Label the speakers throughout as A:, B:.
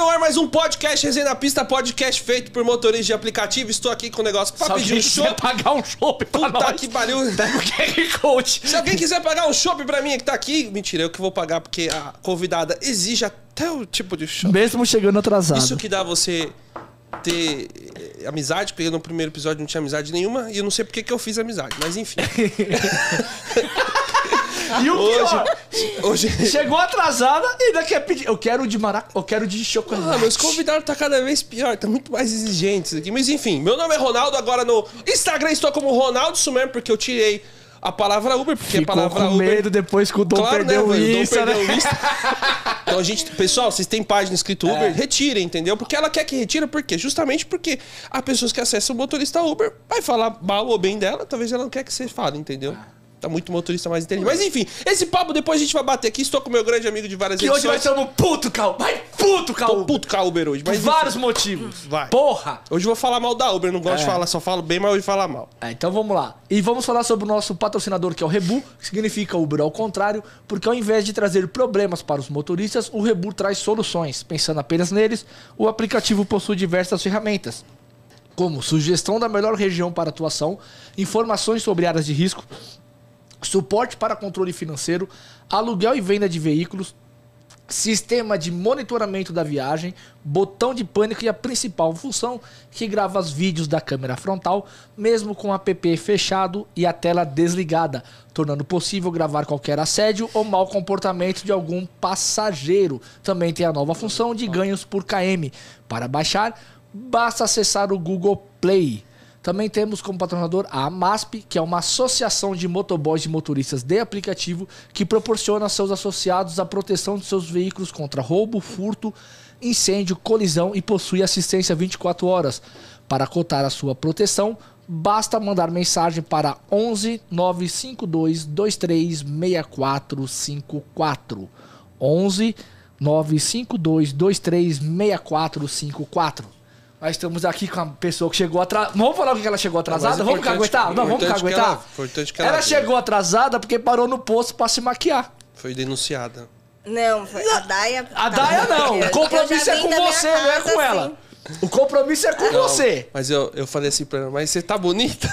A: no ar mais um podcast Resenha na Pista, podcast feito por motoristas de aplicativo. Estou aqui com o negócio pra
B: Se
A: pedir um chopp.
B: pagar um chopp pra
A: Puta
B: nós,
A: que pariu.
B: QR Code.
A: Se alguém quiser pagar um chopp pra mim que tá aqui, mentira, eu que vou pagar porque a convidada exige até o tipo de chopp.
B: Mesmo chegando atrasado.
A: Isso que dá você ter eh, amizade, porque no primeiro episódio não tinha amizade nenhuma e eu não sei porque que eu fiz amizade, mas enfim.
B: E o pior,
A: Hoje, hoje
B: chegou atrasada e ainda quer pedir. Eu quero de maraca, eu quero de chocolate.
A: Ah, meus convidados tá cada vez pior, tá muito mais exigentes aqui. Mas enfim, meu nome é Ronaldo, agora no Instagram estou como Ronaldo Sumer, porque eu tirei a palavra Uber, porque
B: Ficou
A: a palavra
B: com
A: Uber.
B: medo depois que o Dom
A: Claro,
B: perdeu
A: né,
B: o
A: velho? O Dom
B: né?
A: Então a gente, pessoal, vocês têm página escrito Uber,
B: É.
A: retirem, entendeu? Porque ela quer que retira, por quê? Justamente porque há pessoas que acessam o motorista Uber, vai falar mal ou bem dela, talvez ela não quer que você fale, entendeu? Tá muito motorista mais inteligente. Mas enfim, esse papo depois a gente vai bater aqui. Estou com meu grande amigo de várias
B: Que hoje vai
A: edições.
B: ser um puto, Cal. Vai puto, Cal.
A: Tô puto a Uber hoje.
B: Por
A: Mas
B: vários
A: enfim,
B: motivos.
A: Vai.
B: Porra.
A: Hoje eu vou falar mal da Uber, não gosto
B: É.
A: de falar, só falo bem, mas hoje falar mal.
B: É, então vamos lá. E vamos falar sobre o nosso patrocinador, que é o Rebu, que significa Uber ao contrário, porque ao invés de trazer problemas para os motoristas, o Rebu traz soluções. Pensando apenas neles, o aplicativo possui diversas ferramentas, como sugestão da melhor região para atuação, informações sobre áreas de risco, suporte para controle financeiro, aluguel e venda de veículos, sistema de monitoramento da viagem, botão de pânico e a principal função que grava os vídeos da câmera frontal, mesmo com o app fechado e a tela desligada, tornando possível gravar qualquer assédio ou mau comportamento de algum passageiro. Também tem a nova função de ganhos por KM. Para baixar, basta acessar o Google Play. Também temos como patrocinador a AMASP, que é uma associação de motoboys e motoristas de aplicativo que proporciona aos seus associados a proteção de seus veículos contra roubo, furto, incêndio, colisão e possui assistência 24 horas. Para cotar a sua proteção, basta mandar mensagem para 11 952 23 6454. 11 952 23 6454. Nós estamos aqui com a pessoa que chegou atrasada. Vamos falar o que ela chegou atrasada?
A: mas
B: vamos caguetar? Não, vamos caguetar?
A: ela- importante que ela
B: chegou atrasada porque parou no posto pra se maquiar.
A: Foi denunciada.
C: Não, foi a Daia.
B: A Daia não. O compromisso é com você, não é com ela.
C: assim.
B: O compromisso é com você.
A: Mas eu, eu falei assim pra ela, mas você tá bonita?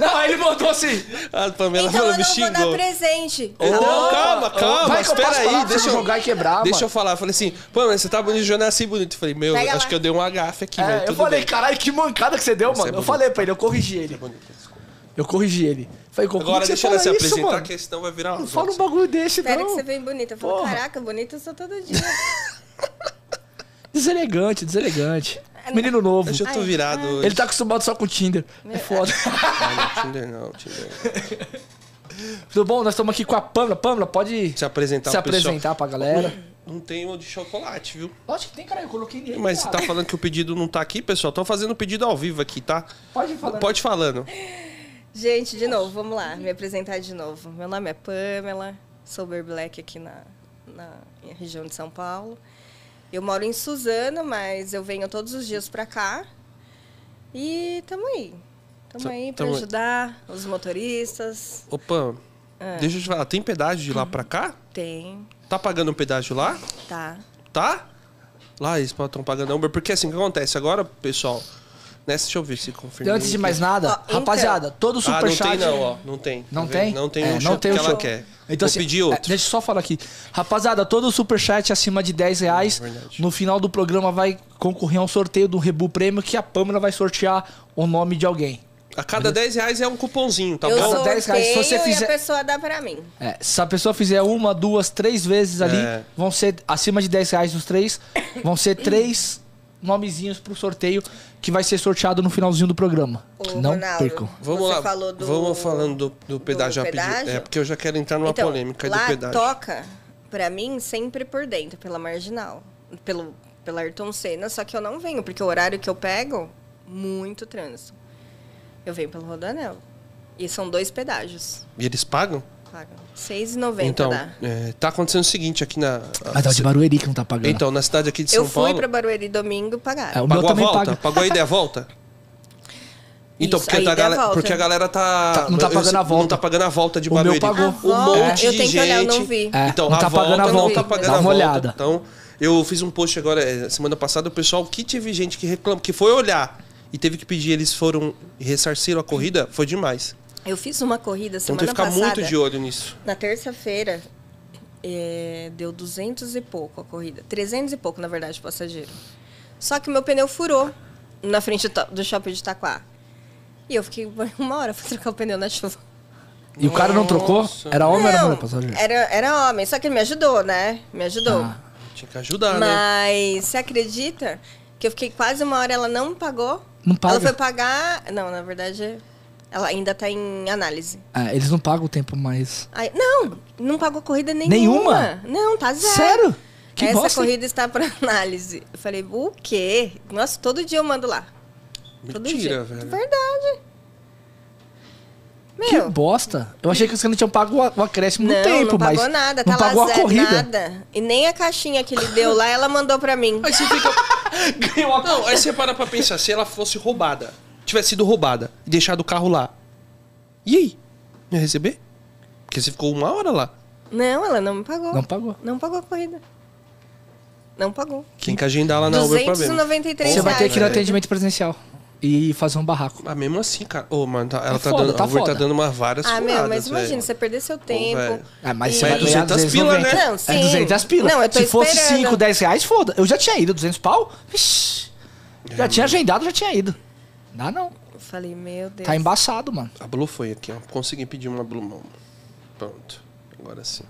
B: Não, aí ele botou assim.
A: A Pamela
C: Então
A: falou,
C: eu
A: me
C: não vou dar presente.
A: Não, calma, calma,
B: Vai eu
A: espera aí, deixa
B: você
A: eu
B: jogar e quebrar,
A: Deixa
B: mano.
A: eu falar, eu falei assim, pô, mas você tá bonito, eu não é assim bonito. Eu falei, meu,
C: Pega
A: acho
C: lá.
A: que eu dei um agafe aqui,
B: É,
A: velho.
B: eu falei, caralho, que mancada que você deu, mano.
A: é
B: eu falei pra ele, eu corrigi ele. Eu corrigi ele. Falei, como
A: Agora
B: que você
A: deixa ela se
B: isso,
A: apresentar,
B: mano?
A: que senão vai virar uma
B: Não fala um bagulho desse,
C: Espera
B: não.
C: que você vem bonita. Eu falo, caraca, bonita eu sou todo dia.
B: Deselegante, deselegante. Menino novo.
A: Deixa eu tô
C: Ai,
A: virado hoje.
B: Ele tá acostumado só com Tinder. É foda.
A: Ah, não, Tinder não, Tinder não.
B: Tudo bom? Nós estamos aqui com a Pamela. Pamela, pode
A: Se apresentar
B: se
A: pessoal.
B: apresentar pra galera.
A: Não tem o de chocolate, viu?
B: Lógico que tem, cara. Eu coloquei nele.
A: Mas você tá falando que o pedido não tá aqui, pessoal? Tô fazendo o pedido ao vivo aqui, tá?
B: Pode ir falando.
A: Pode falando.
C: Gente, de novo, vamos lá, me apresentar de novo. Meu nome é Pamela, sou Black aqui na, na região de São Paulo. Eu moro em Suzano, mas eu venho todos os dias pra cá. E tamo aí. Tamo aí pra
A: tamo-
C: ajudar os motoristas.
A: Opa,
C: Ah.
A: deixa eu te falar, tem pedágio de lá pra cá?
C: Tem,
A: Tá pagando um pedágio lá?
C: tá.
A: Tá? Lá eles estão pagando Uber. Porque assim, o que acontece? Agora, pessoal, nessa, deixa eu ver se confirma.
B: Antes de mais nada,
C: Ó, então-
B: rapaziada, todo
A: Ah, não
B: superchat.
A: tem não, ó. Não tem.
B: Não
A: Tá
B: tem?
A: Não tem
B: É,
A: o
B: não
A: show
B: tem
A: que
B: o
A: ela
B: show.
A: quer.
B: Então,
A: Vou
B: assim,
A: pedir
B: é,
A: outro.
B: deixa eu só falar aqui. Rapaziada, todo superchat acima de 10 reais,
A: É
B: no final do programa vai concorrer a um sorteio do Rebu Prêmio que a Pâmela vai sortear o nome de alguém.
A: A cada 10 reais é um cupomzinho, tá
C: eu
A: bom?
B: Cada
C: sorteio
B: 10 reais, se você
C: e
B: fizer-
C: a pessoa dá pra mim.
B: É, se a pessoa fizer uma, duas, três vezes ali,
A: É.
B: vão ser acima de 10 reais os três, vão ser três nomezinhos pro sorteio que vai ser sorteado no finalzinho do programa.
C: Ô,
B: Não
C: Ronaldo,
B: percam.
A: Vamos
C: você
A: lá.
C: falou do-
A: Vamos falando do, do pedágio
C: do?
A: É, porque eu já quero entrar numa
C: então,
A: polêmica
C: lá
A: do pedágio.
C: toca, pra mim, sempre por dentro, pela marginal. Pelo, pela Ayrton Senna, só que eu não venho, porque o horário que eu pego, muito trânsito. Eu venho pelo Rodanel. E são dois pedágios.
A: E eles pagam?
C: Pagam. R$ 6,90
A: Então,
C: dá.
A: é, tá acontecendo o seguinte aqui na.
B: Mas é o de Barueri que não tá pagando.
A: Então, na cidade aqui de
C: Eu
A: São
C: fui
A: Paulo.
C: pra Barueri domingo e
B: É,
C: pagaram.
B: o meu
A: Pagou a
B: também
A: volta?
B: paga.
A: Pagou a ida e a volta? Então,
C: Isso,
A: porque,
C: a
A: a
C: a
A: galera,
C: volta.
A: porque a galera tá.
B: Tá- não tá
A: eu
B: pagando
A: sei-
B: a volta.
A: Não tá pagando a volta de
B: O meu
A: Barueri.
B: pagou.
A: Um
C: A
A: monte
C: volta,
A: de
C: eu tenho que olhar, eu
A: gente.
C: não vi.
B: É,
A: então,
B: não
A: a
B: tá
A: volta
B: pagando a
A: não
B: volta.
A: tá pagando
B: Dá
A: a
B: uma
A: volta.
B: olhada.
A: Então, Eu fiz um post agora, eh, semana passada, o pessoal que teve gente que reclama, que foi olhar e teve que pedir, eles foram ressarciram a corrida, foi demais.
C: Eu fiz uma corrida
A: Então tem
C: semana
A: que ficar
C: passada.
A: muito de olho nisso.
C: Na terça-feira, é, deu 200 e pouco a corrida. 300 e pouco, na verdade, passageiro. Só que meu pneu furou na frente do, shopping de Itaquá. E eu fiquei uma hora pra trocar o pneu na chuva.
B: E o cara não trocou?
A: Nossa.
B: Era homem ou era
C: Não,
B: mulher passageiro?
C: era, era homem, só que ele me ajudou, né? Me ajudou.
B: Ah.
A: Tinha que ajudar, né?
C: Mas você acredita que eu fiquei quase uma hora, ela não pagou?
B: Não paga.
C: Ela foi pagar. Não, na verdade, ela ainda tá em análise.
B: Ah, eles não pagam o tempo mais.
C: Aí, não, não pagou corrida nenhuma.
B: Nenhuma?
C: Não, tá zero.
B: Sério? Que
C: Essa
B: bosta.
C: corrida está para análise. Eu falei, o quê? Nossa, todo dia eu mando lá. Todo
A: Mentira,
C: dia.
A: velho.
C: Verdade.
B: Que
C: Meu,
B: bosta. Eu achei que os caras não tinham pago o acréscimo no
C: não,
B: tempo,
C: não
B: mas
C: pagou nada.
B: não
C: Tá
B: pagou
C: lá
B: a
C: zero,
B: corrida.
C: nada. E nem a caixinha que ele deu lá, ela mandou pra mim.
A: Aí você fica.
B: Ganhou a
A: Não, aí você para pra pensar, se ela fosse roubada, tivesse sido roubada e deixado o carro lá. E aí? Não ia receber? Porque você ficou uma hora lá.
C: Não, ela não me pagou.
B: Não pagou.
C: Não pagou a corrida. Não pagou.
A: Tem que agendar lá na Uber pra ver.
C: 293
B: Você vai ter que ir no atendimento presencial e fazer um barraco.
A: Mas mesmo assim, cara. Ô, mano, tá- ela
B: É
A: tá
B: foda,
A: dando.
B: tá
A: a Uber tá dando uma várias
C: Ah, meu, mas imagina,
A: velho.
C: você perder seu tempo.
A: velho.
B: Ah, mas
C: E-
B: você vai ganhar
A: 200 pila,
B: 290.
A: né?
C: Não, sim.
B: É 200 pila.
C: Não, eu tô
B: Se fosse
C: esperando.
B: 5, 10 reais, foda. Eu já tinha ido, 200 pau. Vixi. Já tinha agendado, já tinha ido. Dá não.
C: Eu falei, meu Deus.
B: Tá embaçado, mano.
A: A Blue foi aqui, ó. Consegui pedir uma Blue Mom. Pronto. Agora sim.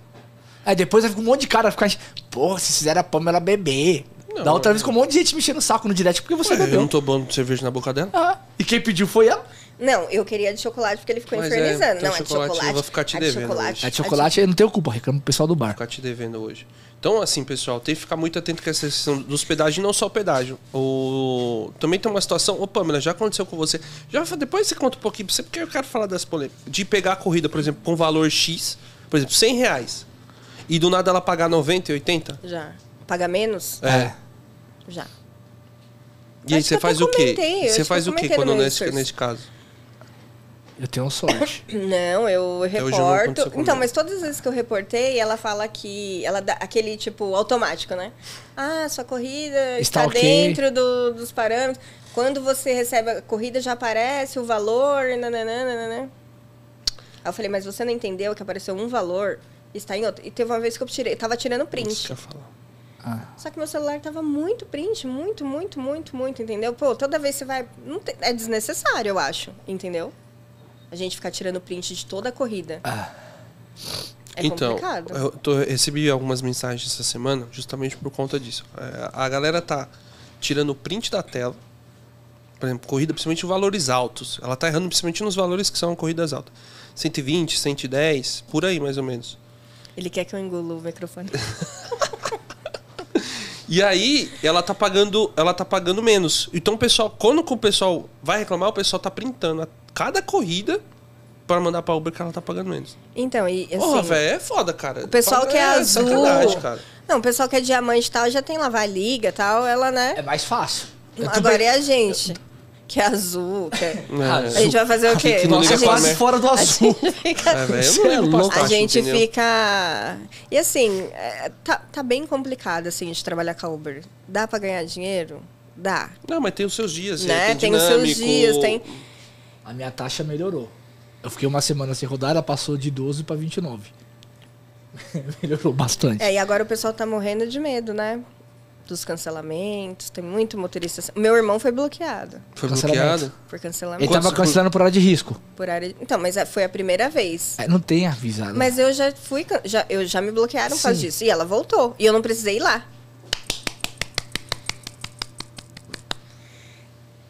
B: Aí depois vai ficar um monte de cara ficar. Pô, se fizeram a Pamela beber.
A: Não,
B: da outra
A: é.
B: vez ficou um monte de gente mexendo o saco no direct porque você
A: Ué, eu
B: bebeu.
A: não tô bom de cerveja na boca dela?
B: Ah, e quem pediu foi ela.
C: Não, eu queria de chocolate porque ele ficou
A: Mas é,
C: infernizando.
A: então
C: não, é de
A: chocolate eu vou ficar te
C: a de
A: devendo
C: chocolate.
A: hoje.
B: A de chocolate eu não tenho culpa, reclamo pro pessoal do bar.
A: ficar te devendo hoje. Então, assim, pessoal, tem que ficar muito atento com essa questão dos pedágios e não só o pedágio. O... Também tem uma situação. Ô, Pamela, já aconteceu com você. Já Depois você conta um pouquinho pra você, porque eu quero falar das polêmicas. De pegar a corrida, por exemplo, com valor X, por exemplo, 100 reais. E do nada ela pagar 90 e 80.
C: Já. Paga menos?
A: É.
C: Já.
A: E aí você
C: eu
A: faz o quê?
C: eu
A: Você faz
C: eu
A: o quê quando nesse, nesse caso?
B: Eu tenho sorte.
C: Não, eu reporto.
A: comigo.
C: Então, mas todas as vezes que eu reportei, ela fala que. Ela dá aquele tipo automático, né? Ah, sua corrida
B: Está
C: está,
B: ok.
C: dentro do- dos parâmetros. Quando você recebe a corrida, já aparece o valor. Nananana. Aí eu falei, mas você não entendeu que apareceu um valor e está em outro. E teve uma vez que eu tirei, tava tirando print.
A: eu falar.
B: Ah.
C: Só que meu celular tava muito print, muito, muito, muito, muito, entendeu? Pô, toda vez você vai. não tem- é desnecessário, eu acho, entendeu? A gente ficar tirando print de toda a corrida. É
A: então,
C: complicado.
A: eu tô- recebi algumas mensagens essa semana justamente por conta disso. É, a galera tá tirando print da tela. Por exemplo, corrida, principalmente valores altos. Ela tá errando principalmente nos valores que são corridas altas. 120, 110, por aí mais ou menos.
C: Ele quer que eu engula o microfone.
A: E aí, ela tá pagando, ela tá pagando menos. Então, o pessoal, quando o pessoal vai reclamar, o pessoal tá printando a cada corrida para mandar pra Uber que ela tá pagando menos.
C: Então, e assim.
A: Porra, velho, é foda, cara.
C: O pessoal
A: Paga-
C: que é azul.
A: sacanagem, cara.
C: Não, o pessoal que é diamante e tal já tem lá, vai liga e tal, ela, né?
B: É mais fácil. É
C: Agora é a gente. Que é azul, que é...
B: Ah,
A: É.
C: A gente vai fazer o quê?
A: que
C: a gente,
B: quase fora do
C: a
B: azul.
C: gente fica...
A: É,
B: é louco.
C: A gente
A: entendeu?
C: fica. E assim, é, tá, tá bem complicado assim de trabalhar com a Uber. Dá pra ganhar dinheiro? Dá.
A: Não, mas tem os seus dias.
C: né?
A: Tem,
C: Tem os seus dias, tem.
B: A minha taxa melhorou. Eu fiquei uma semana sem rodar, ela passou de 12 pra 29. melhorou bastante.
C: É, e agora o pessoal tá morrendo de medo, né? Dos cancelamentos. Tem muito motorista. Meu irmão foi bloqueado
A: Foi bloqueado?
C: por
B: Ele
C: cancelamento.
A: Quantos-
B: tava cancelando por hora de risco.
C: Por área... Então, mas é- foi a primeira vez.
B: É, não tem avisado.
C: Mas eu já fui. Já, eu já me bloquearam por causa disso. E ela voltou. E eu não precisei ir lá.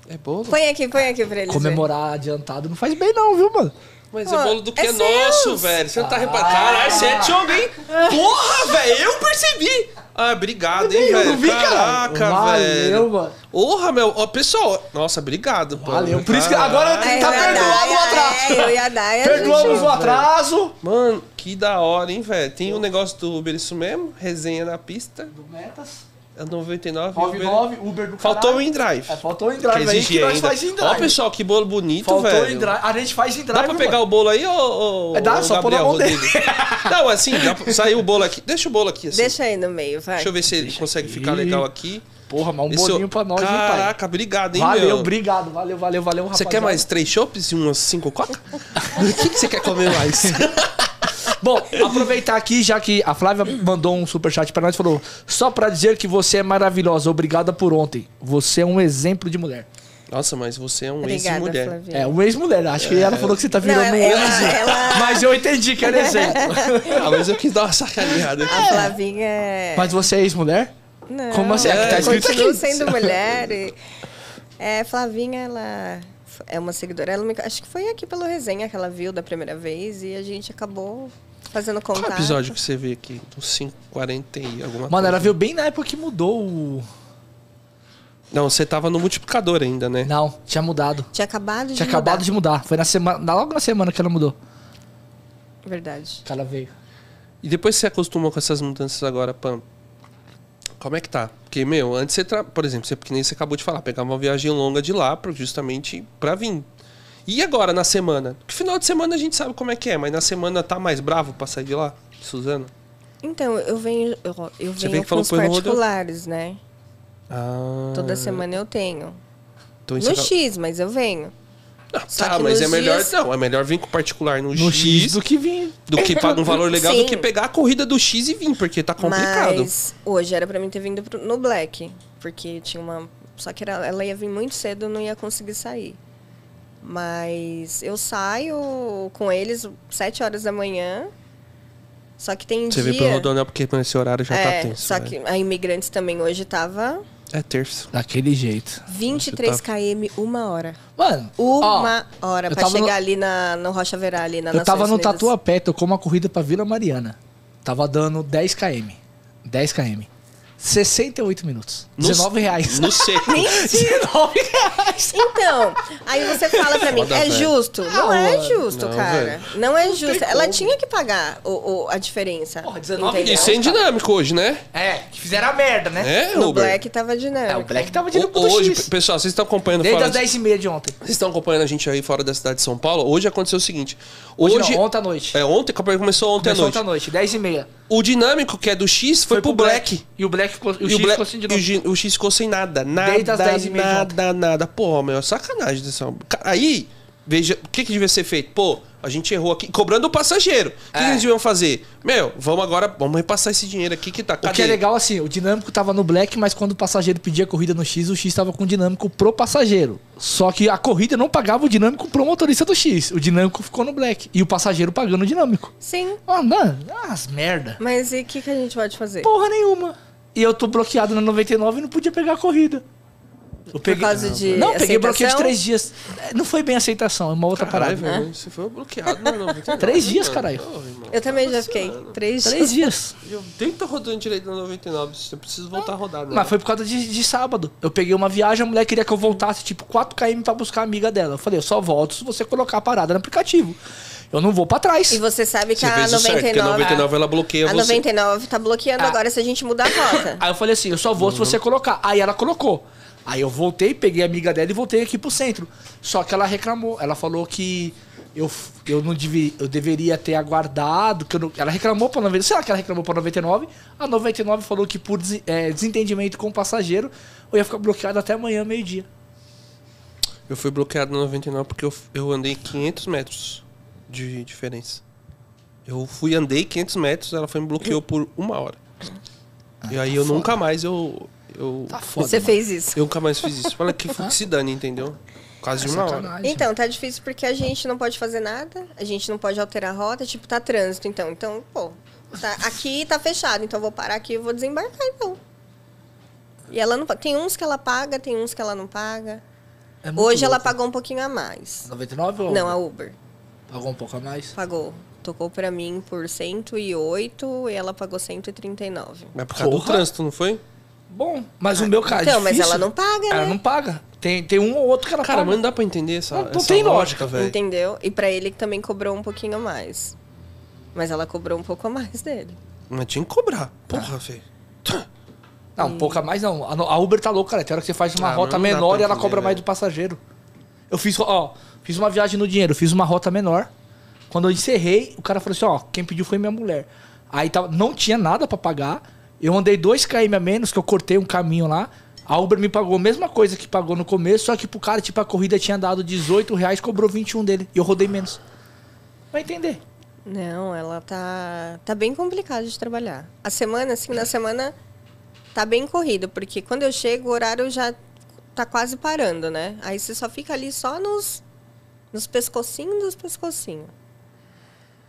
A: É bolo?
C: Põe aqui, põe aqui pra eles.
B: Comemorar adiantado não faz bem, não, viu, mano?
A: Mas
C: Pô,
A: é bolo do que
C: é
A: é, nosso, velho. Você não tá reparando. Caralho, você é tchonga, hein? Porra, velho, eu percebi. Ah, obrigado, hein,
B: Eu
A: velho.
B: não vi, cara.
A: Caraca,
B: Valeu,
A: velho.
B: mano.
A: Porra, meu. Ó, pessoal, nossa, obrigado. pô.
B: Valeu. Por isso que agora tá
C: eu ia dar,
B: perdoado o
C: é,
B: atraso.
C: eu ia dar, e a
B: Perdoamos o atraso.
A: Mano, que da hora, hein, velho. Tem o negócio do Uber, isso mesmo? Resenha na pista.
B: Do Metas.
A: É 99.
B: 99, Uber do
A: Faltou o. InDrive.
B: É, faltou o InDrive aí que nós
A: ainda.
B: faz InDrive.
A: Ó, pessoal, que bolo bonito,
B: Faltou o
A: velho.
B: InDrive. A gente faz InDrive,
A: Dá pra pegar o bolo aí, ô, ô,
B: É, dá, só pôr na
A: Gabriel
B: mão dele.
A: Rodrigues? Não, assim, dá pra- saiu o bolo aqui. Deixa o bolo aqui, assim.
C: Deixa aí no meio, vai.
A: Deixa eu ver se ele consegue
B: aqui.
A: ficar legal aqui.
B: Porra, mas um
A: Esse
B: bolinho
A: ô-
B: pra nós, hein, pai?
A: Caraca, obrigado, hein,
B: Valeu,
A: meu.
B: obrigado. Valeu, valeu, valeu,
A: Você quer mais três chopps e umas cinco coca? O que, que você quer comer mais?
B: Bom, aproveitar aqui, já que a Flávia mandou um superchat pra nós, falou: só pra dizer que você é maravilhosa, obrigada por ontem. Você é um exemplo de mulher.
A: Nossa, mas você é um ex-mulher.
B: É, um ex-mulher. Acho que ela falou que você tá virando
C: Não,
B: um
C: ela-
B: ex.
C: ela-
B: Mas eu entendi que era exemplo.
A: Ah, mas eu quis dar uma sacaneada aqui.
C: A Flavinha é.
B: Mas você é ex-mulher?
C: Não,
B: Como assim? É que tá escrito
C: continuo
B: aqui.
C: sendo mulher. E... É, Flavinha, ela é uma seguidora. Ela me- Acho que foi aqui pelo resenha que ela viu da primeira vez e a gente acabou fazendo
A: Qual
C: contato.
A: episódio que você vê aqui? Uns 540 e alguma
B: Mano,
A: coisa.
B: ela veio bem na época que mudou o.
A: Não, você tava no multiplicador ainda, né?
B: Não, tinha mudado.
C: Tinha acabado de
B: Tinha
C: mudar.
B: acabado de mudar. Foi na semana. Logo na semana que ela mudou.
C: Verdade.
B: Que ela veio.
A: E depois que você acostumou com essas mudanças agora, Pam, como é que tá? Porque, meu, antes você, tra... por exemplo, você, que nem você acabou de falar, pegava uma viagem longa de lá pra, justamente pra vir. E agora, na semana? Porque final de semana a gente sabe como é que é, mas na semana tá mais bravo pra sair de lá, Suzana?
C: Então, eu venho, eu, eu
A: Você
C: venho com
A: falou
C: os particulares, né?
A: Ah,
C: Toda semana eu tenho.
A: então
C: No
A: acaba-
C: X, mas eu venho.
A: Ah,
C: Só
A: tá,
C: que
A: mas é melhor.
C: dias-
A: Não, é melhor vir com o particular no,
B: No
A: X,
B: X do que vinha.
A: do que pagar um valor legal do que pegar a corrida do X e vir, porque tá complicado.
C: Mas hoje era pra mim ter vindo pro- no Black, porque tinha uma. Só que era- ela ia vir muito cedo, eu não ia conseguir sair. Mas eu saio com eles sete horas da manhã. Só que tem
A: Você
C: dia.
A: vê pelo Rodonel porque nesse horário já
C: é,
A: tá tenso.
C: só
A: né?
C: que a Imigrantes também hoje tava
A: É terça.
B: Daquele jeito.
C: 23
A: Você
C: km uma hora.
B: Mano, ó,
C: Uma hora
B: eu
C: pra
B: tava no-
C: chegar ali na, no Rocha Verá, ali na
B: eu tava
C: Nações
B: no
C: Unidas.
B: Tatuapé, tocou uma corrida pra Vila Mariana. Tava dando 10 km. 10 km. 68 minutos.
A: No-
B: 19 reais.
A: No seco.
B: 19 reais.
C: Então, aí você fala pra mim,
A: Foda,
C: é
A: velho.
C: justo? Não
B: Ah,
C: é justo,
A: Não,
C: cara.
A: velho.
C: Não é justo. Ela tinha que pagar o, o- a diferença.
B: Porra, 19
C: entendeu?
A: E sem dinâmico hoje, né?
B: É, que fizeram a merda, né?
A: É,
C: No
A: Uber?
C: Black tava dinâmico.
B: É, o Black tava de
A: Ho-
B: do
A: Hoje,
B: X.
A: pe- pessoal, vocês estão acompanhando
B: Desde
A: fora
B: as
A: de-
B: 10h30 de ontem.
A: Vocês estão acompanhando a gente aí fora da cidade de São Paulo. Hoje aconteceu o seguinte.
B: Hoje,
A: Hoje.
B: não, ontem à noite.
A: É, ontem, começou ontem
B: Começou
A: à noite.
B: ontem à noite, 10h30.
A: O dinâmico, que é do X, foi, pro Black.
B: E o Black ficou, o
A: E
B: X
A: o, Black,
B: ficou de
A: e o X ficou sem nada. Nada,
B: Desde as 10 e meia de
A: nada, nada. Pô, meu, sacanagem dessa. Aí, veja, o que, que devia ser feito? Pô, a gente errou aqui, cobrando o passageiro. O que, que
B: É.
A: eles deviam fazer? Meu, vamos agora, vamos repassar esse dinheiro aqui que tá.
B: O
A: Cadê?
B: que é legal assim, o dinâmico tava no Black, mas quando o passageiro pedia corrida no X, o X tava com o dinâmico pro passageiro. Só que a corrida não pagava o dinâmico pro motorista do X. O dinâmico ficou no Black. E o passageiro pagando o dinâmico.
C: Sim,
B: Ah, mano, as merda.
C: mas e o que, que a gente pode fazer?
B: Porra nenhuma. E eu tô bloqueado na 99 e não podia pegar a corrida. Eu
C: Por causa de
B: Não, peguei
C: aceitação?
B: bloqueio de três dias. É, Não foi bem aceitação, é uma outra
A: Caralho,
B: parada.
A: velho, você foi bloqueado. Não,
B: Três dias,
A: mano.
B: caralho.
A: Irmão.
C: Eu também já fiquei. Três,
B: Três dias.
A: Eu nem tô rodando direito na 99. Você precisa voltar a rodar, né?
B: Mas foi por causa de, de sábado. Eu peguei uma viagem, a mulher queria que eu voltasse, tipo, 4km pra buscar a amiga dela. Eu falei, eu só volto se você colocar a parada no aplicativo. Eu não vou pra trás.
C: E você sabe que
A: Você
C: a
A: fez o certo, porque a
C: 99...
A: 99 ela bloqueia
C: A
A: você.
C: 99 tá bloqueando
B: Ah.
C: agora se a gente mudar a rota.
B: Aí eu falei assim, eu só vou se você colocar. Aí ela colocou. Aí eu voltei, peguei a amiga dela e voltei aqui pro centro. Só que ela reclamou. Ela falou que eu, eu não devia, eu deveria ter aguardado. Que não- ela reclamou pra 99. Será que ela reclamou pra 99? A 99 falou que por des- é, desentendimento com o passageiro, eu ia ficar bloqueado até amanhã, meio-dia.
A: Eu fui bloqueado na 99 porque eu, eu andei 500 metros de diferença. Eu fui, andei 500 metros, ela foi me bloqueou por uma hora. e aí eu nunca mais, eu... eu
B: Tá foda.
C: Você
B: mano.
C: fez isso.
A: eu nunca mais fiz isso. Fala que, que se dane, entendeu? Quase
B: É
A: uma hora.
C: Então, tá difícil porque a gente não pode fazer nada, a gente não pode alterar a rota, tipo, tá trânsito, então. Então, pô, tá, aqui tá fechado, então eu vou parar aqui e vou desembarcar, então. E ela não Tem uns que ela paga, tem uns que ela não paga.
B: É
C: Hoje ela
B: louco.
C: pagou um pouquinho a mais.
B: 99 ou
C: Não, a Uber.
B: pagou um pouco a mais?
C: Pagou. Tocou pra mim por 108 e ela pagou 139.
A: Mas por causa do
B: Porra.
A: trânsito, não foi?
B: Bom, mas o meu cara
C: Então, mas
B: difícil,
C: ela não paga,
B: Ela
C: né?
B: não paga. Tem, tem um ou outro que ela
A: Cara,
B: paga.
A: mas não dá pra entender essa,
B: Não- não
A: essa
B: tem
A: lógica, velho.
C: Entendeu? E pra ele também cobrou um pouquinho a mais. Mas ela cobrou um pouco a mais dele.
A: Mas tinha que cobrar. Porra, velho.
B: Não, pouca mais não. A A Uber tá louca, cara. Tem hora que você faz uma
A: Ah,
B: rota
A: mas
B: menor e ela
A: entender,
B: cobra mais
A: velho.
B: do passageiro. Eu fiz, ó, fiz uma viagem no dinheiro, fiz uma rota menor. Quando eu encerrei, o cara falou assim, ó, quem pediu foi minha mulher. Aí tava, não tinha nada pra pagar. Eu andei 2 km a menos, que eu cortei um caminho lá. A Uber me pagou a mesma coisa que pagou no começo, só que pro cara, tipo, a corrida tinha dado 18 reais, cobrou 21 dele. E eu rodei menos. Vai entender.
C: Não, ela tá, tá bem complicada de trabalhar. A semana, assim, na semana tá bem corrida, porque quando eu chego, o horário já tá quase parando, né? Aí você só fica ali só nos, nos pescocinhos dos pescocinhos.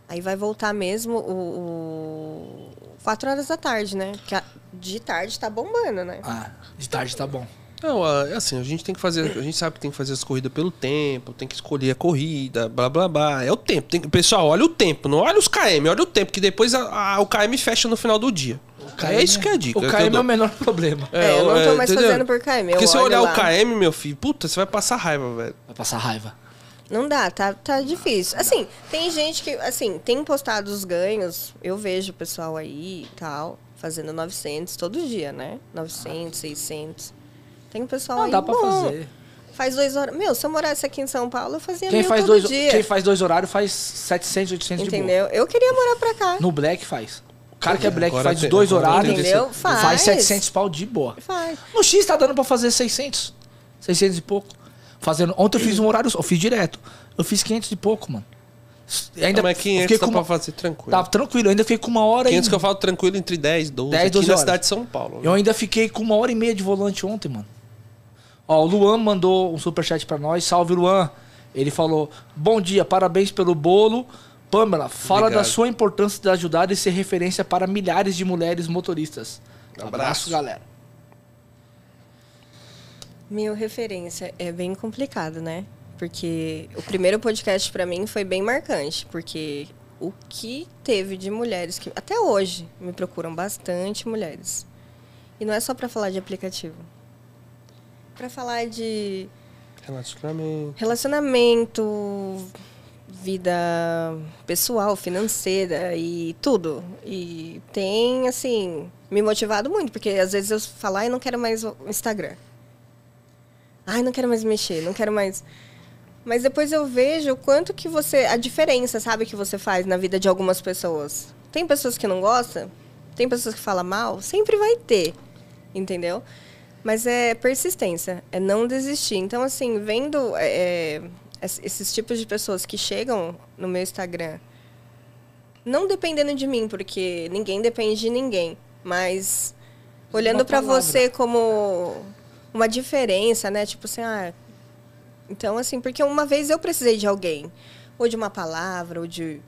C: Aí vai voltar mesmo o, o 4 horas da tarde, né? Porque a- de tarde tá bombando, né?
B: Ah, de tarde tá bom.
A: Não, é assim, a gente tem que fazer. A gente sabe que tem que fazer as corridas pelo tempo, tem que escolher a corrida, blá blá blá. É o tempo. Tem, que- pessoal, olha o tempo, não olha os KM, olha o tempo, que depois a- a- o KM fecha no final do dia. é isso que é a dica.
B: O KM é o menor problema.
C: É, eu não tô mais
A: entendeu?
C: fazendo por KM, eu
A: Porque se
C: olho
A: olhar
C: lá.
A: o KM, meu filho, puta, você vai passar raiva, velho.
B: Vai passar raiva.
C: Não dá, tá, tá difícil. Assim, tem gente que, assim, tem postado os ganhos. Eu vejo o pessoal aí e tal, fazendo 900 todo dia, né? 900, 600. Tem um pessoal
B: Não
C: aí
B: dá pra
C: bom.
B: fazer.
C: Faz dois horas. Meu, se eu morasse aqui em São Paulo, eu fazia
B: Quem
C: mil
B: faz,
C: todo
B: dois,
C: dia.
B: quem faz dois horários faz 700, 800 de boa.
C: Entendeu? Eu queria morar pra cá.
B: No Black faz. O cara que é Black
A: Agora
B: faz
A: tem-
B: dois
A: agora
B: horários,
C: Entendeu?
B: faz.
C: Faz.
B: 700 pau de boa.
C: Faz.
B: No X tá dando pra fazer 600. 600 e pouco. Fazendo, ontem eu fiz um horário eu fiz direto. Eu fiz 500 e pouco, mano.
A: Ainda,
B: ainda
A: mas
B: eu
A: 500
B: fiquei
A: dá
B: com
A: pra
B: uma,
A: fazer tranquilo.
B: Tá tranquilo, eu ainda fiquei com uma hora
A: 500
B: e...
A: que eu falo tranquilo entre 10, 12.
B: 10,
A: aqui
B: 12
A: na
B: horas.
A: cidade de São Paulo.
B: Eu ainda fiquei com uma hora e meia de volante ontem, mano. Ó, o Luan mandou um superchat pra nós. Salve, Luan. Ele falou: Bom dia, parabéns pelo bolo. Pamela, fala
A: Obrigado.
B: da sua importância de ajudar e ser referência para milhares de mulheres motoristas.
A: Abraço.
B: galera.
C: Meu, referência é bem complicado, né? Porque o primeiro podcast pra mim foi bem marcante, porque o que teve de mulheres que até hoje me procuram bastante mulheres. E não é só pra falar de aplicativo. Pra falar de
A: Relacionamento.
C: relacionamento, vida pessoal, financeira e tudo. E tem, assim, me motivado muito, porque às vezes eu falo, ai, não quero mais o Instagram. Ai, não quero mais mexer, não quero mais. Mas depois eu vejo o quanto que você. A diferença, sabe, que você faz na vida de algumas pessoas. Tem pessoas que não gostam, tem pessoas que falam mal, sempre vai ter. Entendeu? Mas é persistência, é não desistir. Então, assim, vendo é, es- esses tipos de pessoas que chegam no meu Instagram, não dependendo de mim, porque ninguém depende de ninguém, mas olhando para você como uma diferença, né? Tipo assim, ah, então assim, porque uma vez eu precisei de alguém, ou de uma palavra, ou de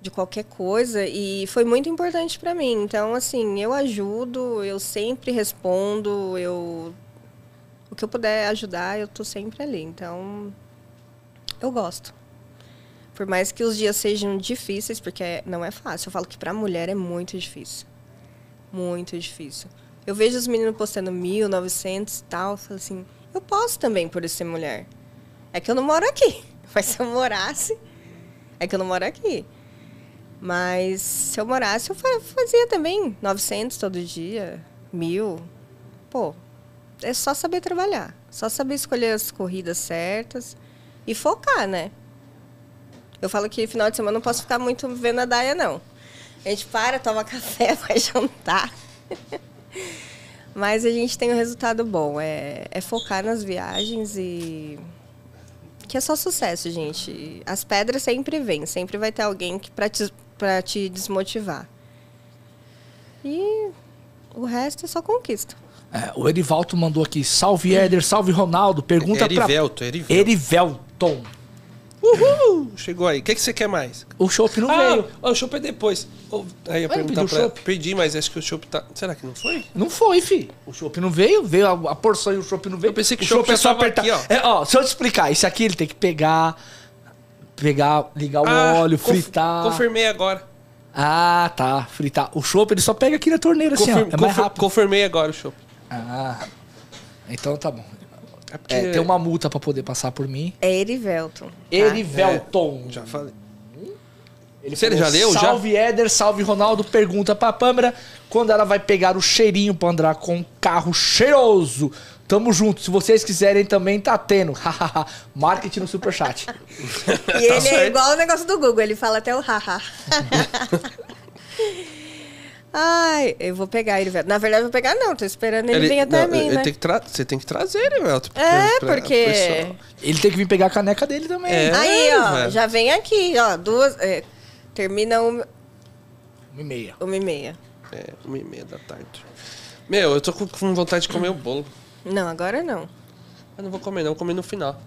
C: de qualquer coisa e foi muito importante para mim. Então, assim, eu ajudo, eu sempre respondo, eu o que eu puder ajudar, eu tô sempre ali. Então, eu gosto. Por mais que os dias sejam difíceis, porque não é fácil. Eu falo que para mulher é muito difícil. Muito difícil. Eu vejo os meninos postando 1.900 e tal, eu falo assim, eu posso também por ser mulher. É que eu não moro aqui. Mas se eu morasse, é que eu não moro aqui. Mas se eu morasse, eu fa- fazia também 900 todo dia, mil. Pô, é só saber trabalhar. Só saber escolher as corridas certas e focar, né? Eu falo que final de semana não posso ficar muito vendo a Daia, não. A gente para, toma café, vai jantar. Mas a gente tem um resultado bom. É, é focar nas viagens e. Que é só sucesso, gente. As pedras sempre vêm, sempre vai ter alguém que pra te, pra te desmotivar. E o resto é só conquista.
B: É, o Erivaldo mandou aqui: Salve Éder, salve Ronaldo. Pergunta
A: Erivelto,
B: pra.
A: Erivelto.
B: Erivelton.
A: Uhul! Chegou aí. O que, que você quer mais?
B: O Chopp não
A: Ah,
B: veio.
A: ó, o chopp é depois. Oh, aí eu perguntar pra...
B: chopp?
A: Perdi, mas acho que o chopp tá... Será que não foi?
B: Não foi, fi. O chopp não veio, veio a, a porção e o chopp não veio.
A: Eu pensei que
B: o
A: chopp
B: é só apertar.
A: aqui, ó.
B: É, ó, se eu te explicar, isso aqui ele tem que pegar, pegar, ligar o
A: Ah,
B: óleo,
A: conf-
B: fritar.
A: Confirmei agora.
B: Ah, tá, fritar. O chopp ele só pega aqui na torneira assim, ó. É mais rápido.
A: Confirmei agora o chopp.
B: Ah, então tá bom.
A: É porque...
B: É, tem uma multa pra poder passar por mim.
C: É Erivelton. tá?
B: Erivelton.
A: Já falei. Você ele já leu?
B: Salve Éder, salve Ronaldo. Pergunta pra Pâmela quando ela vai pegar o cheirinho pra andar com um carro cheiroso. Tamo junto. Se vocês quiserem também, tá tendo. Marketing no superchat.
C: E ele é igual o negócio do Google, ele fala até o haha. Ai, eu vou pegar ele, velho. Na verdade, eu vou pegar não, tô esperando ele, vir até
A: não,
C: mim,
A: ele
C: né?
A: tem Você tem que trazer ele, velho.
C: É,
A: pra-
C: porque...
B: Ele tem que vir pegar a caneca dele também.
A: É.
C: Aí, ó,
A: velho.
C: já vem aqui, ó, duas... é, termina uma,
B: Uma e meia.
C: uma e meia.
A: É, uma e meia da tarde. Meu, eu tô com- vontade de comer o bolo.
C: Não, agora não.
A: Eu não vou comer, não. Vou comer no final.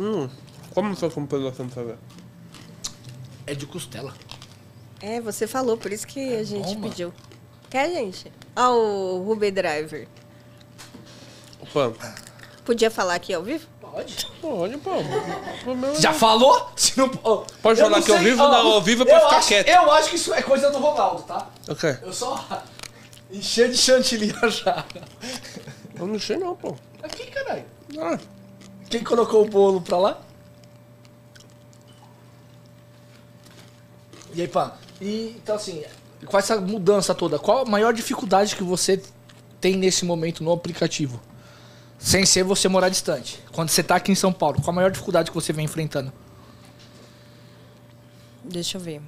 A: Hum, como foi com pedação pra ver?
B: É de costela.
C: É, você falou, por isso que a gente
B: bom, mano.
C: pediu. Quer, gente? Ó, o Ruby Driver.
A: Opa,
C: Podia falar aqui ao vivo?
B: Pode.
A: olha, pô.
B: Já falou? Se não, ó,
A: Pode falar que ao vivo? Não, ao vivo é pra
B: eu
A: ficar
B: acho-
A: quieto.
B: Eu acho que isso é coisa do Ronaldo, tá?
A: Ok.
B: Eu só encher de chantilly já.
A: Eu não sei não, pô.
B: Aqui, caralho.
A: Ah,
B: Quem colocou o bolo pra lá? E aí, pá? E, então, assim, com essa mudança toda, qual a maior dificuldade que você tem nesse momento no aplicativo? Sem ser você morar distante. Quando você tá aqui em São Paulo, qual a maior dificuldade que você vem enfrentando?
C: Deixa eu ver.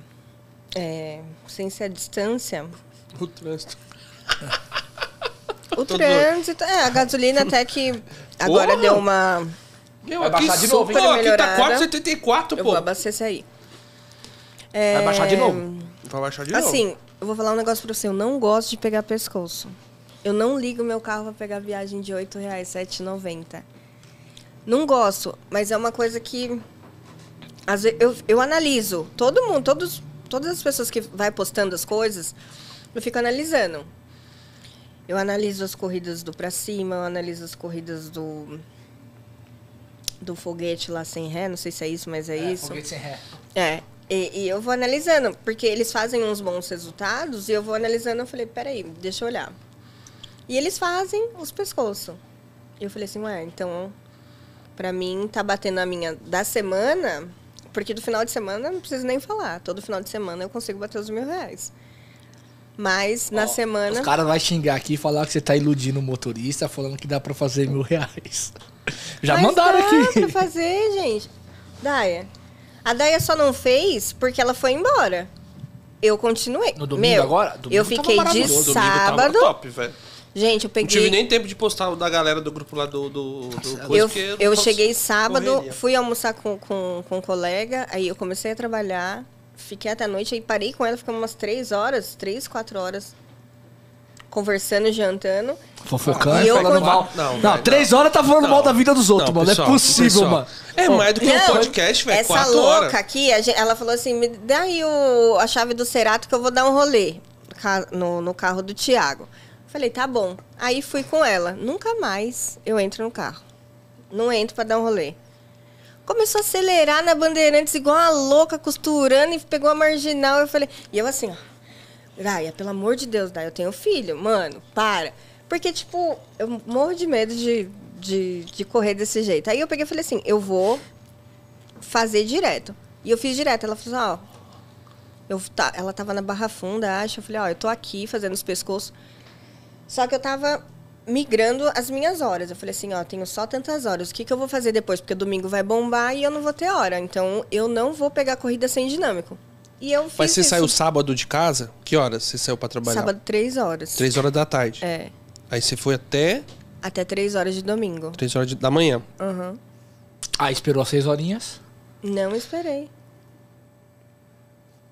C: É, sem ser a distância,
A: o trânsito.
C: o trânsito... É, a gasolina até que agora
A: Porra!
C: deu uma...
A: Meu,
B: Vai baixar de novo, hein?
A: Pô, aqui tá
C: melhorada.
A: 4,74,
C: Eu
A: pô.
C: vou abastecer aí. É,
B: Vai baixar de novo?
A: Vai baixar de novo.
C: Assim, eu vou falar um negócio pra você. Eu não gosto de pegar pescoço. Eu não ligo meu carro pra pegar viagem de 8 reais, R$ 7,90. Não gosto, mas é uma coisa que... Às vezes, eu, eu analiso. Todo mundo, todos, todas as pessoas que vai postando as coisas, eu fico analisando. Eu analiso as corridas do pra cima, eu analiso as corridas do... Do foguete lá sem ré, não sei se é isso, mas é, isso.
B: foguete sem ré.
C: É, e, e eu vou analisando, porque eles fazem uns bons resultados e eu vou analisando, eu falei, peraí, deixa eu olhar. E eles fazem os pescoços. E eu falei assim, ué, então, pra mim, tá batendo a minha da semana, porque do final de semana não preciso nem falar. Todo final de semana eu consigo bater os mil reais. Mas na
B: Ó,
C: semana.
B: Os caras vão xingar aqui e falar que você tá iludindo o motorista, falando que dá pra fazer mil reais. Já
C: Mas
B: mandaram
C: dá
B: aqui.
C: pra fazer, gente. Daia. A Daia só não fez porque ela foi embora. Eu continuei.
B: No domingo
C: Meu,
B: agora? Domingo
C: eu
B: tava
C: fiquei de.
A: Domingo tava
C: sábado.
A: top, velho.
C: Gente, eu
A: Não
C: peguei.
A: tive nem tempo de postar o da galera do grupo lá do. do, do coisa,
C: eu eu
A: posso-
C: cheguei sábado,
A: correria.
C: fui almoçar com, com, com um colega, aí eu comecei a trabalhar, fiquei até a noite, aí parei com ela, ficamos umas três horas, três, quatro horas, conversando, jantando.
B: Fofocando,
C: E eu
B: falando mal.
A: Não,
B: Não, três horas tá falando
A: Não.
B: mal da vida dos outros, mano.
A: pessoal,
B: é possível,
A: pessoal,
B: mano.
A: É mais do que um
C: Não,
A: podcast, velho.
C: Essa
A: Quatro
C: louca
A: horas.
C: aqui, a gente- ela falou assim: me dá aí o, a chave do Cerato que eu vou dar um rolê no, no carro do Tiago. Falei, tá bom. Aí fui com ela. Nunca mais eu entro no carro. Não entro pra dar um rolê. Começou a acelerar na Bandeirantes igual uma louca, costurando e pegou a marginal. Eu falei, e eu assim, ó. Daia, pelo amor de Deus, Daia, eu tenho filho. Mano, para. Porque, tipo, eu morro de medo de, de, de correr desse jeito. Aí eu peguei e falei assim, eu vou fazer direto. E eu fiz direto. Ela falou assim, ó. Eu, tá, ela tava na Barra Funda, acho. Eu falei, ó, eu tô aqui fazendo os pescoços. Só que eu tava migrando as minhas horas. Eu falei assim, ó, tenho só tantas horas. O que, que eu vou fazer depois? Porque domingo vai bombar e eu não vou ter hora. Então, eu não vou pegar corrida sem dinâmico. E eu fiz
A: Mas você
C: isso.
A: saiu sábado de casa? Que horas você saiu pra trabalhar?
C: Sábado, três horas.
A: Três horas da tarde.
C: É.
A: Aí você foi até
C: Até três horas de domingo.
A: três horas de- da manhã.
C: Uhum.
B: Ah, esperou as seis horinhas.
C: Não esperei.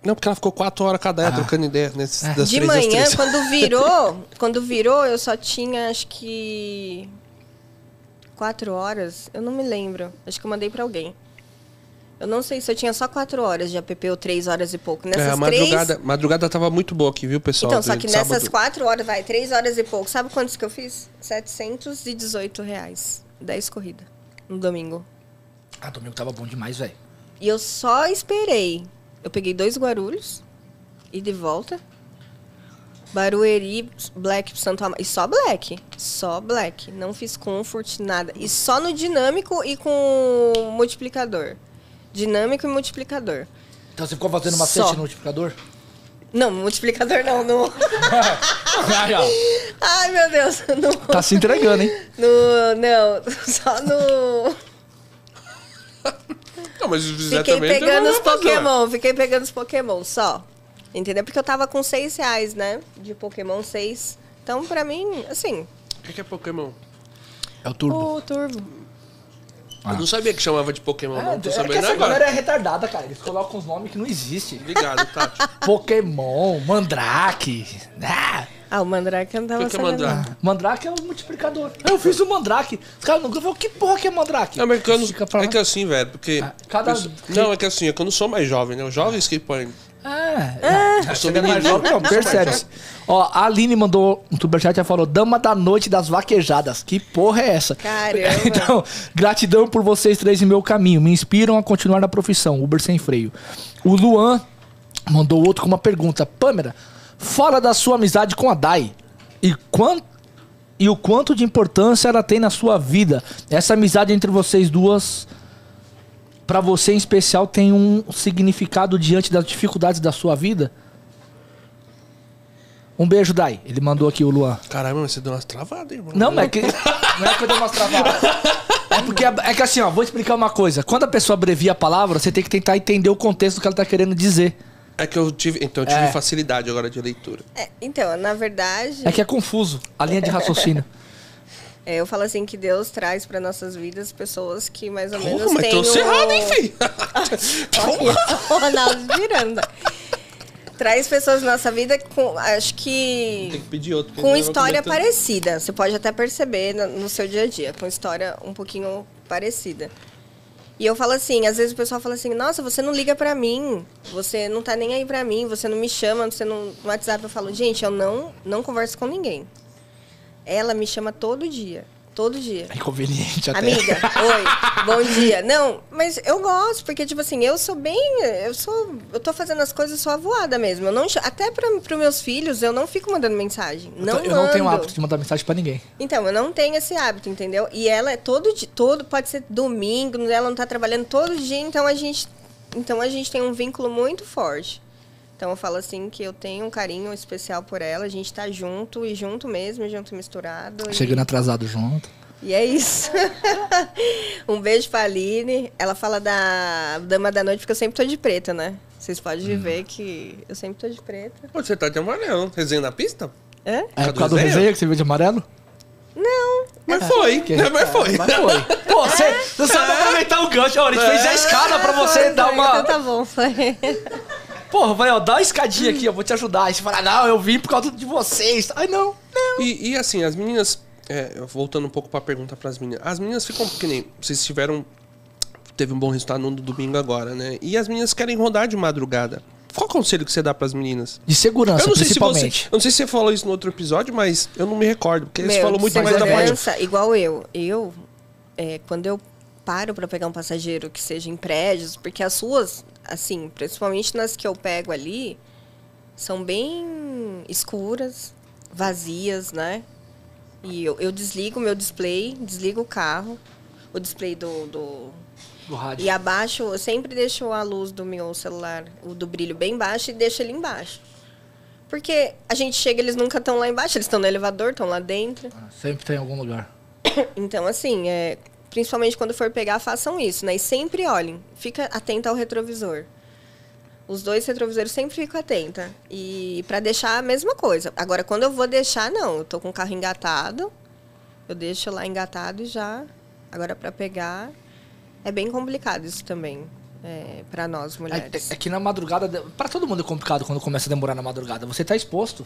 A: Não, porque ela ficou quatro horas cada trocando ideia nesses, das
C: Ah. de
A: três
C: manhã,
A: três.
C: quando virou, quando virou, eu só tinha acho que quatro horas. Eu não me lembro. Acho que eu mandei pra alguém. Eu não sei se eu tinha só quatro horas de app ou três horas e pouco. Nessas
A: É, a
C: três.
A: madrugada, madrugada tava muito boa aqui, viu, pessoal?
C: Então, só que nessas
A: sábado.
C: quatro horas, vai, três horas e pouco. Sabe quantos que eu fiz? 718 reais. 10 corridas. No domingo.
B: Ah, domingo tava bom demais, velho.
C: E eu só esperei. Eu peguei dois Guarulhos e de volta. Barueri, Black, Santo Amaro. E só Black. Só Black. Não fiz Comfort, nada. E só no dinâmico e com multiplicador. Dinâmico e multiplicador.
B: Então você ficou fazendo macete
C: Só.
B: no multiplicador?
C: Não, multiplicador não. No... Ai, meu Deus. No,
B: Tá se entregando, hein?
C: no, não, só no...
A: Não, mas o José
C: Fiquei
A: também
C: pegando
A: não
C: os
A: vai fazer.
C: Pokémon, fiquei pegando os Pokémon só. Entendeu? Porque eu tava com 6 reais, né? De Pokémon 6. Então, pra mim, assim,
A: O que que é Pokémon?
B: É o turbo.
C: o Turbo.
A: Eu não sabia que chamava de Pokémon, não. Tô
B: é que
A: sabendo
B: essa
A: agora.
B: galera é retardada, cara. Eles colocam uns nomes que não existem.
A: Obrigado, Tati.
B: Pokémon, Mandrake. Ah,
C: Ah, o Mandrake eu não tava
A: O que que é. Mandrake?
B: Mandrake é o multiplicador. Eu fiz o Mandrake. Os caras não falam, que porra que é Mandrake?
A: Não, que
B: pra
A: é que assim, velho, porque...
B: Ah, cada-
A: Não, é que assim, é que eu não sou mais jovem, né? Os jovens que põem...
B: Ah,
A: sou
B: Você é mais
A: menino.
B: jovem, não, percebe. Ó, a Aline mandou um superchat e falou: Dama da noite das vaquejadas. Que porra é essa?
C: Caramba.
B: Então, gratidão por vocês três em meu caminho. Me inspiram a continuar na profissão. Uber sem freio. O Luan mandou outro com uma pergunta: Pâmela, fala da sua amizade com a Dai. E quanto. E o quanto de importância ela tem na sua vida? Essa amizade entre vocês duas, pra você em especial, tem um significado diante das dificuldades da sua vida? Um beijo, Dai. Ele mandou aqui o Luan.
A: Caramba, mas você deu umas travadas, irmão.
B: Não, mas é que, não é que eu dei umas travadas. É porque é, é que assim, ó, vou explicar uma coisa. Quando a pessoa abrevia a palavra, você tem que tentar entender o contexto do que ela tá querendo dizer.
A: É que eu tive... Então, eu tive
B: É.
A: facilidade agora de leitura.
C: É, então, na verdade,
B: É que é confuso a linha de raciocínio.
C: é, eu falo assim que Deus traz para nossas vidas pessoas que mais ou
A: Porra,
C: menos
A: mas
C: têm
A: trouxe
C: o...
A: errado, hein, filho?
C: O Ronaldo Miranda. Traz pessoas na nossa vida com, acho que...
A: Tem que pedir outro.
C: com história parecida. Você pode até perceber no, no seu dia a dia, com história um pouquinho parecida. E eu falo assim, às vezes o pessoal fala assim, nossa, você não liga pra mim, você não tá nem aí pra mim, você não me chama, você não. No WhatsApp eu falo, gente, eu não, não converso com ninguém. Ela me chama todo dia. Todo dia.
B: É inconveniente até.
C: Amiga, oi, bom dia. Não, mas eu gosto, porque, tipo assim, eu sou bem. Eu sou. Eu tô fazendo as coisas só avoada mesmo. Eu não, até para os meus filhos, eu não fico mandando mensagem. Não
B: eu não tenho o
C: mando.
B: hábito de mandar mensagem pra ninguém.
C: Então, eu não tenho esse hábito, entendeu? E ela é todo dia, todo, pode ser domingo, ela não tá trabalhando todo dia, então a gente. Então a gente tem um vínculo muito forte. Então eu falo assim que eu tenho um carinho especial por ela, a gente tá junto e junto mesmo, junto misturado. e-
B: Chegando atrasado junto.
C: e é isso. um beijo pra Aline. Ela fala da Dama da Noite, porque eu sempre tô de preta, né? Vocês podem ver que eu sempre tô de preta.
A: Pô, você tá de amarelo. Resenha na pista?
B: É
A: Cadê
B: por causa do resenha que você viu de amarelo?
C: Não.
A: Mas foi,
B: Que-?
A: Mas foi.
B: Mas foi. Pô, você, você sabe aproveitar o gancho. Ó, a gente fez a escada pra você
C: Foi,
B: dar
C: foi.
B: uma.
C: Então tá bom, foi.
B: Porra, vai, ó, dá uma escadinha aqui, eu vou te ajudar. Aí você fala, não, eu vim por causa de vocês. Ai, não.
A: E, e, assim, as meninas. é, voltando um pouco pra pergunta pras meninas. As meninas ficam. Que nem. Vocês tiveram. Teve um bom resultado no domingo agora, né? E as meninas querem rodar de madrugada. Qual conselho que você dá pras meninas?
B: De segurança,
A: eu não sei se você.
B: principalmente.
A: Eu não sei se você falou isso no outro episódio, mas eu não me recordo. Porque
C: Meu,
A: falou
C: de
A: muito mais da parte.
C: segurança, igual eu. Eu, é, quando eu paro pra pegar um passageiro que seja em prédios, porque as ruas, assim, principalmente nas que eu pego ali, são bem escuras, vazias, né? E eu, eu desligo o meu display, desligo o carro, o display do, do,
B: Do rádio.
C: e abaixo, eu sempre deixo a luz do meu celular, o do brilho bem baixo e deixo ele embaixo. Porque a gente chega, eles nunca estão lá embaixo, eles estão no elevador, estão lá dentro.
B: Sempre tem em algum lugar.
C: Então, assim, é, principalmente quando for pegar, façam isso, né? E sempre olhem, fica atenta ao retrovisor. Os dois retrovisores sempre fico atenta. E para deixar a mesma coisa. Agora, quando eu vou deixar, não. Eu tô com o carro engatado, eu deixo lá engatado e já. Agora, para pegar, é bem complicado isso também. É, para nós,
B: É,
C: mulheres.
B: é que na madrugada, pra todo mundo é complicado quando começa a demorar na madrugada. Você tá exposto.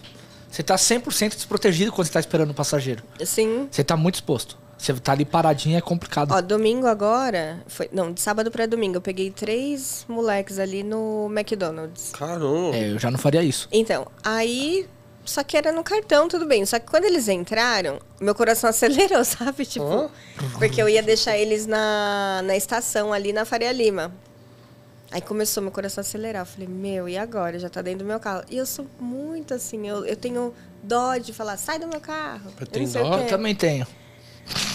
B: Você tá 100% desprotegido quando você tá esperando o passageiro.
C: Sim.
B: Você tá muito exposto. Você tá ali paradinho, é complicado.
C: Ó, domingo agora, foi, não, de sábado para domingo, eu peguei três moleques ali no McDonald's.
A: Caramba.
B: É, eu já não faria isso.
C: Então, aí. Só que era no cartão, tudo bem. Só que quando eles entraram, meu coração acelerou, sabe? Tipo,
A: Hã?
C: porque eu ia deixar eles na, na estação ali na Faria Lima. Aí começou meu coração a acelerar. Eu falei, meu, e agora? Já tá dentro do meu carro. E eu sou muito assim, eu, eu tenho dó de falar, sai do meu carro.
A: Eu
C: Eu
A: tenho dó?
B: Eu também tenho.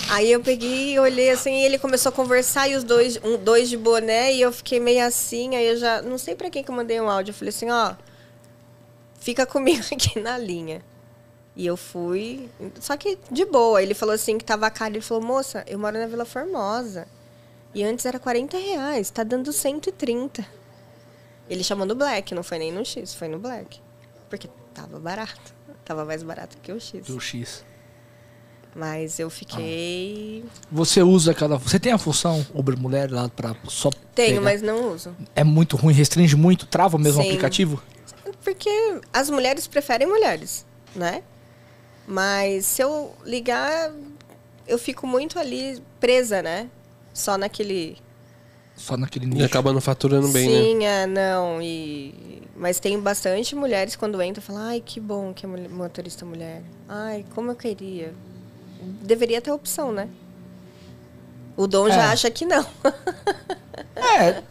C: Aí eu peguei e olhei assim, e ele começou a conversar, e os dois, um, dois de boné, e eu fiquei meio assim, aí eu já. Não sei pra quem que eu mandei um áudio. Eu falei assim, ó. Fica comigo aqui na linha. E eu fui. Só que de boa. Ele falou assim que tava caro. Ele falou, moça, eu moro na Vila Formosa. E antes era 40 reais, tá dando 130. Ele chamou no Black, não foi nem no X, foi no Black. Porque tava barato. Tava mais barato que o X.
B: Do X.
C: Mas eu fiquei.
B: Você usa aquela. Você tem a função Uber Mulher lá pra só.
C: Tenho,
B: pegar?
C: mas não uso.
B: É muito ruim, restringe muito, trava mesmo o
C: Sim.
B: aplicativo?
C: Porque as mulheres preferem mulheres, né? Mas se eu ligar, eu fico muito ali presa, né? Só naquele.
B: Só naquele
A: E
B: nicho.
A: acaba não faturando bem, né?
C: Sim, é, não. E... Mas tem bastante mulheres quando entram e falam, ai, que bom que é motorista mulher. Ai, como eu queria. Deveria ter opção, né? O Dom
B: É.
C: já acha que não.
B: É.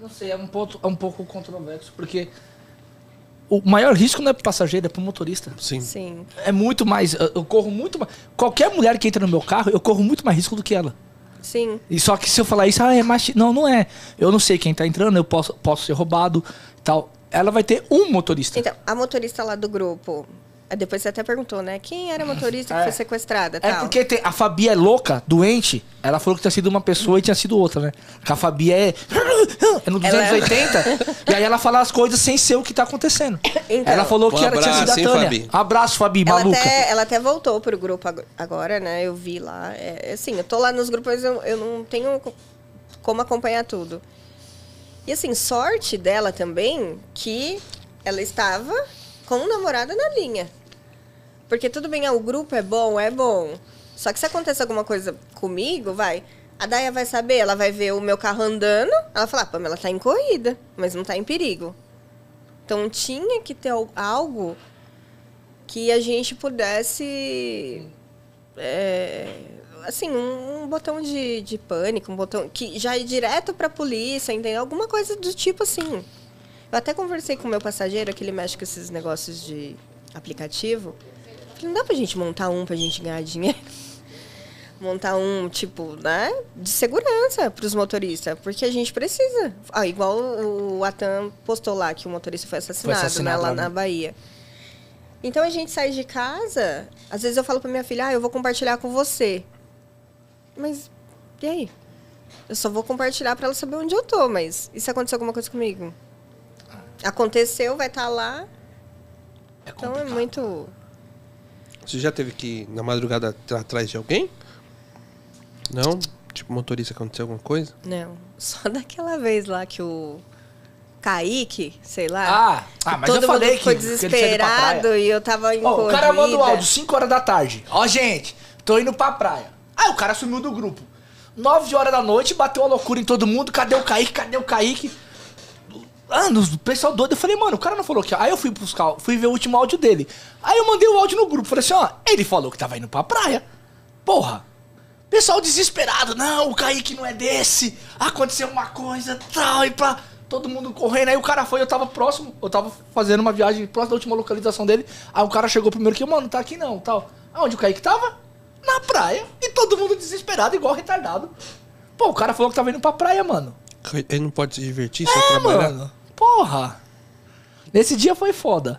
B: Não sei, é um, ponto, é um pouco controverso, porque o maior risco não é pro passageiro, é pro motorista.
A: Sim.
C: Sim.
B: É muito mais. Eu eu corro muito mais. Qualquer mulher que entra no meu carro, eu corro muito mais risco do que ela.
C: Sim.
B: E só que se eu falar isso, ah, é machi... Não, não é. Eu não sei quem tá entrando, eu posso, posso ser roubado tal. Ela vai ter um motorista.
C: Então, a motorista lá do grupo. Eh, Depois você até perguntou, né? Quem era a motorista que
B: É.
C: foi sequestrada?
B: É
C: tal?
B: porque tem- a Fabi é louca, doente. Ela falou que tinha sido uma pessoa e tinha sido outra, né? Que a Fabi é. É no
C: Ela é-
B: 280. e aí ela fala as coisas sem ser o que tá acontecendo.
C: Então.
B: ela falou que era, tinha sido a
A: abraço,
B: Tânia.
A: Fabi?
B: Abraço, Fabi,
C: Ela
B: maluca.
C: até, ela até voltou pro grupo ag- agora, né? Eu vi lá. É, é assim, eu tô lá nos grupos, mas eu, eu não tenho co- como acompanhar tudo. E assim, sorte dela também que ela estava com um namorado na linha. Porque tudo bem, ah, o grupo é bom, é bom. Só que se acontece alguma coisa comigo, vai. A Daya vai saber, ela vai ver o meu carro andando, ela fala, ah, Pamela tá em corrida, mas não tá em perigo. Então tinha que ter al- algo que a gente pudesse. é, assim, um, um botão de, de pânico, um botão que já é direto pra polícia, entendeu? Alguma coisa do tipo assim. Eu até conversei com o meu passageiro, que ele mexe com esses negócios de aplicativo. Falei, não dá pra gente montar um pra gente ganhar dinheiro? montar um, tipo, né, de segurança pros motoristas, porque a gente precisa. Ah, igual o Atan postou lá que o motorista foi assassinado,
B: assassinado
C: né, lá
B: lá,
C: na
B: né?
C: Bahia. Então a gente sai de casa, às vezes eu falo pra minha filha, ah, eu vou compartilhar com você. Mas, e aí? Eu só vou compartilhar pra ela saber onde eu tô, mas e se acontecer alguma coisa comigo? Aconteceu, vai estar lá.
B: É
C: Então é muito.
A: Você já teve que ir na madrugada atrás de alguém? Não? Tipo, motorista aconteceu alguma coisa?
C: Não. Só daquela vez lá que o Kaique, sei lá.
B: Ah, ah, mas
C: todo
B: eu falei
C: mundo ficou
B: que- que ele tinha ido pra
C: desesperado
B: praia.
C: e eu tava em
B: Ó, o cara manda o áudio 5 horas da tarde. Ó, gente, tô indo pra praia. Aí o cara sumiu do grupo. 9 horas da noite, bateu a loucura em todo mundo. Cadê o Kaique? Cadê o Kaique? Ah, o pessoal doido. Eu falei, mano, o cara não falou que. Aí eu fui buscar, fui ver o último áudio dele. Aí eu mandei o áudio no grupo. Falei assim, ó, ele falou que tava indo pra praia. Porra. Pessoal desesperado. Não, o Kaique não é desse. Aconteceu uma coisa, tal, e pá. Todo mundo correndo. Aí o cara foi, eu tava próximo. Eu tava fazendo uma viagem próximo da última localização dele. Aí o cara chegou primeiro que, mano, tá aqui não, tal. Aonde o Kaique tava? Na praia. E todo mundo desesperado, igual retardado. Pô, o cara falou que tava indo pra praia, mano.
A: Ele não pode se divertir, só
B: É,
A: trabalhar?
B: mano. Porra. Nesse dia foi foda.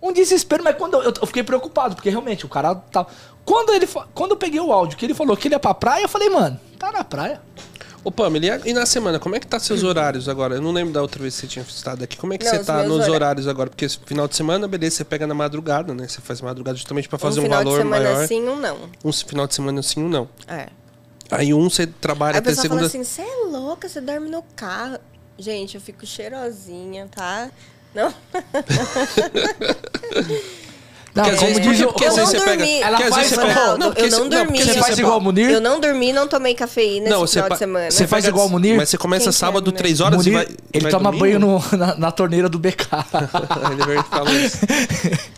B: Um desespero, mas quando eu, eu fiquei preocupado, porque realmente o cara tava. Quando, ele, quando eu peguei o áudio que ele falou que ele ia pra praia, eu falei, mano, tá na praia.
A: Ô, Pamela, e a- e na semana, como é que tá seus horários agora? Eu não lembro da outra vez que você tinha estado aqui. Como é que
C: Não,
A: você tá nos
C: hora-
A: horários agora? Porque final de semana, beleza, você pega na madrugada, né? Você faz madrugada justamente pra fazer
C: um
A: um,
C: final
A: valor
C: de semana
A: maior.
C: sim, um não.
A: Um final de semana sim, um não.
C: É.
A: Aí um você trabalha
C: Aí
A: até segunda.
C: fala assim, você é louca, você dorme no carro. Gente, eu fico cheirosinha, tá? Não?
B: Não,
A: Porque
B: como diz
A: porque às
C: eu
A: vezes
C: não
A: pega-
C: dormi.
B: Ela
A: porque às
B: faz
A: vezes você
B: igual-
A: porque
C: eu
A: você-
C: não dormi.
B: Você faz igual Munir?
C: Eu não dormi, não tomei cafeína
A: Não,
C: esse
A: você,
C: final de semana.
B: Você faz igual Munir?
A: Mas você começa
C: Quem que é,
A: sábado? 3 horas
B: Munir,
A: e vai.
B: ele
A: vai
B: toma
A: dormir?
B: banho no- na, na torneira do BK.
A: ele falou isso.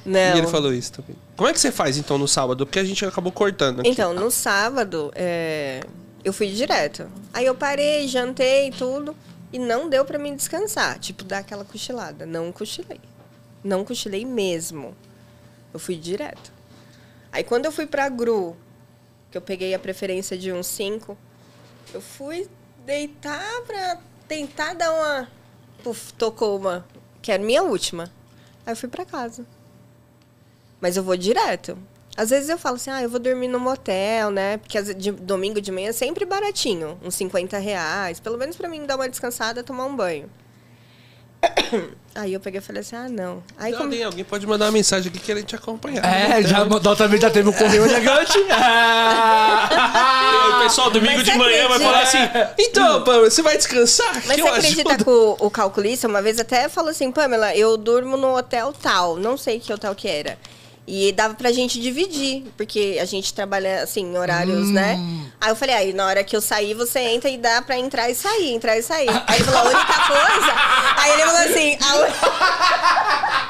C: Não.
A: E ele falou isso também. Como é que você faz então no sábado? Porque a gente acabou cortando aqui.
C: Então, no sábado, é, eu fui direto. Aí eu parei, jantei e tudo. E não deu pra mim descansar. Tipo, dar aquela cochilada. Não cochilei. Não cochilei mesmo. Eu fui direto. Aí quando eu fui pra Gru, que eu peguei a preferência de um 5. Eu fui deitar pra tentar dar uma. Puf, tocou uma, que era minha última. Aí eu fui pra casa. Mas eu vou direto. Às vezes eu falo assim, ah, eu vou dormir no motel, né? Porque de, domingo de manhã é sempre baratinho, uns 50 reais. Pelo menos pra mim dar uma descansada, tomar um banho. Aí eu peguei e falei assim, ah, não. Aí como...
A: Alguém, alguém pode mandar uma mensagem aqui querendo te acompanhar.
B: É, já, da outra vez já teve o correio elegante.
A: Aí, o pessoal, domingo
C: Mas
A: de manhã vai
C: acredita?
A: falar assim: então, Pamela, você vai descansar?
C: Mas
A: Que
C: você
A: eu
C: acredita
A: ajudo."
C: que o, o calculista uma vez até falou assim, Pamela, eu durmo no hotel tal, não sei que hotel que era. E dava pra gente dividir, porque a gente trabalha assim, em horários, né? Aí eu falei, aí na hora que eu sair, você entra e dá pra entrar e sair, entrar e sair. Aí ele falou, a única coisa. Aí ele falou assim, a...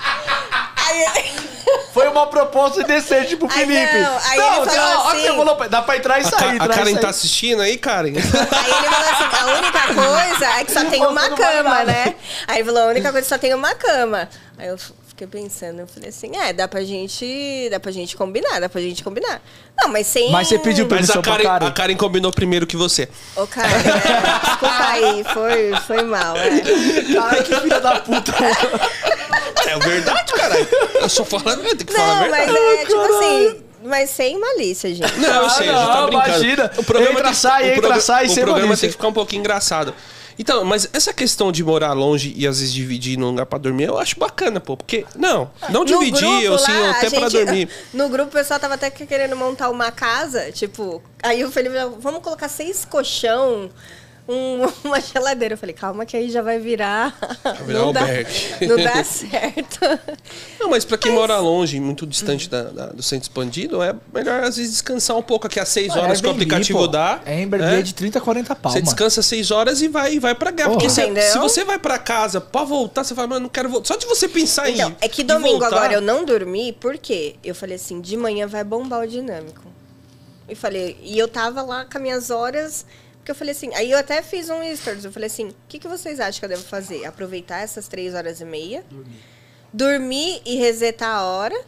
C: Aí ele...
B: Foi uma proposta indecente pro Felipe.
C: não, aí ele falou
B: ó,
C: assim-
B: você falou, dá pra entrar e
A: A,
B: sair.
A: A
B: e
A: Karen
B: sair.
A: tá assistindo aí, Karen?
C: Aí ele falou assim, a única coisa é que só tem uma
B: não
C: cama,
B: nada.
C: né? Aí ele falou, a única coisa é que só tem uma cama. Aí eu fiquei pensando, eu falei assim, é, dá pra gente. Dá pra gente combinar, dá pra gente combinar. Não, mas sem.
B: Mas você pediu
A: Mas
B: permissão
A: a
B: pra
A: Karen,
B: Karen.
A: a Karen combinou primeiro que você.
C: Ô, cara, né? desculpa aí, foi, foi mal, é.
B: Caralho, que filha da puta.
A: É verdade, caralho. Eu só falando, eu tenho que falar a
C: Não, mas
A: verdade.
C: é tipo assim, mas sem malícia, gente.
A: Não, eu
B: Ah,
A: sei, a gente tá
B: não,
A: brincando.
B: imagina.
A: O programa
B: Entra,
A: tem,
B: sai,
A: o
B: entra, sai,
A: O
B: sem
A: programa
B: malícia.
A: tem que ficar um pouquinho engraçado. Então, mas essa questão de morar longe e às vezes dividir num lugar pra dormir, eu acho bacana, pô. Porque, não, não
C: No
A: dividir, eu sim, até
C: a
A: pra dormir.
C: No grupo o pessoal tava até querendo montar uma casa, tipo, aí o Felipe vamos colocar seis colchão, um- uma geladeira. Eu falei, calma que aí já vai virar.
A: virar
C: não, dá, não dá certo.
A: Não, mas pra quem mora longe, muito distante da- da- do centro expandido, é melhor às vezes descansar um pouco aqui às seis horas que o aplicativo
B: pô.
A: dá.
B: É Airbnb
A: né?
B: de 30, 40 pau,
A: Você descansa seis horas e vai, e vai pra cá.
B: Porra.
A: Porque se, você vai pra casa pra voltar, você fala, mano, não quero voltar. Só de você pensar
C: Então,
A: em.
C: é que
A: em
C: domingo
A: voltar-
C: agora eu não dormi, por quê? Eu falei assim, de manhã vai bombar o dinâmico. E falei, e eu tava lá com as minhas horas, porque eu falei assim, aí eu até fiz um stories, eu falei assim, o que, que vocês acham que eu devo fazer? Aproveitar essas três horas e meia, dormir, e resetar a hora,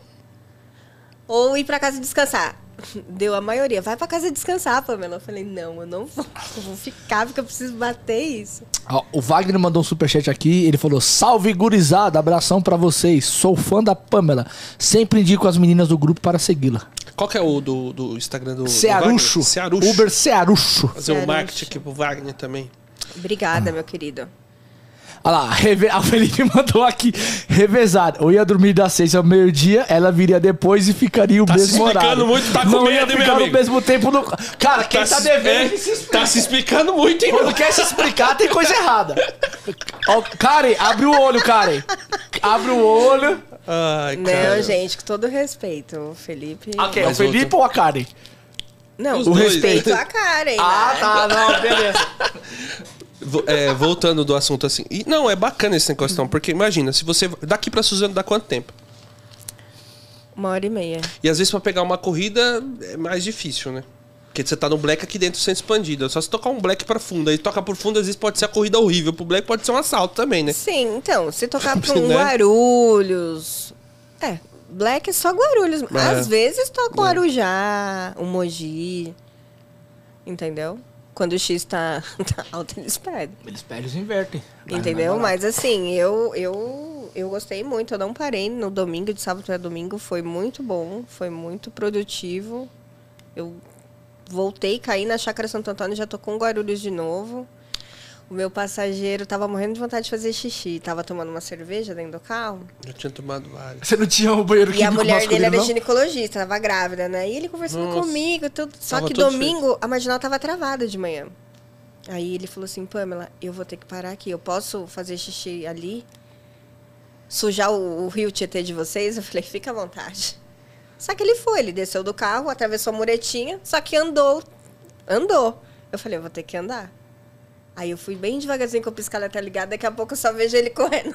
C: ou ir pra casa descansar? Deu a maioria, vai pra casa descansar, Pamela. Eu falei, não, eu não vou, eu vou ficar, porque eu preciso bater isso.
B: Ó, o Wagner mandou um superchat aqui, ele falou: Salve gurizada, abração pra vocês. Sou fã da Pamela. Sempre indico as meninas do grupo para segui-la.
A: Qual que é o do, do Instagram do. do
B: Cearucho.
A: Wagner? Cearucho.
B: Uber Cearucho.
A: Fazer um marketing aqui pro Wagner também.
C: Obrigada, meu querido.
B: Olha lá, reve... a Felipe mandou aqui revezar. Eu ia dormir das seis ao meio-dia, ela viria depois e ficaria o
A: Tá se
B: mesmo
A: explicando
B: horário.
A: muito, tá com
B: Não
A: medo, meu amigo?
B: mesmo tempo no. Cara, quem tá,
A: se-
B: devendo
A: é,
B: que se explica.
A: Tá se explicando muito, hein,
B: Quando quer se explicar, tem coisa errada. Ó, Karen, abre o olho, Karen. Abre o olho.
A: Ai,
C: Não, gente, com todo respeito, o Felipe.
B: Ah, quem? O Felipe
A: voltou.
B: ou a Karen?
C: Não,
A: Os
C: com
A: dois.
C: respeito à Karen.
B: Ah,
C: né?
B: tá, não, beleza.
A: É, voltando do assunto assim. E, não, é bacana esse negócio, porque imagina, se você. Daqui pra Suzano dá quanto tempo?
C: Uma hora e meia.
A: E às vezes pra pegar uma corrida é mais difícil, né? Porque você tá no black aqui dentro sendo expandido. É só se tocar um black pra fundo. Aí toca por fundo, às vezes pode ser a corrida horrível. Pro black pode ser um assalto também, né?
C: Sim, então, se tocar pra um
A: Né?
C: Guarulhos. É, Black é só Guarulhos.
A: É.
C: Às vezes toca um Arujá, um Mogi. Entendeu? Quando o X tá, tá alto, eles pedem.
B: Eles perdem e invertem.
C: Entendeu? Mas assim, eu, eu, eu gostei muito. Eu não parei no domingo, de sábado para domingo. Foi muito bom, foi muito produtivo. Eu voltei, caí na Chácara Santo Antônio, já tô com Guarulhos de novo. O meu passageiro tava morrendo de vontade de fazer xixi. Tava tomando uma cerveja dentro do carro.
A: Já tinha tomado vários.
B: Você não tinha o banheiro
C: E a mulher dele era
B: não?
C: ginecologista, tava grávida, né? E ele conversando
A: Nossa.
C: comigo, tudo. Só
A: Tava
C: que domingo a marginal tava travada de manhã. Aí ele falou assim, Pamela, eu vou ter que parar aqui. Eu posso fazer xixi ali? Sujar o, o rio Tietê de vocês? Eu falei, fica à vontade. Só que ele foi, ele desceu do carro, atravessou a muretinha, só que andou. Andou. Eu falei, eu vou ter que andar. Aí eu fui bem devagarzinho com o pisca-alerta ligado, daqui a pouco eu só vejo ele correndo.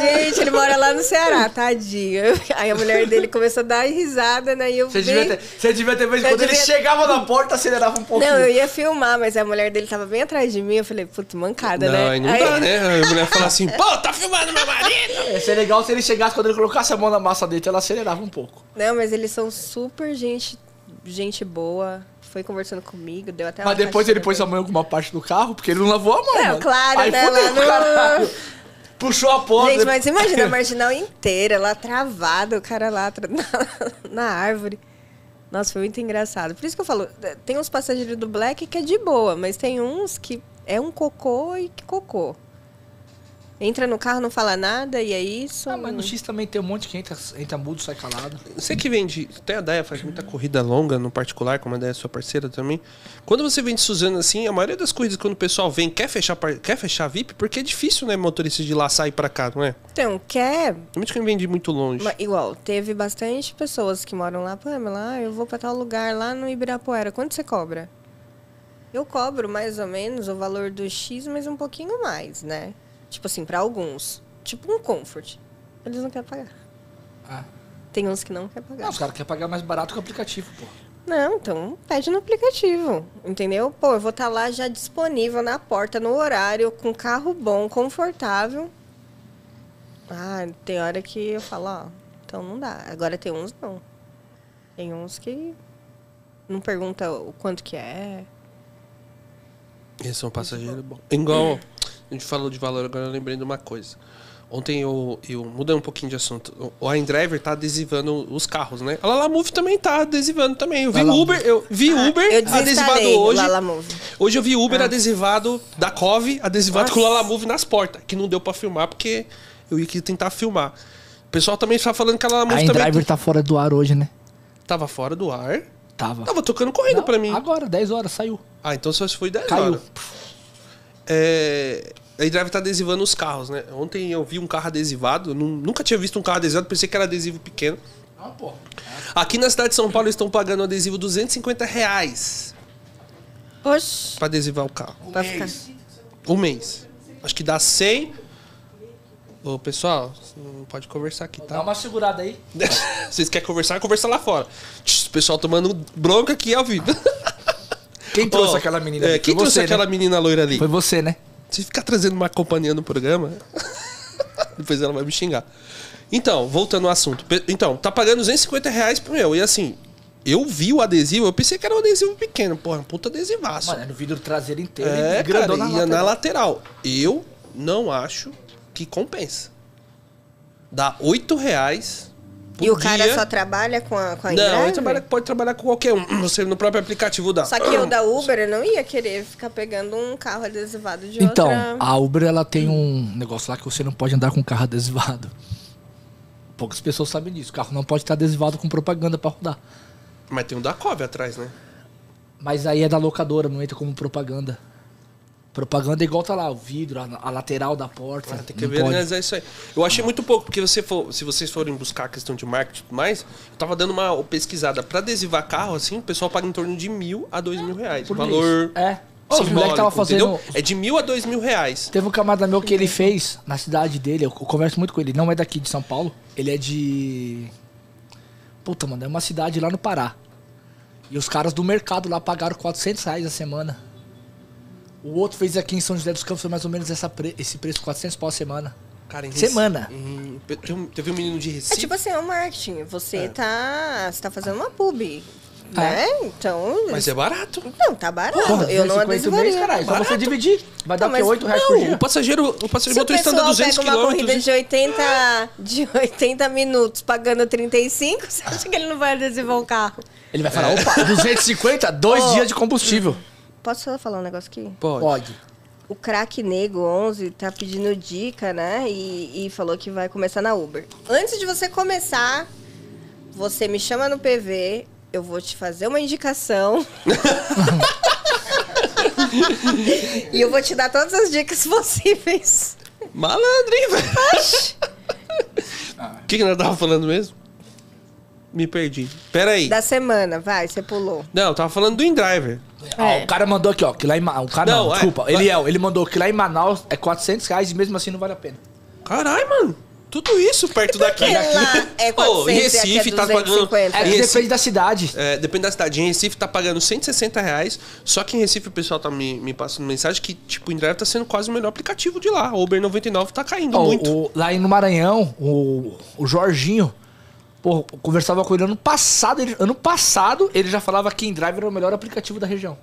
C: Gente, ele mora lá no Ceará, tadinho. Aí a mulher dele começou a dar risada, né? E eu
B: Você
C: bem-
B: devia ter, você devia ter visto quando ele
C: devia-
B: chegava na porta, acelerava um pouquinho.
C: Não, eu ia filmar, mas a mulher dele tava bem atrás de mim. Eu falei, putz, mancada,
A: Não,
C: né?
A: aí não dá, né? A mulher fala assim, pô, tá filmando meu marido!
B: Ia ser legal se ele chegasse, quando ele colocasse a mão na massa dele, ela acelerava um pouco.
C: Não, mas eles são super gente, gente boa. Foi conversando comigo, deu até
B: Mas
C: uma
B: depois ele pôs a mão em alguma parte do carro, porque ele não lavou a mão,
C: Não,
B: mano.
C: claro,
B: Aí
C: né,
B: fudeu, caralho. Puxou a porta.
C: Gente, mas imagina a marginal inteira, lá travada, o cara lá na, na árvore. Nossa, foi muito engraçado. Por isso que eu falo, tem uns passageiros do Black que é de boa, mas tem uns que é um cocô e que cocô. Entra no carro, não fala nada e é isso.
B: Ah, mas no X também tem um monte que entra, entra mudo, sai calado.
A: Você que vende, até a Daia faz muita corrida longa no particular, como a Daia é sua parceira também. Quando você vende Suzano assim, a maioria das corridas quando o pessoal vem quer fechar, quer fechar VIP, porque é difícil, né, motorista de lá sair pra cá, não é?
C: Então, quer
A: Principalmente quem vende muito longe.
C: Ma- Igual, teve bastante pessoas que moram lá, Pamela, ah, eu vou pra tal lugar lá no Ibirapuera. Quanto você cobra? Eu cobro mais ou menos o valor do X, mas um pouquinho mais, né? Tipo assim, pra alguns. Tipo um comfort. Eles não querem pagar.
B: Ah.
C: Tem uns que não querem pagar.
B: Não, os caras querem pagar mais barato que o aplicativo, pô.
C: Não, então pede no aplicativo, entendeu? Pô, eu vou estar lá já disponível na porta, no horário, com carro bom, confortável. Ah, tem hora que eu falo, ó, então não dá. Agora tem uns não. Tem uns que não pergunta o quanto que é.
A: Esse é um passageiro bom. Igual, a gente falou de valor, agora eu lembrei de uma coisa. Ontem eu, eu mudei um pouquinho de assunto. O iDriver tá adesivando os carros, né? A Lala Move também tá adesivando também. Eu vi
B: Lala
A: Uber, eu vi Uber
C: eu
A: adesivado hoje.
C: Lala Move.
A: Hoje eu vi Uber adesivado da Cove, adesivado
C: Nossa.
A: com o Lala Move nas portas, que não deu pra filmar porque eu ia tentar filmar. O pessoal também está falando que a Lala
B: A
A: Move também
B: InDriver tá fora do ar hoje, né?
A: tava fora do ar.
B: Tava.
A: Tava tocando correndo pra mim.
B: Agora, 10 horas, saiu.
A: Ah, então só se foi 10
B: Caiu.
A: horas. É, a iDrive tá adesivando os carros, né? Ontem eu vi um carro adesivado, nunca tinha visto um carro adesivado, pensei que era adesivo pequeno.
B: Ah, pô.
A: Aqui na cidade de São Paulo eles estão pagando um adesivo 250 reais
C: Oxi.
A: pra adesivar o carro.
C: Pra ficar.
A: Um mês. Acho que dá 100. Ô, pessoal, não pode conversar aqui,
B: Dá
A: tá?
B: uma segurada aí.
A: Vocês querem conversar, conversa lá fora. O pessoal tomando bronca aqui ao vivo.
B: Quem trouxe
A: Ó,
B: aquela menina
A: é,
B: ali?
A: quem
B: Foi
A: trouxe
B: você,
A: aquela
B: né?
A: menina loira ali?
B: Foi você, né?
A: Se ficar trazendo uma companhia no programa, depois ela vai me xingar. Então, voltando ao assunto. Então, tá pagando 250 reais pro meu. E assim, eu vi o adesivo, eu pensei que era um adesivo pequeno. Porra, um puta adesivaço.
B: Mano, é no vidro traseiro inteiro
A: é,
B: e
A: cara,
B: grandão na
A: e é na
B: lateral.
A: lateral. Eu não acho que compensa. Dá 8 reais
C: E o cara só trabalha com a, com a
A: Não, ele trabalha- pode trabalhar com qualquer um. Você no próprio aplicativo dá.
C: Só que eu da Uber, eu não ia querer ficar pegando um carro adesivado de
B: Então,
C: outra...
B: a Uber ela tem um negócio lá que você não pode andar com carro adesivado. Poucas pessoas sabem disso. O carro não pode estar adesivado com propaganda pra rodar.
A: Mas tem um da Cove atrás, né?
B: Mas aí é da locadora, não entra como propaganda. Propaganda é igual tá lá, o vidro, a, a lateral da porta.
A: Tem que ver analisar isso aí. Eu achei muito pouco, porque você for, se vocês forem buscar a questão de marketing e tudo mais, eu tava dando uma pesquisada. Pra adesivar carro, assim, o pessoal paga em torno de mil a dois mil reais.
B: Por
A: Valor
B: mês. É. Ô, os tava fazendo.
A: entendeu? É de mil a dois mil reais.
B: Teve um camarada meu que ele fez na cidade dele, eu converso muito com ele, não é daqui de São Paulo, ele é de. Puta, mano, é uma cidade lá no Pará. E os caras do mercado lá pagaram 400 reais a semana. O outro fez aqui em São José dos Campos foi mais ou menos essa pre- esse preço, 400 pau a semana.
A: Cara, em
B: Semana.
A: em- teve, um, teve um menino de
C: É
A: Recife.
C: tipo assim, é um marketing. Você
A: É.
C: tá. Você tá fazendo uma pub. Né? Então.
A: Mas é barato.
C: Não, tá barato.
B: Porra,
C: eu não
B: 250
C: adesivaria.
B: mês, caralho. Só você dividir. Vai dar
C: Não,
B: o quê?
C: mas
B: 8 reais por
A: Não,
B: dia.
A: o passageiro, o
C: Se
A: passageiro
C: o
A: motorista anda
C: pessoal
A: 200
C: pega uma corrida
A: quilômetros.
C: de 80, de 80 minutos pagando 35, você acha que ele não vai adesivar um carro?
B: Ele vai falar, opa, 250, dois
C: Ó.
B: dias de combustível.
C: Posso só falar um negócio aqui?
A: Pode.
B: Pode.
C: O craque Nego 11 tá pedindo dica, né? E, e falou que vai começar na Uber. Antes de você começar, você me chama no PV, eu vou te fazer uma indicação. e eu vou te dar todas as dicas possíveis.
A: Malandro, hein, velho? O que, que nós tava falando mesmo? Me perdi. Pera aí.
C: Da semana, vai, você pulou.
A: Não, eu tava falando do InDriver.
B: Ó,
C: É.
B: o cara mandou aqui, ó, que lá em Ma- O cara não,
A: Não, é,
B: desculpa. Ele, é, ele mandou que lá em Manaus é 400 reais e mesmo assim não vale a pena.
A: Caralho, mano. Tudo isso perto daqui.
C: que lá é 400
A: Pô, em
C: e aqui é
A: Recife tá pagando.
C: 250?
B: É que
A: Recife-
B: depende da cidade.
A: É, depende da cidade. Em Recife tá pagando 160 reais. Só que em Recife o pessoal tá me, me passando mensagem que, tipo, o InDrive tá sendo quase o melhor aplicativo de lá. O Uber 99 tá caindo
B: Ó,
A: muito.
B: o- lá no Maranhão, o, o Jorginho, pô, eu conversava com ele ano passado. Ele, ano passado, ele já falava que InDriver era o melhor aplicativo da região.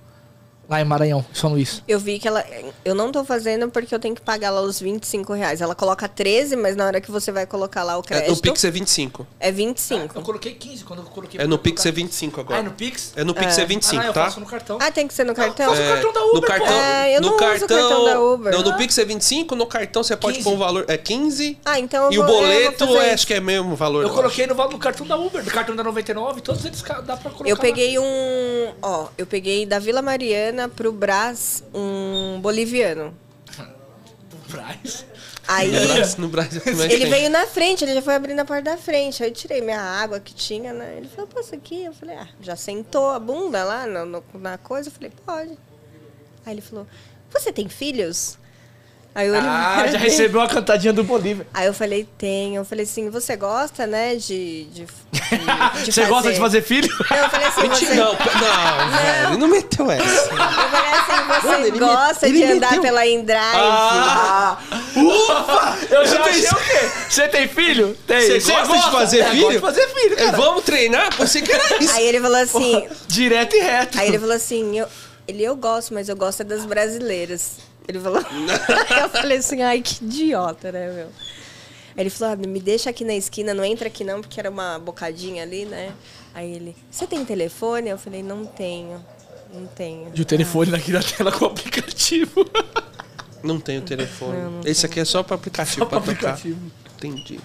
B: Lá em Maranhão, São Luís.
C: Eu vi que ela. Eu não tô fazendo porque eu tenho que pagar lá os 25 reais. Ela coloca 13, mas na hora que você vai colocar lá o
A: É,
C: crédito.
A: no Pix é 25.
C: É 25.
B: Eu coloquei 15 quando eu coloquei.
A: É no Pix é 25 agora.
B: Ah, é no Pix?
A: É no Pix é, 25,
B: ah, não, eu
A: tá?
B: faço no cartão.
C: Ah, tem que ser no cartão?
B: faço
A: É,
B: cartão da Uber,
A: no cartão,
C: É, eu
A: no
C: não uso o
A: cartão,
C: cartão da Uber.
A: Não, no
C: Ah.
A: Pix é 25, no cartão você pode
B: 15.
A: pôr um valor é 15.
C: Ah, então eu
A: e o
C: vou- eu vou
A: boleto é, acho que é mesmo valor.
B: Eu
A: eu
B: coloquei no, no cartão da Uber, no cartão da 99, todos eles dá pra colocar.
C: Eu
B: lá.
C: peguei um. Ó, eu peguei da Vila Mariana pro Brás um boliviano.
B: Braz.
C: Aí.
A: No Brasil, no Brasil também
C: Ele veio na frente, ele já foi abrindo a porta da frente. Aí eu tirei minha água que tinha, né? Ele falou, pô, isso aqui. Eu falei, ah, já sentou a bunda lá no- no- na coisa? Eu falei, pode. Aí ele falou, você tem filhos? Aí eu olhei
B: Ah, já
C: dele.
B: recebeu a cantadinha do Bolívia.
C: Aí eu falei, tenho. Eu falei assim, você gosta, né, de. de, de- de
B: Você gosta de fazer filho?
C: Não, eu falei assim,
A: Mentira,
C: você.
A: Não, p- não, velho, ele não meteu essa.
C: Eu falei assim, você
A: Mano, ele
C: gosta de
A: ele
C: andar
A: meteu-
C: pela Endrive?
A: Ah,
B: Ufa! Eu já achei o quê? Você tem filho? Tem.
A: Você gosta de fazer
B: É,
A: filho?
B: gosto de fazer filho, cara.
A: vamos treinar? Você que era isso.
C: Aí ele falou assim,
B: Direto e reto.
C: Aí ele falou assim, eu, ele, eu gosto, mas eu gosto é das brasileiras. Ele falou. eu falei assim, ai, que idiota, né, meu? Aí ele falou, ah, me deixa aqui na esquina, não entra aqui não, porque era uma bocadinha ali, né? Aí ele, você tem telefone? Eu falei, não tenho, não tenho.
B: E o telefone aqui na tela com o aplicativo.
A: Não tenho telefone.
C: Não, não
A: Esse aqui é só para aplicativo,
B: Só pra
A: pra tocar.
B: aplicativo.
A: Entendi.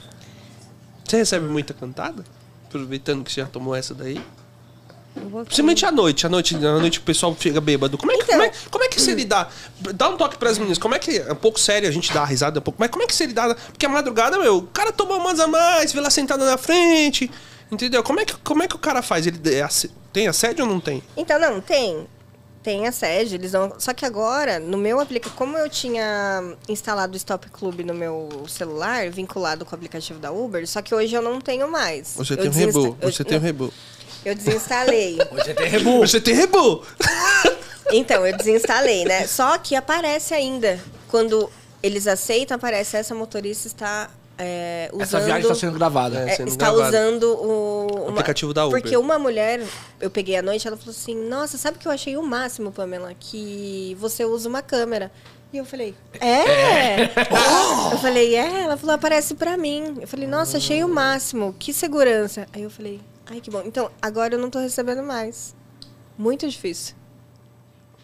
A: Você recebe muita cantada? Aproveitando que você já tomou essa daí?
C: Eu
A: Principalmente à noite. À noite, à noite o pessoal chega bêbado. Como é que,
C: Então.
A: como é, como é que você lidar? Dá um toque pras meninas. Como é que. É um pouco sério, a gente dá risada um pouco. Mas como é que você lidar? Porque a madrugada, meu, o cara toma umas a mais, vê lá sentado na frente. Entendeu? Como é que, como é que o cara faz? Ele é tem assédio ou não tem?
C: Então, não, tem. Tem assédio, eles não. Só que agora, no meu aplicativo, como eu tinha instalado o Stop Club no meu celular, vinculado com o aplicativo da Uber, só que hoje eu não tenho mais.
A: Você
C: Eu
A: tem
C: desinsta-
A: rebu.
C: eu-
A: Você tem um
C: não,
A: rebu.
C: Eu desinstalei.
B: Você tem rebu.
A: Você tem rebu.
C: então, eu desinstalei, né? Só que aparece ainda. Quando eles aceitam, aparece essa motorista está é, usando.
B: Essa viagem está sendo gravada.
A: É.
C: É,
A: sendo
C: está
A: gravado.
C: usando o, uma-
A: aplicativo da Uber.
C: Porque uma mulher, eu peguei à noite, ela falou assim: Nossa, sabe o que eu achei o máximo, Pamela? Que você usa uma câmera. E eu falei, é? Eu falei, é? Ela falou, aparece pra mim. Eu falei, nossa, achei o máximo. Que segurança. Aí eu falei, ai, que bom. Então, agora eu não tô recebendo mais. Muito difícil.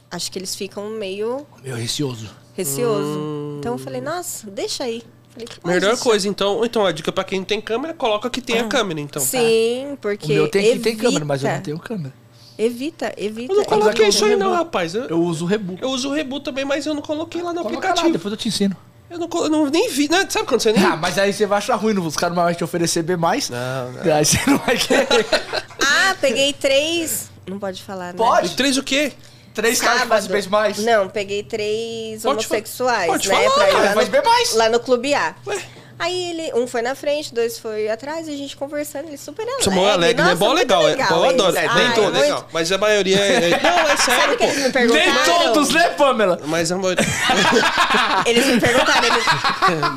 C: Acho que eles ficam meio
B: Meu receoso.
C: receoso. Então eu falei, nossa, deixa aí. Falei, pode
A: Melhor coisa, então. Então, a dica pra quem não tem câmera, coloca que tem a câmera, então.
C: Ah. Sim,
B: O
C: porque.
B: meu tem que tem
C: evita,
B: câmera, mas eu não tenho câmera.
C: Evita, evita.
A: Eu não
B: que
A: coloquei
B: eu
A: isso aí,
B: o
A: não, rapaz. Eu,
B: Eu uso o rebu.
A: eu uso o Rebu também, mas eu não coloquei lá no
B: Coloca lá,
A: aplicativo.
B: depois eu te ensino.
A: Eu não, eu não nem vi, né? Sabe quando você nem.
B: Ah, mas aí você vai achar ruim, os caras não vão te oferecer B mais.
A: Não, não.
B: Aí você não vai querer.
C: Ah, peguei três. Não pode falar, né?
B: Pode.
A: E três o quê?
B: Três caras que fazem B mais.
C: Não, peguei três
A: Pode
C: homossexuais,
A: pode
C: né?
A: falar,
C: pra ir
A: cara,
C: lá,
B: faz
C: no,
B: bem mais.
C: lá no Clube A.
A: Ué.
C: Aí ele, um foi na frente, dois foi atrás, e a gente conversando, ele super alegre.
A: Chamou alegre, né?
C: Nossa,
A: Bom,
C: muito
A: legal. é, bom, eu adoro. É,
C: Ai,
A: nem todo,
C: muito-
A: legal. Mas a maioria é. é- Não, é
C: Sabe
A: sério,
C: o que eles me perguntaram?
B: Nem todos, né, Pamela?
A: Mas a maioria.
C: Eles me perguntaram, eles...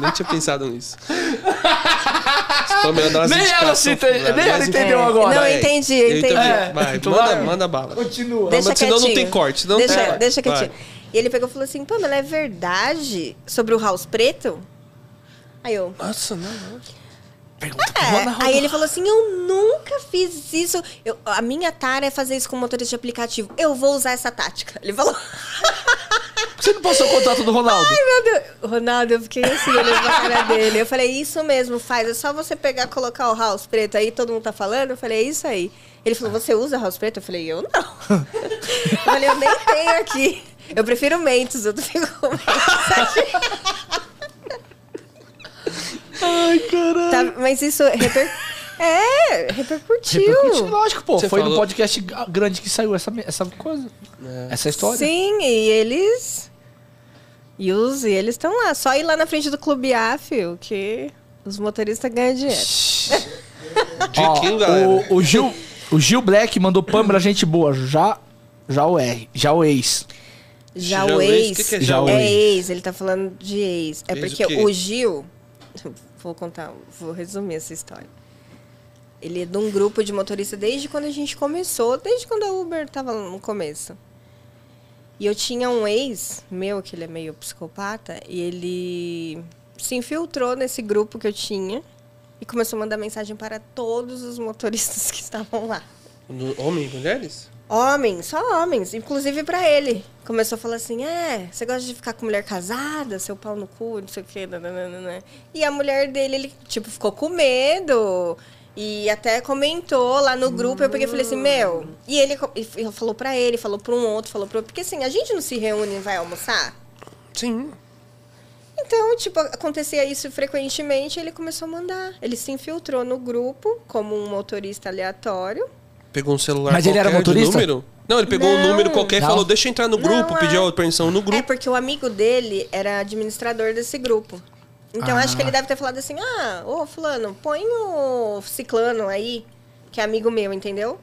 A: nem tinha pensado nisso. Pamela dá umas
B: Nem ela cita-
A: né?
B: nem ela
A: Mas-
B: entendeu
C: É.
B: agora.
C: Não, entendi,
A: Eu
C: entendi.
B: É,
A: Vai,
B: então
A: manda,
B: vai.
A: manda bala.
B: Continua.
C: Deixa
A: mas senão não tem corte, não
C: deixa,
A: tem corte.
C: Deixa
A: Vai.
C: quietinho. E ele pegou e falou assim, Pamela, é verdade sobre o House Preto? Aí eu...
A: Nossa, não, não.
B: Pergunta
C: É, aí ele falou assim: Eu nunca fiz isso. Eu- a minha tara é fazer isso com motorista de aplicativo. Eu vou usar essa tática. Ele falou:
B: Você não passou o contato do Ronaldo?
C: Ai, meu Deus. Ronaldo, eu fiquei assim, olhando pra cara dele. Eu falei: Isso mesmo, faz. É só você pegar colocar o house preto aí, todo mundo tá falando. Eu falei: É isso aí. Ele falou: Você usa house preto? Eu falei: Eu não. Eu falei: Eu nem tenho aqui. Eu prefiro Mentos, eu fico com Mentos aqui.
B: Ai, caralho.
C: Tá, mas isso reper... É, repercutiu.
B: Repercutiu, lógico, pô.
A: Você
B: Foi
A: falou-
B: no podcast grande que saiu essa, essa coisa. Essa história.
C: Sim, e eles. E, os, e eles estão lá. Só ir lá na frente do Clube A, fio, que os motoristas ganham dinheiro.
A: Diquinho,
B: Ó,
A: galera.
B: o, o Gil, o Gil Black mandou Pâmela, gente boa. Já, já o R, já o ex.
C: Já
A: Já
C: o
A: o ex,
C: ex.
A: que que é
B: já o
C: o
B: ex?
C: ex, ele tá falando de ex. É
A: Ex o
C: porque o Gil. Vou contar, vou resumir essa história. Ele é de um grupo de motorista desde quando a gente começou, desde quando a Uber tava no começo. E eu tinha um ex meu, que ele é meio psicopata, e ele se infiltrou nesse grupo que eu tinha e começou a mandar mensagem para todos os motoristas que estavam lá.
A: Homem e mulheres?
C: Homens, só homens, inclusive pra ele. Começou a falar assim: é, você gosta de ficar com mulher casada, seu pau no cu, não sei o quê. nananana." E a mulher dele, ele, tipo, ficou com medo. E até comentou lá no grupo, eu peguei e falei assim, meu. E ele e falou pra ele, falou pra um outro, falou outro. Porque assim, a gente não se reúne e vai almoçar?
A: Sim.
C: Então, tipo, acontecia isso frequentemente, ele começou a mandar. Ele se infiltrou no grupo como um motorista aleatório.
A: Pegou um celular
B: Mas ele era motorista?
A: número? Não, ele pegou um
C: Não.
A: número qualquer e
B: Não.
A: falou, deixa eu entrar no grupo,
C: Não, é.
A: pediu a permissão no
C: É
A: grupo.
C: porque o amigo dele era administrador desse grupo. Então
B: Ah.
C: acho que ele deve ter falado assim: ah, ô fulano, põe o ciclano aí, que é amigo meu, entendeu?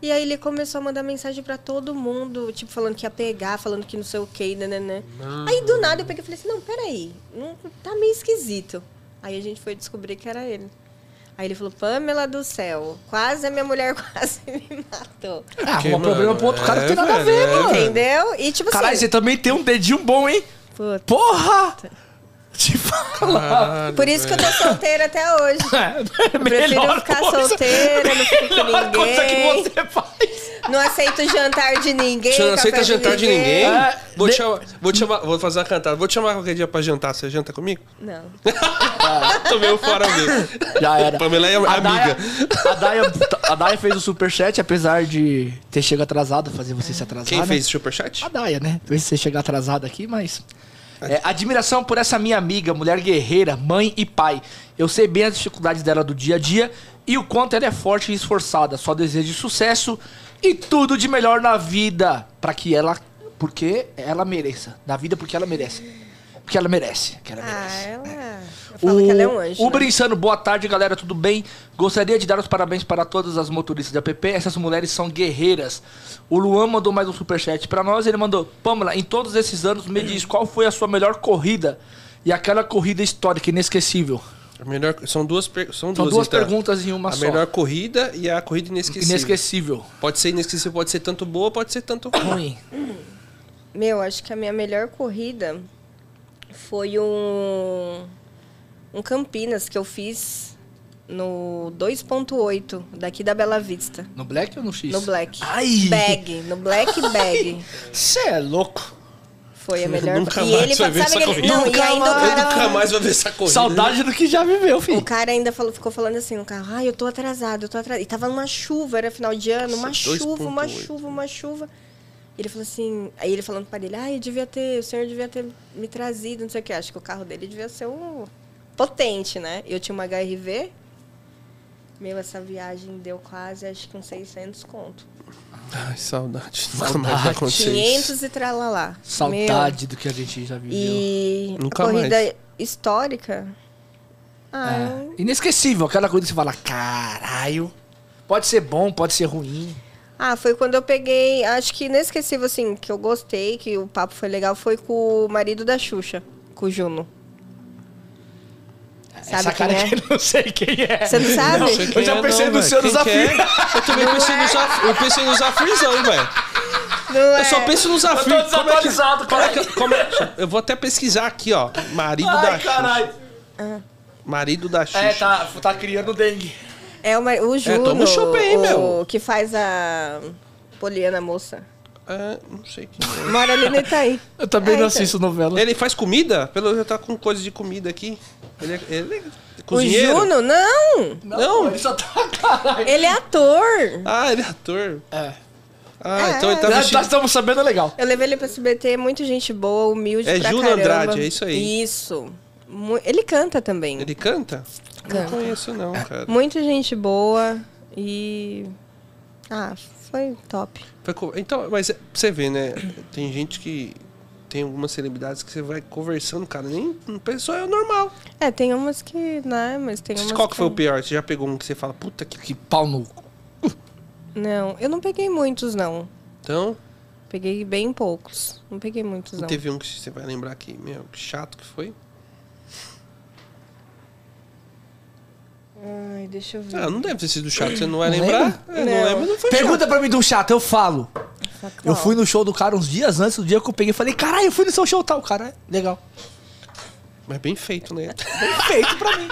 C: E aí ele começou a mandar mensagem pra todo mundo, tipo, falando que ia pegar, falando que não sei o que, né, Aí do nada eu peguei e falei assim, não, peraí, não, tá meio esquisito. Aí a gente foi descobrir que era ele. Aí ele falou, Pamela do céu, quase a minha mulher quase me matou.
B: Ah, arruma problema pro outro cara
A: é,
B: não tem nada a ver,
A: é,
B: mano.
C: Entendeu? E tipo
B: Caralho,
C: assim.
B: você também tem um dedinho bom, hein?
C: puta.
B: Porra! Te falar.
A: Caralho,
C: Por isso que eu tô solteira até hoje.
B: É,
C: Eu prefiro ficar solteira, não fico com
B: melhor coisa que
C: ninguém.
B: você faz.
C: Não aceito jantar de ninguém.
A: Você não aceita jantar de ninguém?
B: É,
A: Vou, te
B: de-
A: chamar, vou te chamar, vou fazer uma cantada. Vou te chamar qualquer dia pra jantar. Você janta comigo?
C: Não.
A: Tomei o fora mesmo.
B: Já era.
A: Pamela é
B: A
A: amiga.
B: Daya, a, Daya, a Daya fez o superchat, apesar de ter chegado atrasado, fazer você se atrasar.
A: Quem
B: né?
A: fez o superchat?
B: A Daya, né? Fez você chegar atrasado aqui, mas. É, admiração por essa minha amiga, mulher guerreira, mãe e pai. Eu sei bem as dificuldades dela do dia a dia e o quanto ela é forte e esforçada. Só desejo sucesso e tudo de melhor na vida. Pra que ela. Porque ela mereça. Na vida, porque ela merece. Porque ela merece. Que ela
C: Ah,
B: merece.
C: ela. Eu falo que ela é um anjo.
B: O
C: né?
B: Brinsano, boa tarde, galera, tudo bem? Gostaria de dar os parabéns para todas as motoristas da PP. Essas mulheres são guerreiras. O Luan mandou mais um superchat para nós. Ele mandou: Pamela, em todos esses anos, me diz qual foi a sua melhor corrida e aquela corrida histórica, inesquecível.
A: A melhor, são duas, per- são
B: São
A: duas,
B: duas
A: então.
B: perguntas em uma
A: A
B: só.
A: melhor corrida e a corrida inesquecível.
B: Inesquecível.
A: Pode ser inesquecível, pode ser tanto boa, pode ser tanto. Ruim.
C: Meu, acho que a minha melhor corrida foi um. Um Campinas que eu fiz no 2.8 daqui da Bela Vista.
B: No Black ou no X?
C: No Black.
B: Ai!
C: Bag. No Black Bag.
B: Você é louco.
C: Foi a melhor.
A: Nunca
C: e
A: mais
C: ele
A: vai ver essa
C: que ele,
A: corrida.
C: não, e
B: Nunca
C: o
B: mais.
A: Eu
C: cara
A: nunca mais vou ver essa corrida.
B: Saudade do que já viveu, filho.
C: O cara ainda falou, ficou falando assim no carro, ai, eu tô atrasado, eu tô atrasado. E tava numa chuva, era final de ano, uma
A: Nossa,
C: chuva, uma
A: 2.8.
C: chuva, uma chuva. Ele falou assim, aí ele falando para ele, ai, eu devia ter, o senhor devia ter me trazido, não sei o que. Acho que o carro dele devia ser um potente, né? Eu tinha uma HRV. Meu, essa viagem deu quase, acho que uns 600 conto.
A: Ai, saudade. Nunca mais vai acontecer
C: 500
A: isso.
C: e tralalá.
B: Saudade do que a gente já viveu.
C: E
A: Nunca
C: a corrida
A: mais.
C: histórica. Ah,
B: É. Inesquecível, aquela coisa que você fala, caralho. Pode ser bom, pode ser ruim.
C: Ah, foi quando eu peguei. Acho que inesquecível, assim, que eu gostei, que o papo foi legal, foi com o marido da Xuxa, com o Juno. Sabe
B: Essa
C: quem
B: cara
C: é?
B: que eu não sei quem é.
C: Você não sabe?
A: Não
B: Eu já
A: é,
B: pensei
A: não,
B: no seu desafio.
A: é? Eu também pensei no Zaf... Eu pensei no Zafrizão, velho.
C: Não
A: Eu
C: é?
A: só penso no Zafir.
B: Eu tô
A: Como é que-
B: desatualizado,
A: como é que- como é- Eu vou até pesquisar aqui, ó. Marido da
B: Ai, caralho.
A: Xuxa. Marido da Xuxa.
B: É, tá, tá criando dengue.
C: É o, o Juno,
A: toma um chopp aí,
C: o,
A: meu.
C: que faz a Poliana Moça.
A: É, não sei quem é.
C: Mora ali no Itaí.
B: Eu também
C: É,
B: não
C: então.
B: assisto novela.
A: Ele faz comida? Pelo já tá com coisa de comida aqui. Ele é, ele é
C: O
A: cozinheiro?
C: Juno, não!
A: Não.
B: ele só tá caralho.
C: Ele é ator.
A: Ah, ele é ator.
B: É.
A: Ah,
C: É,
A: então ele tá vestido...
B: já estamos sabendo legal.
C: Eu levei ele pra SBT, muito gente boa, humilde
A: É
C: pra
A: Juno
C: caramba.
A: Andrade, é isso aí.
C: Isso. Ele canta também.
A: Ele canta?
C: Canta.
A: Não conheço, não,
B: É.
A: cara.
C: Muita gente boa e. Ah, foi top.
A: Foi Então, mas você ver, né? Tem gente que. Tem algumas celebridades que você vai conversando, cara, nem pessoa é normal.
C: É, tem umas que, né, mas tem umas
A: Qual que foi o pior? Você já pegou um que você fala, puta que.
B: Que pau no.
C: Não, eu não peguei muitos, não.
A: Então,
C: Peguei bem poucos. Não peguei muitos, não.
A: teve um que você vai lembrar aqui, meu, que chato que foi.
C: Ai, deixa eu ver.
A: Ah, não deve ter sido chato, você não vai
B: Não
A: lembrar? É, não
C: Não.
A: lembra, não foi
B: Pergunta pra mim do chato, eu falo. Eu fui no show do cara uns dias antes, do dia que eu peguei, falei, caralho, eu fui no seu show tal, cara. Legal.
A: chato. Mas bem feito, né?
B: Feito pra mim.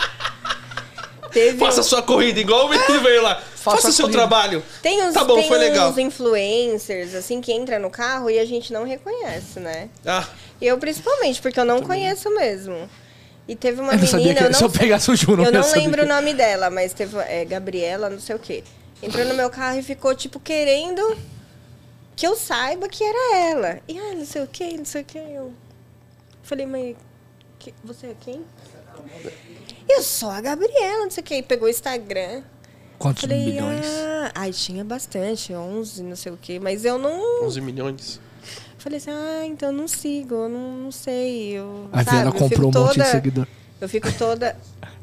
C: Teve
A: Faça
C: um-
A: sua corrida, igual o menino veio lá.
B: Faça
A: Faça seu
B: corrida.
A: trabalho.
C: Tem uns,
A: Tá bom,
C: tem
A: foi legal.
C: uns influencers, assim, que entra no carro e a gente não reconhece, né?
A: Ah,
C: Eu principalmente, porque eu não conheço mesmo. E teve uma
B: Eu não sabia
C: menina,
B: que
C: eu não,
B: se eu pegasse o Ju,
C: eu não lembro o
B: que-
C: nome dela, mas teve é, Gabriela, não sei o quê. Entrou no meu carro e ficou, tipo, querendo que eu saiba que era ela. E, ah, não sei o quê, não sei o quê. Eu falei, mas que- você é quem? Eu sou a Gabriela, não sei o quê. E pegou o Instagram.
B: Quantos
C: Falei,
B: milhões?
C: ah, ai, tinha bastante, 11, não sei o quê. Mas eu não...
A: 11 milhões.
C: Falei assim, ah, então eu não sigo, eu não, não sei. Eu,
B: A
C: sabe, fico
B: comprou um monte de
C: toda-
B: seguidor.
C: Eu fico toda.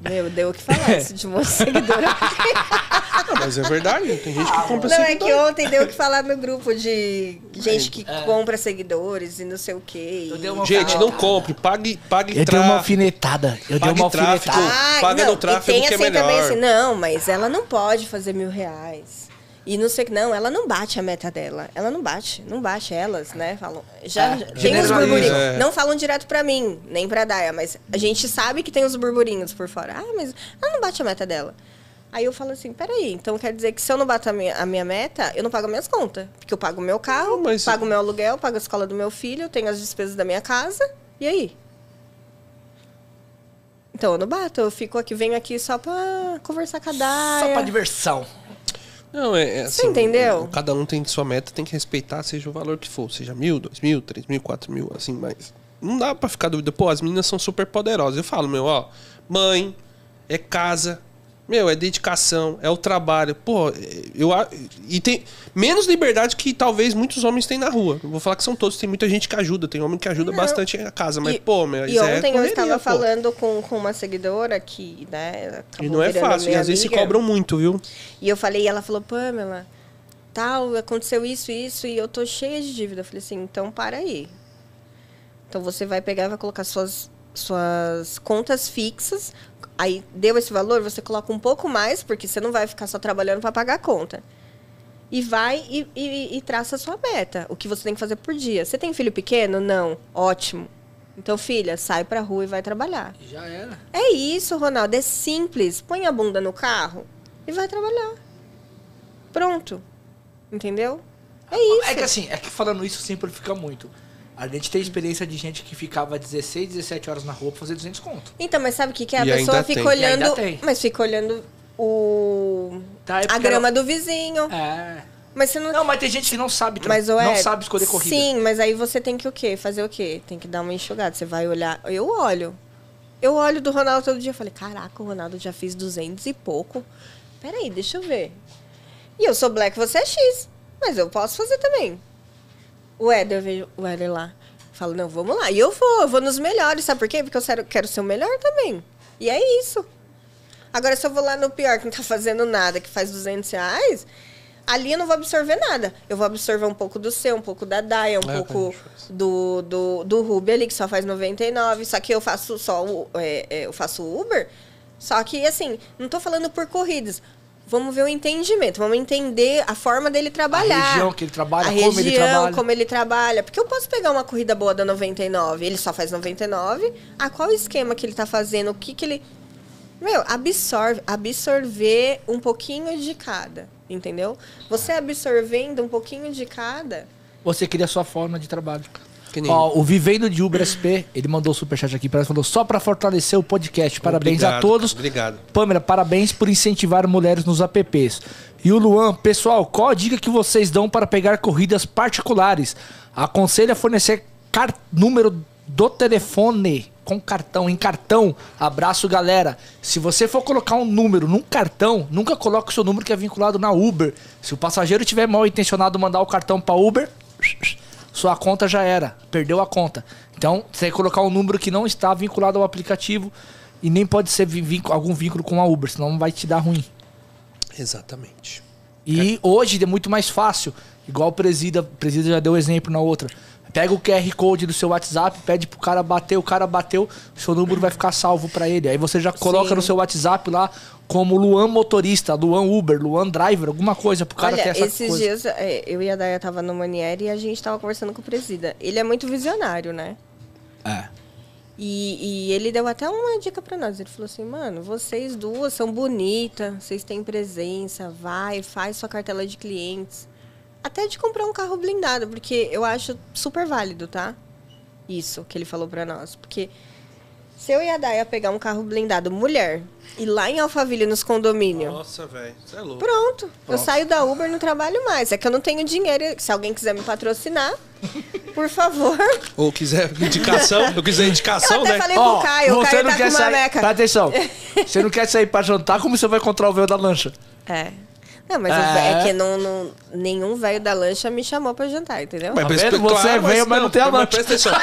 C: Meu, deu o que falar isso de uma seguidora.
A: Ah, mas é verdade, tem gente que compra
C: Não, é
A: seguidor.
C: que ontem deu o que falar no grupo de gente que compra seguidores e não sei o quê. E-
A: Gente, não compre, pague, pague
B: Eu dei uma alfinetada. Eu dei uma alfinetada.
A: Paga
C: não,
A: no tráfego
C: e tem
A: que é
C: assim também
A: melhor.
C: assim, não, mas ela não pode fazer mil reais. E não sei que não, ela não bate a meta dela. Ela não bate, não bate elas, né? Falam, já
B: É,
C: já- tem os burburinhos.
A: é.
C: Não falam direto pra mim, nem pra Daya, mas a gente sabe que tem os burburinhos por fora. Ah, mas ela não bate a meta dela. Aí eu falo assim, peraí, então quer dizer que se eu não bato a minha, a minha meta, eu não pago minhas contas. Porque eu pago o meu carro,
A: Não, mas-
C: pago o meu aluguel, pago a escola do meu filho, tenho as despesas da minha casa. E aí? Então eu não bato, eu fico aqui, venho aqui só pra conversar com a Daya.
B: Só pra diversão.
A: Não, é, é
C: Você
A: assim,
C: entendeu?
A: Cada um tem sua meta, tem que respeitar, seja o valor que for. Seja mil, dois mil, três mil, quatro mil, assim, mas... Não dá pra ficar dúvida. Pô, as meninas são super poderosas. Eu falo, meu, ó... Mãe, é casa... Meu, é dedicação, é o trabalho. Pô, eu... E tem menos liberdade que talvez muitos homens têm na rua. Não vou falar que são todos, tem muita gente que ajuda. Tem homem que ajuda
C: Não.
A: bastante a casa. Mas,
C: E-
A: pô, meu,
C: E
A: é
C: ontem eu
A: correria,
C: estava
A: pô.
C: falando com, com uma seguidora que, né,
A: E não é fácil. E às vezes se cobram muito, viu?
C: E eu falei, e ela falou, Pamela, tal, aconteceu isso, isso, e eu tô cheia de dívida. Eu falei assim, então para aí. Então você vai pegar e vai colocar suas, suas contas fixas. Aí deu esse valor, você coloca um pouco mais, porque você não vai ficar só trabalhando para pagar a conta. E vai e, e, e traça a sua meta. O que você tem que fazer por dia. Você tem filho pequeno? Não. Ótimo. Então, filha, sai pra rua e vai trabalhar.
B: Já era.
C: É isso, Ronaldo. É simples. Põe a bunda no carro e vai trabalhar. Pronto. Entendeu? É isso.
B: É que assim, é que falando isso simplifica muito. A gente tem experiência de gente que ficava 16, 17 horas na rua pra fazer 200 conto.
C: Então, mas sabe o que, que é? A
A: E
C: pessoa
A: ainda
C: fica
A: tem.
B: E
C: olhando.
B: ainda tem.
C: Mas fica olhando o.
B: Tá, é
C: a grama
B: ela-
C: do vizinho.
B: É.
C: Mas você não.
B: Não, mas tem gente que não sabe,
C: Mas, ué,
B: não sabe escolher corrida.
C: Sim, mas aí você tem que o quê? Fazer o quê? Tem que dar uma enxugada. Você vai olhar. Eu olho. Eu olho do Ronaldo todo dia. Eu falei, caraca, o Ronaldo já fez 200 e pouco. Peraí, deixa eu ver. E eu sou black, você é X. Mas eu posso fazer também. O Éder, eu vejo o Éder lá. Falo, não, vamos lá. E eu vou, eu vou nos melhores. Sabe por quê? Porque eu quero, ser o melhor também. E é isso. Agora, se eu vou lá no pior, que não tá fazendo nada, que faz 200 reais, ali eu não vou absorver nada. Eu vou absorver um pouco do seu, um pouco da Daya, um
A: É,
C: pouco
A: faz.
C: do, do, do Ruby ali, que só faz 99. Só que eu faço só o, é, é, eu faço Uber. Só que, assim, não tô falando por corridas. Vamos ver o entendimento, vamos entender a forma dele trabalhar.
B: A região que ele trabalha,
C: a
B: como ele
C: região,
B: trabalha.
C: como ele trabalha. Porque eu posso pegar uma corrida boa da 99, ele só faz 99. Ah, qual o esquema que ele tá fazendo? O que que ele... Meu, absorve, absorver um pouquinho de cada, entendeu? Você absorvendo um pouquinho de cada...
B: Você cria a sua forma de trabalho. Ó, o Vivendo de Uber SP, ele mandou o superchat aqui pra nós, falou só pra fortalecer o podcast. Parabéns a
A: Obrigado,
B: todos.
A: cara, Obrigado.
B: Pamela, parabéns por incentivar mulheres nos apps. E o Luan, pessoal, qual a dica que vocês dão para pegar corridas particulares? Aconselha fornecer car número do telefone com cartão, em cartão. Abraço, galera. Se você for colocar um número num cartão, nunca coloque o seu número que é vinculado na Uber. Se o passageiro tiver mal intencionado mandar o cartão para Uber, sua conta já era, perdeu a conta. Então, você tem que colocar um número que não está vinculado ao aplicativo e nem pode ser algum vínculo com a Uber, senão vai te dar ruim.
A: Exatamente.
B: E hoje é muito mais fácil. Igual o Presida, Presida já deu exemplo na outra. Pega o QR Code do seu WhatsApp, pede pro cara bater, o cara bateu, seu número vai ficar salvo para ele. Aí você já coloca
C: Sim.
B: no seu WhatsApp lá como Luan motorista, Luan Uber, Luan driver, alguma coisa pro cara ter
C: Olha,
B: essa
C: esses
B: coisa.
C: dias é, eu e a Daya tava no Manieri e a gente tava conversando com o Presida. Ele é muito visionário, né?
B: É.
C: E, e ele deu até uma dica pra nós. Ele falou assim, mano, vocês duas são bonitas, vocês têm presença, vai, faz sua cartela de clientes. Até de comprar um carro blindado, porque eu acho super válido, tá? Isso que ele falou pra nós. Porque se eu e a Daya pegar um carro blindado mulher e lá em Alphaville, nos condomínios,
A: Nossa, velho. Você é louco.
C: Pronto. Eu saio da Uber e não trabalho mais. É que eu não tenho dinheiro. Se alguém quiser me patrocinar, por favor.
A: Ou quiser indicação, eu quiser indicação,
C: Eu até
A: né?
C: falei pro Caio, o Caio tá com uma
B: sair.
C: meca.
B: Presta atenção. você não quer sair pra jantar, como você vai encontrar o véu da lancha?
C: É. Não, mas o
B: É.
C: é que não, não- nenhum velho da lancha me chamou pra jantar, entendeu?
B: Tá vendo? Você é velho, mas não tem a
A: mas
B: lancha.
A: presta atenção.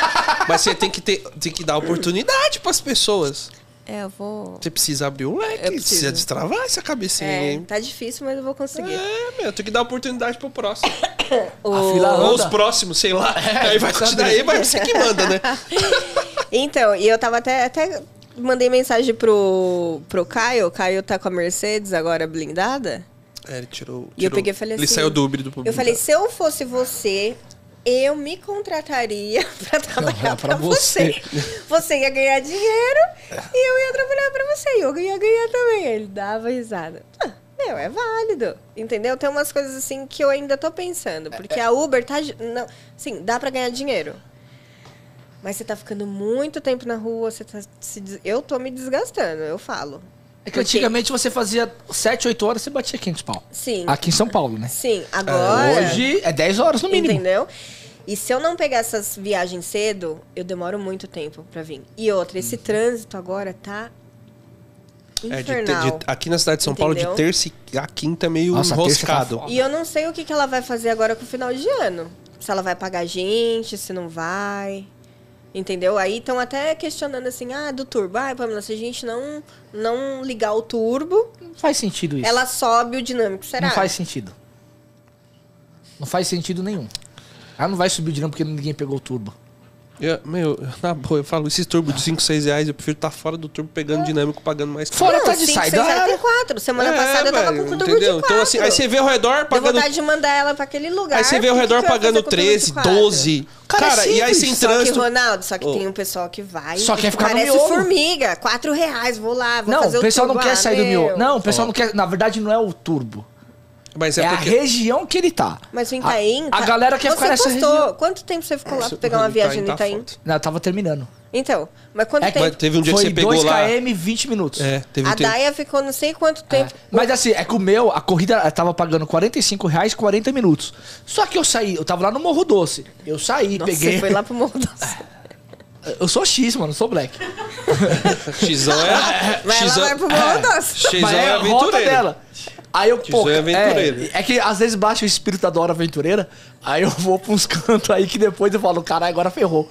A: Mas você tem que, ter, tem que dar oportunidade pras pessoas.
C: É, eu vou.
A: Você precisa abrir o leque, precisa destravar essa cabecinha,
C: É,
A: hein?
C: tá difícil, mas eu vou conseguir.
A: É, meu, tem que dar oportunidade pro próximo.
C: O-
B: A fila
A: Ou os próximos, sei lá.
B: É,
A: Aí vai daí, vai você que manda, né?
C: Então, e eu tava até. até mandei mensagem pro, pro Caio. O Caio tá com a Mercedes agora blindada.
A: É, ele tirou.
C: E eu
A: tirou-
C: peguei e falei
A: Ele
C: assim,
A: saiu do Uber do
C: Eu falei, se eu fosse você, eu me contrataria pra trabalhar
B: pra
C: pra você. Você ia ganhar dinheiro e eu ia trabalhar pra você. E eu ia ganhar também. Ele dava risada. Ah, meu, é válido. Entendeu? Tem umas coisas assim que eu ainda tô pensando. Porque a Uber tá. Não, sim, dá pra ganhar dinheiro. Mas você tá ficando muito tempo na rua, você tá se Eu tô me desgastando, eu falo.
B: É que antigamente você fazia 7, 8 horas e batia 500 pau.
C: Sim.
B: Aqui em São Paulo, né?
C: Sim, agora.
B: Hoje é 10 horas no mínimo.
C: Entendeu? E se eu não pegar essas viagens cedo, eu demoro muito tempo pra vir. E outra, esse trânsito agora tá
A: É, de,
C: infernal.
A: de- aqui na cidade de São Paulo,
C: Entendeu?
A: de terça e a quinta é meio
B: Nossa, tá
A: enroscado.
B: foda.
C: E eu não sei o que, que ela vai fazer agora com o final de ano. Se ela vai pagar a gente, se não vai. Entendeu? Aí estão até questionando assim, ah, do turbo. Ah, Pamela, se a gente não, não ligar o turbo,
B: Não faz sentido isso.
C: ela sobe o dinâmico. Será?
B: Não faz sentido. Não faz sentido nenhum. Ela não vai subir o dinâmico porque ninguém pegou o turbo.
A: Eu- meu, na boa, eu falo, esses turbos de 5, 6 reais, eu prefiro estar fora do turbo pegando dinâmico, pagando mais caro.
B: Fora
C: Não,
B: tá de
C: cinco,
B: saída.
C: tem. Semana
A: É,
C: passada eu tava
A: velho,
C: com o turbo
A: entendeu?
C: de
A: Então,
C: quatro.
A: assim, aí você vê ao redor
C: Deu
A: pagando.
C: vontade de mandar ela pra aquele lugar.
A: Aí você vê ao redor pagando
C: fazer com o turbo de
A: 13,
C: quatro?
A: 12.
B: Cara, é
A: Cara, e aí sem
C: Só que,
A: trânsito.
C: Ronaldo, só que
A: Ô.
C: tem um pessoal que vai.
B: Só quer ficar no
C: Parece
B: miolo.
C: formiga. Quatro reais, vou lá, vou
B: Não,
C: fazer
B: o
C: o
B: pessoal
C: turbo.
B: não quer
C: Ah,
B: sair do miolo. Não, o pessoal não quer. Na verdade, não é o turbo.
A: Mas
B: É,
A: é,
B: a
A: porque.
B: região que ele tá.
C: Mas o Itaim...
B: A, a
C: tá-
B: galera quer
C: você
B: ficar nessa
C: postou.
B: região.
C: Quanto tempo você ficou lá pra pegar uma
A: o
C: viagem no
A: tá
C: Itaim?
A: foda.
B: Não, eu tava terminando.
C: Então, mas quanto
B: É que-
C: tempo?
A: Mas teve um dia
B: Foi
A: que você pegou
B: 2
A: lá.
B: km 20 minutos.
A: É, teve um
C: A
A: tempo.
C: Daia ficou não sei quanto
B: É.
C: tempo.
B: Mas assim, é que o meu, a corrida ela tava pagando 45 reais 40 minutos. Só que eu saí, eu tava lá no Morro Doce. Eu saí,
C: Nossa,
B: peguei.
C: você foi lá pro Morro Doce.
B: Eu sou X, mano, sou black.
A: Xão é.
C: Mas ela
A: Xão
C: vai pro Morro Doce.
A: Xão
B: Mas
A: é
B: é a rota dela. Aí eu, pô,
A: é aventureiro.
B: é, é que às vezes bate o espírito da Dora Aventureira, aí eu vou pra uns cantos aí que depois eu falo, caralho, agora ferrou.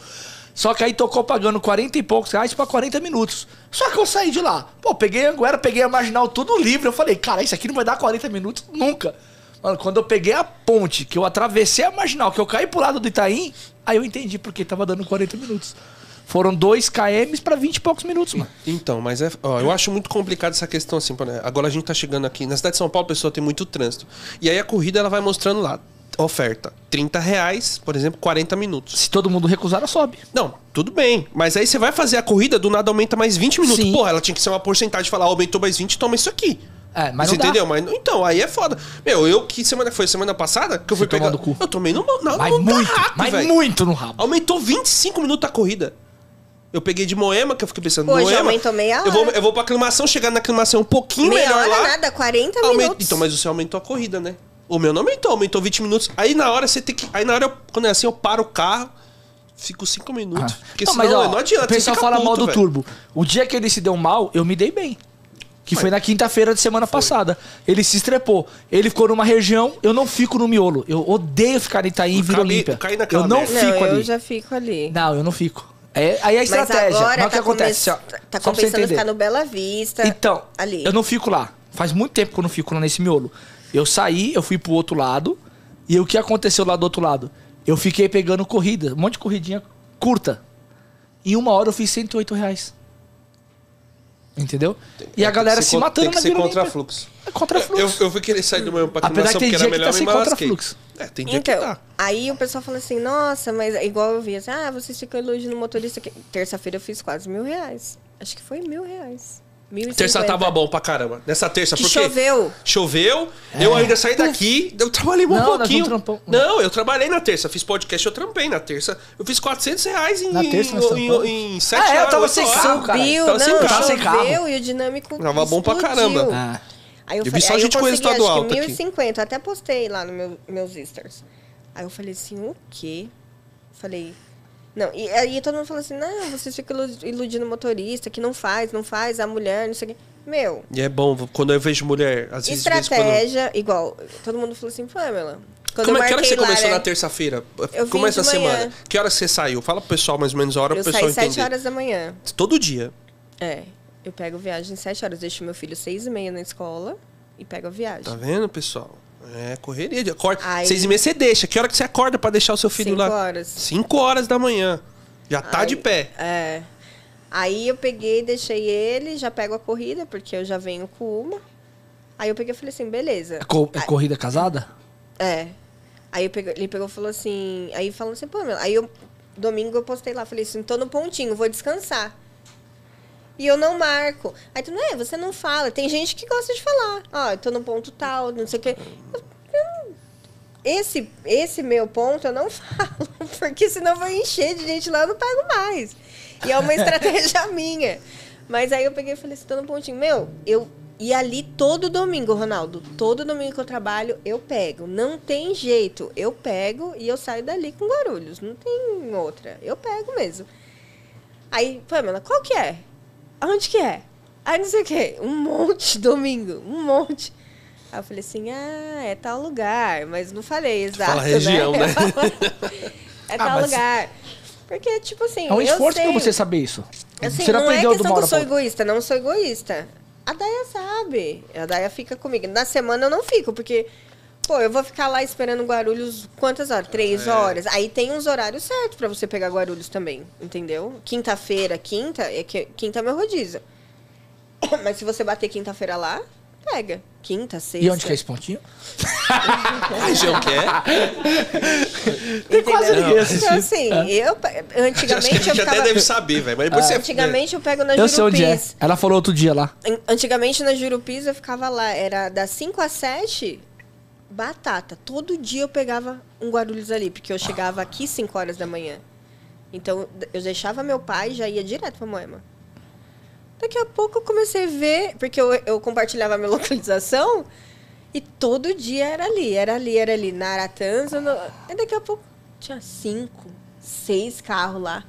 B: Só que aí tocou pagando 40 e poucos reais pra 40 minutos. Só que eu saí de lá. Pô, peguei a Anguera, peguei a Marginal tudo livre. Eu falei, cara, isso aqui não vai dar 40 minutos nunca. Mano, quando eu peguei a ponte, que eu atravessei a Marginal, que eu caí pro lado do Itaim, aí eu entendi porque tava dando 40 minutos. Foram 2 km pra 20 e poucos minutos, mano.
A: Então, mas é, ó, eu acho muito complicado essa questão assim, né? agora a gente tá chegando aqui, na cidade de São Paulo a pessoa tem muito trânsito. E aí a corrida ela vai mostrando lá, oferta, 30 reais, por exemplo, 40 minutos.
B: Se todo mundo recusar, ela sobe.
A: Não, tudo bem, mas aí você vai fazer a corrida, do nada aumenta mais 20 minutos.
B: Sim.
A: Porra, ela tinha que ser uma porcentagem de falar, aumentou mais 20, toma isso aqui.
B: É, mas
A: Você
B: não dá.
A: entendeu? Mas, então, aí é foda. Meu, eu que semana foi semana passada que eu fui
B: Você
A: pegar.
B: no.
A: Eu tomei no, no,
B: Mas
A: no
B: muito,
A: carraco,
B: mas
A: velho.
B: muito no rabo.
A: Aumentou 25 minutos a corrida. Eu peguei de Moema, que eu fiquei pensando,
C: Hoje
A: Moema.
C: aumentou meia
A: Eu vou,
C: hora.
A: eu vou pra aclimação, chegar na aclimação um pouquinho
C: Meia
A: melhor
C: hora
A: lá.
C: nada, 40
A: Aument-
C: minutos.
A: Então, mas o seu aumentou a corrida, né? O meu não aumentou, aumentou 20 minutos. Aí na hora você tem que. Aí na hora, eu- quando é assim, eu paro o carro, fico cinco minutos.
B: Ah.
A: Porque
B: não,
A: senão
B: mas ó,
A: não adianta.
B: o pessoal
A: você fica
B: fala mal
A: puto,
B: do
A: velho.
B: Turbo. O dia que ele se deu mal, eu me dei bem. Que foi na quinta-feira de semana passada. Ele se estrepou. Ele ficou numa região, eu não fico no miolo. Eu odeio ficar em Itaim e Vila Olímpia.
A: eu
B: não
A: merda.
B: fico
C: não, eu
B: ali.
C: já fico ali.
B: Não, eu não fico. É, aí é
C: Mas
B: estratégia.
C: agora
B: Mas o que
C: tá,
B: acontece?
C: come-
B: ó,
C: tá
B: só
C: compensando
B: entender.
C: ficar no Bela Vista.
B: Então,
C: ali.
B: eu não fico lá. Faz muito tempo que eu não fico lá nesse miolo. Eu saí, eu fui pro outro lado. E o que aconteceu lá do outro lado? Eu fiquei pegando corrida, um monte de corridinha curta. Em uma hora eu fiz 108 reais. Entendeu? E a
A: É,
B: galera
A: que
B: se matando
A: Tem que
B: na
A: ser contra fluxo.
B: É contra
A: Eu,
B: fluxo.
A: eu fui querer sair do meu
B: que tem
A: porque
B: dia
A: era
B: que
A: melhor
B: tá
A: me malasquei. É, tem dia que
C: Então,
A: tá.
C: aí o pessoal fala assim, nossa, mas igual eu vi assim, ah, vocês ficam elogiando o motorista. que Terça-feira eu fiz quase mil reais. Acho que foi mil reais. Mil e
A: Terça
C: cinquenta.
A: tava bom pra caramba. Nessa terça,
C: Que
A: porque...
C: choveu.
A: Choveu, eu ainda saí daqui, eu trabalhei um
B: Não, nós
A: pouquinho.
B: não.
A: Não, eu trabalhei na terça, fiz podcast, eu trampei na terça. Eu fiz 400 reais em,
B: Na terça
A: em, em, em 7
B: Ah, é, eu
A: horas.
B: tava sem carro, cara.
C: Subiu,
A: Tava
C: não,
B: sem carro.
C: choveu e o dinâmico
A: Tava bom pra caramba.
B: Ah.
C: Aí eu,
A: Eu vi só
C: aí
A: gente
C: eu
A: com
C: consegui,
A: resultado
C: acho
A: alto
C: que
A: aqui.
C: 1.050, até postei lá no meu, meus Instars. Aí eu falei assim, o quê? Falei, não, e aí todo mundo falou assim, não, vocês ficam ilu- iludindo o motorista, que não faz, não faz, a mulher, não sei o quê. Meu,
A: E é bom, quando eu vejo mulher, às vezes... em quando-
C: estratégia, igual, todo mundo falou assim, Pamela, quando
A: Como é, que hora você
C: lá,
A: começou
C: né,
A: na terça-feira? Como essa
C: de manhã.
A: semana? Que hora você saiu? Fala pro pessoal mais ou menos a hora
C: eu
A: pro pessoal
C: saí
A: entender.
C: 7 horas da manhã.
A: Todo dia.
C: É, eu pego viagem 7 horas, deixo meu filho 6 e meia na escola e pego a viagem.
A: Tá vendo, pessoal? É correria de acorda.
C: Aí-
A: Seis e meia você deixa. Que hora que você acorda pra deixar o seu filho
C: 5
A: lá?
C: horas.
A: Cinco horas da manhã. Já tá
C: Aí-
A: de pé.
C: É. Aí eu peguei, deixei ele, já pego a corrida, porque eu já venho com uma. Aí eu peguei e falei assim, beleza.
B: É, co- é corrida casada?
C: É. Aí eu peguei- ele pegou e falou assim, aí falando assim, pô, meu, aí eu, domingo eu postei lá, falei assim, tô no pontinho, vou descansar. E eu não marco. Aí tu, não é, você não fala. Tem gente que gosta de falar. Ó, eu tô no ponto tal, não sei o quê. Eu- eu- esse, esse meu ponto eu não falo, porque senão vai encher de gente lá, eu não pago mais. E é uma estratégia minha. Mas aí eu peguei e falei assim, tô no pontinho. Meu, eu e ali todo domingo, Ronaldo, todo domingo que eu trabalho, eu pego. Não tem jeito. Eu pego e eu saio dali com Guarulhos. Não tem outra. Eu pego mesmo. Aí, Pamela, qual que é? Aonde que é? Aí não sei o quê. Um monte domingo. Um monte. Aí eu falei assim, ah, é tal lugar. Mas não falei exato,
A: Fala região, né?
C: é
B: Ah,
C: tal
B: mas-
C: lugar. Porque, tipo assim,
B: É um
C: eu
B: esforço
C: sei,
B: pra você saber isso.
C: eu sei,
B: você não,
C: não é questão que eu sou egoísta, não sou egoísta. A Daya sabe. A Daya fica comigo. Na semana eu não fico, porque, pô, eu vou ficar lá esperando Guarulhos quantas horas? Três
A: É.
C: horas. Aí tem uns horários certos pra você pegar Guarulhos também, entendeu? Quinta-feira, quinta, é que quinta é meu rodízio. Mas se você bater quinta-feira lá, pega. Quinta, sexta.
B: E onde que é esse pontinho?
A: A região que é.
B: Tem quase ninguém
C: Então, assim,
B: É.
C: eu,
A: Acho que a
C: antigamente eu
A: gente
C: ficava...
A: até deve saber, velho. Mas depois você.
C: Antigamente eu pego na
B: Eu sei onde é.
C: Jurupis.
B: Ela falou outro dia lá.
C: An- Antigamente na Jurupis eu ficava lá, era das 5 às 7, batata. Todo dia eu pegava um Guarulhos ali, porque eu chegava aqui 5 horas da manhã. Então eu deixava meu pai e já ia direto pra Moema. Daqui a pouco eu comecei a ver, porque eu, eu compartilhava a minha localização e todo dia era ali, era ali, era ali, na Aratanza. No... E daqui a pouco tinha cinco, seis carros lá.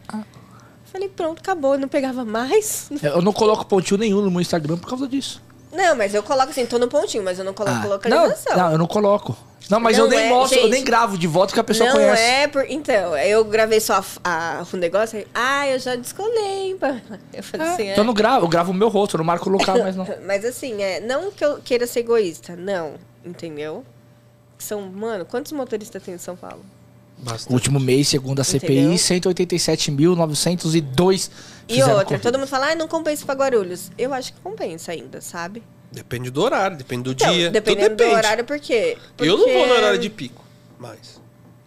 C: Falei, pronto, acabou, eu não pegava mais.
B: Eu não coloco pontinho nenhum no meu Instagram por causa disso.
C: Não, mas eu coloco assim, tô no pontinho, mas eu não coloco
B: Ah, não,
C: localização.
B: não, eu não coloco. Não, mas
C: Não
B: eu nem
C: é,
B: mostro, eu
C: gente.
B: nem gravo de volta que a pessoa
C: não
B: conhece.
C: é por. Então, eu gravei só a, a- o negócio. aí, Ah, eu já descolei. hein, Pamela?" Eu falei
B: É,
C: assim, é.
B: Então eu não gravo, eu gravo o meu rosto, eu não marco o local mais não.
C: Mas assim, é, não que eu queira ser egoísta, não. Entendeu? São, mano, quantos motoristas tem em São Paulo?
A: Bastante.
B: Último mês, segundo a CPI,
C: Entendeu?
B: 187.902
C: E outra,
B: corrida.
C: todo mundo fala, ah, não compensa pra Guarulhos. Eu acho que compensa ainda, sabe?
A: Depende do horário, depende do
C: Então,
A: dia.
C: dependendo
A: depende.
C: do horário, por quê?
A: Eu não vou no
C: Porque-
A: horário de pico. Mas.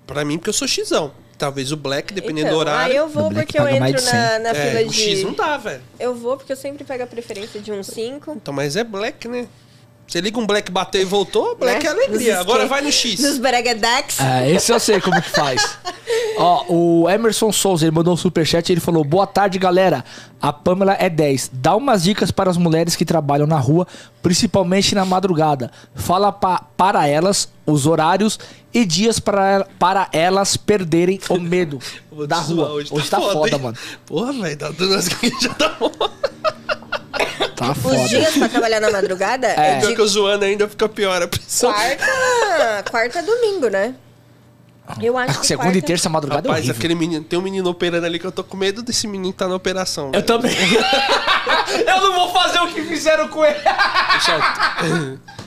A: Pra mim, porque eu sou xizão. Talvez o Black, dependendo
C: Então,
A: do horário.
C: Aí eu vou porque eu entro na, na
A: é,
C: fila
A: o
C: de.
A: X não dá, velho.
C: Eu vou porque eu sempre pego a preferência de um 5.
A: Então, mas é Black, né? Você liga um Black bateu e voltou, Black
C: Né?
A: é alegria.
C: Nos
A: Agora vai no X.
C: Nos Bregadex.
B: É, esse eu sei como que faz. Ó, o Emerson Souza, ele mandou um superchat e ele falou: Boa tarde, galera. A Pamela é 10. Dá umas dicas para as mulheres que trabalham na rua, principalmente na madrugada. Fala pa- para elas os horários e dias para, para elas perderem o medo da rua. Hoje, tá foda,
A: hein?
B: mano.
A: Porra, velho, tá dando as que já tá bom.
B: Tá
C: Os
B: foda.
C: dias pra trabalhar na madrugada é,
B: É.
C: De
A: que eu zoando ainda fica pior a pressão.
C: quarta, quarta a domingo, né? Eu acho que
B: Segunda e
C: quarta-
B: terça madrugada é
A: Rapaz,
B: horrível.
A: aquele menino, tem um menino operando ali que eu tô com medo desse menino que tá na operação.
B: Eu
A: velho.
B: também. eu não vou fazer o que fizeram com ele.
A: Pessoal,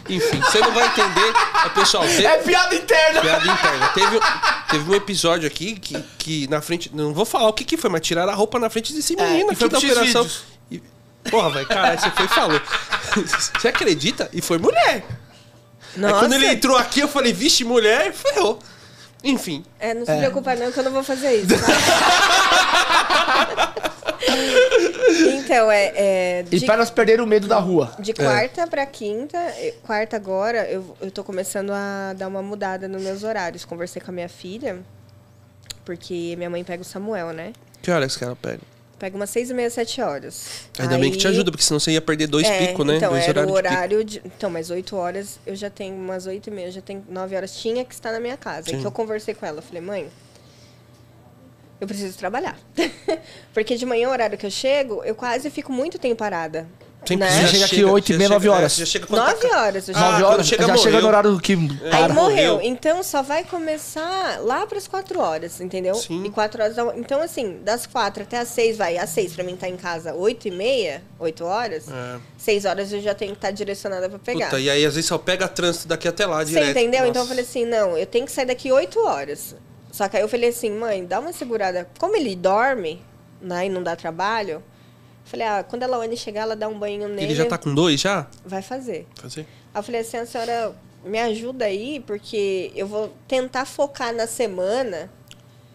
A: enfim, você não vai entender. Pessoal, teve,
B: É piada interna.
A: piada interna. Teve, teve um episódio aqui que, que na frente. Não vou falar o que, que foi, mas tiraram a roupa na frente desse menino
B: É, e
A: aqui
B: foi
A: da operação.
B: X-Vídeos.
A: E- Porra, velho, caralho, você foi e falou. Você acredita? E foi mulher. Aí
C: Nossa.
A: quando ele entrou aqui, eu falei, vixe, mulher, ferrou. Enfim.
C: É, não se preocupa não que eu não vou fazer isso. tá? então, é... é
B: E
C: de-
B: para elas perderem o medo da rua.
C: De quarta pra quinta, eh, quarta agora, eu, eu tô começando a dar uma mudada nos meus horários. Conversei com a minha filha, porque minha mãe pega o Samuel, né?
A: Que horas que ela pega?
C: Pega umas seis e meia, sete horas.
A: Ainda bem que te
C: Aí-
A: ajuda, porque senão você ia perder dois
C: é,
A: picos, né?
C: Então,
A: dois
C: era o horário de. Então, mas 8 horas, eu já tenho umas 8 e meia, já tenho 9 horas, tinha que estar na minha casa.
A: Sim.
C: E que eu conversei com ela, eu falei, mãe, eu preciso trabalhar. Porque de manhã, o horário que eu chego, eu quase fico muito tempo parada.
A: Sempre
C: né?
B: Já chega aqui oito e
A: já
B: meia,
A: chega-
B: nove horas.
A: é, já chega quando tá
C: 9
A: ca-
C: horas, eu
A: Ah,
C: já.
B: 9
A: quando
B: horas,
A: chega,
B: já chega
A: morreu.
B: no horário que.
C: Aí
B: Para.
C: morreu.
A: morreu.
C: Então só vai começar lá para as 4 horas, entendeu?
A: Sim.
C: E 4 horas. da- Então, assim, das 4 até as 6, vai. Às 6 pra mim estar em casa 8 e meia, 8 horas.
A: É.
C: 6 horas eu já tenho que estar direcionada pra pegar.
A: Puta, e aí às vezes só pega trânsito daqui até lá
C: Você
A: direto.
C: entendeu?
A: Nossa.
C: Então eu falei assim, não, eu tenho que sair daqui 8 horas. Só que aí eu falei assim, mãe, dá uma segurada. Como ele dorme, né, e não dá trabalho, falei, ah, quando ela Lawane chegar, ela dá um banho nele.
A: Ele já tá com dois já?
C: Vai fazer.
A: Fazer?
C: Aí eu falei assim, a senhora me ajuda aí, porque eu vou tentar focar na semana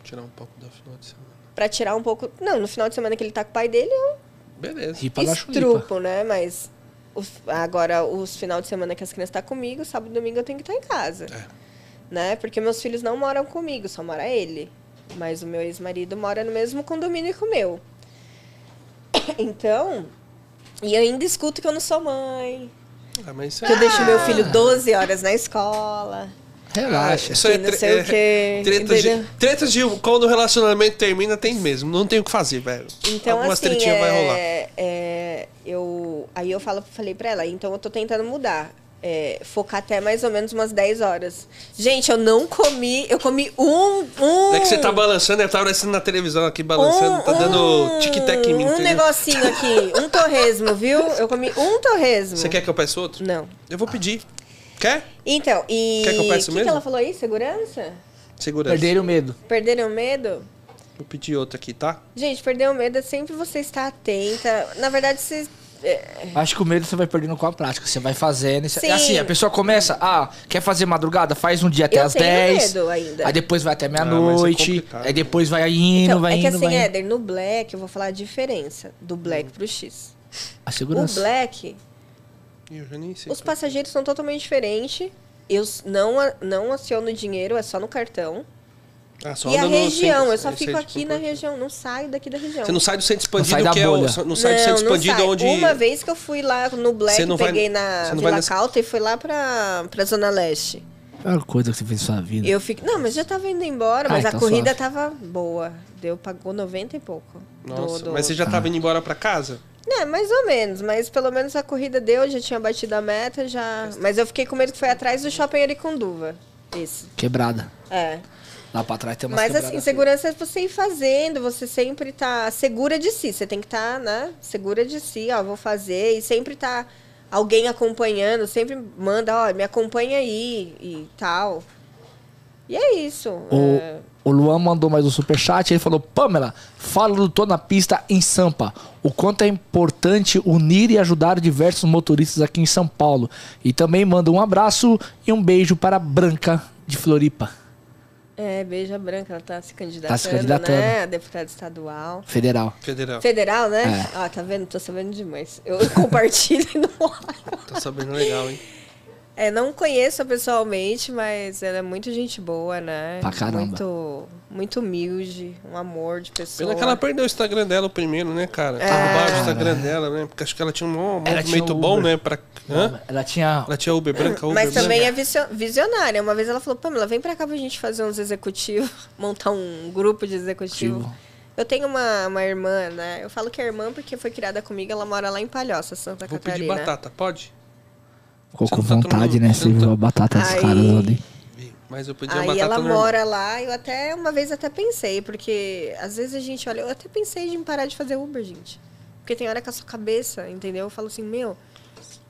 A: Tirar um pouco da final de semana.
C: pra tirar um pouco. Não, no final de semana que ele tá com o pai dele, eu
A: Beleza.
B: Ripa
C: estrupo, né? Mas os- agora, os final de semana que as crianças estão comigo, sábado e domingo eu tenho que estar em casa.
A: É.
C: Né? Porque meus filhos não moram comigo, só mora ele. Mas o meu ex-marido mora no mesmo condomínio que o meu. Então, e ainda escuto que eu não sou mãe.
A: Ah, mas
C: Que eu deixo meu filho 12 horas na escola.
B: Relaxa.
A: Ah, Isso é,
C: não sei o
A: é-
C: quê,
A: Tretas de, tretas de quando o relacionamento termina, tem mesmo. Não tem o que fazer, velho.
C: Então,
A: Algumas
C: assim,
A: tretinhas vai rolar.
C: é, é, eu, aí eu falo, falei pra ela, então eu tô tentando mudar. É, focar até mais ou menos umas 10 horas. Gente, eu não comi, eu comi um. um
A: É que você tá balançando, tá parecendo na televisão aqui balançando, tá dando tic-tac em mim.
C: Um
A: entendeu?
C: negocinho aqui, um torresmo, viu? Eu comi um torresmo.
A: Você quer que eu peça outro?
C: Não.
A: Eu vou pedir. Quer?
C: Então, e.
A: Quer que eu peça
C: O que,
A: mesmo?
C: que ela falou aí? Segurança?
A: Segurança.
B: Perderem o medo.
C: Perderam o medo?
A: Vou pedir outro aqui, tá?
C: Gente, perder o medo é sempre você estar atenta. Na verdade, você. É,
B: Acho que o medo você vai perdendo com a prática. Você vai fazendo. e você-
C: Sim.
B: Assim, a pessoa começa, ah, quer fazer madrugada? Faz um dia até
C: Eu
B: às
C: tenho
B: 10.
C: medo ainda.
B: Aí depois vai até
A: mas é
B: meia-noite.
A: complicado.
B: aí depois vai indo,
C: Então,
B: vai
C: é que
B: indo,
C: assim,
B: indo.
C: Éder, no Black, eu vou falar a diferença do Black pro X.
B: A
C: O
B: segurança.
C: Black,
A: Ih, Eu já nem sei.
C: os passageiros são totalmente diferentes. Eu não, não aciono dinheiro, é só no cartão.
A: Ah, só
C: e a região,
A: centro-
C: eu só fico aqui na região, não saio daqui da região.
A: Você não sai do centro expandido,
B: sai da
A: que é o.
B: bolha.
A: Não sai do centro expandido
C: sai.
A: onde.
C: Uma vez que eu fui lá no Black,
A: Você não vai-
C: peguei
A: você
C: na
A: não
C: Vila
A: nessa-
C: Calta e fui lá pra, pra Zona Leste.
B: É a coisa que você fez na sua vida.
C: Eu fico. Não, mas já tava indo embora,
B: Ah,
C: mas a
B: então
C: corrida
B: suave.
C: tava boa. Deu, pagou 90 e pouco. do-
A: Nossa,
C: do-
A: mas você já tava indo embora pra casa?
C: É, mais ou menos, mas pelo menos a corrida deu, já tinha batido a meta, já. Mas eu fiquei com medo que foi atrás do shopping Ariconduva. Esse.
B: Quebrada.
C: É.
B: Lá pra trás tem umas
C: Mas assim, segurança é você ir fazendo, você sempre tá segura de si. Você tem que estar, né? Segura de si, ó, vou fazer. E sempre tá alguém acompanhando, sempre manda, ó, me acompanha aí e tal. E é isso.
B: O,
C: é.
B: o Luan mandou mais um superchat. Ele falou: Pamela, fala do Tô na Pista em Sampa. O quanto é importante unir e ajudar diversos motoristas aqui em São Paulo. E também manda um abraço e um beijo para a Branca de Floripa,
C: É, Beija Branca, ela tá se candidatando,
B: candidatando.
C: né? A deputada estadual.
B: federal.
A: Federal.
C: Federal, né?
B: É.
C: Ah, tá vendo? Tô sabendo demais. Eu compartilho e não olho.
A: Tá sabendo legal, hein?
C: É, não conheço pessoalmente, mas ela é muito gente boa, né?
B: Pra caramba.
C: Muito, muito humilde, um amor de pessoa.
A: Pena que ela perdeu o Instagram dela o primeiro, né, cara?
C: É.
A: Arrubaram o Instagram dela, né? Porque acho que ela tinha um movimento bom, né? Pra... Hã?
B: Ela tinha.
A: Ela tinha Uber branca, Uber
C: Mas
A: branca.
C: também é visio- visionária. Uma vez ela falou, Pamela, vem pra cá pra gente fazer uns executivos, montar um grupo de executivo. Eu tenho uma, uma irmã, né? Eu falo que é irmã porque foi criada comigo, ela mora lá em Palhoça, Santa
A: Vou pedir
C: Catarina.
A: batata, pode?
B: Ficou
A: Você
B: com
A: tá
B: vontade,
A: tomando-
B: né?
A: você
B: viu
A: tá-
B: a batata dos
C: Aí-
B: caras ali.
A: Mas eu pedi uma
C: Aí ela
A: normal.
C: mora lá, eu até uma vez até pensei, porque às vezes a gente olha, eu até pensei em parar de fazer Uber, gente. Porque tem hora que a sua cabeça, entendeu? Eu falo assim, meu,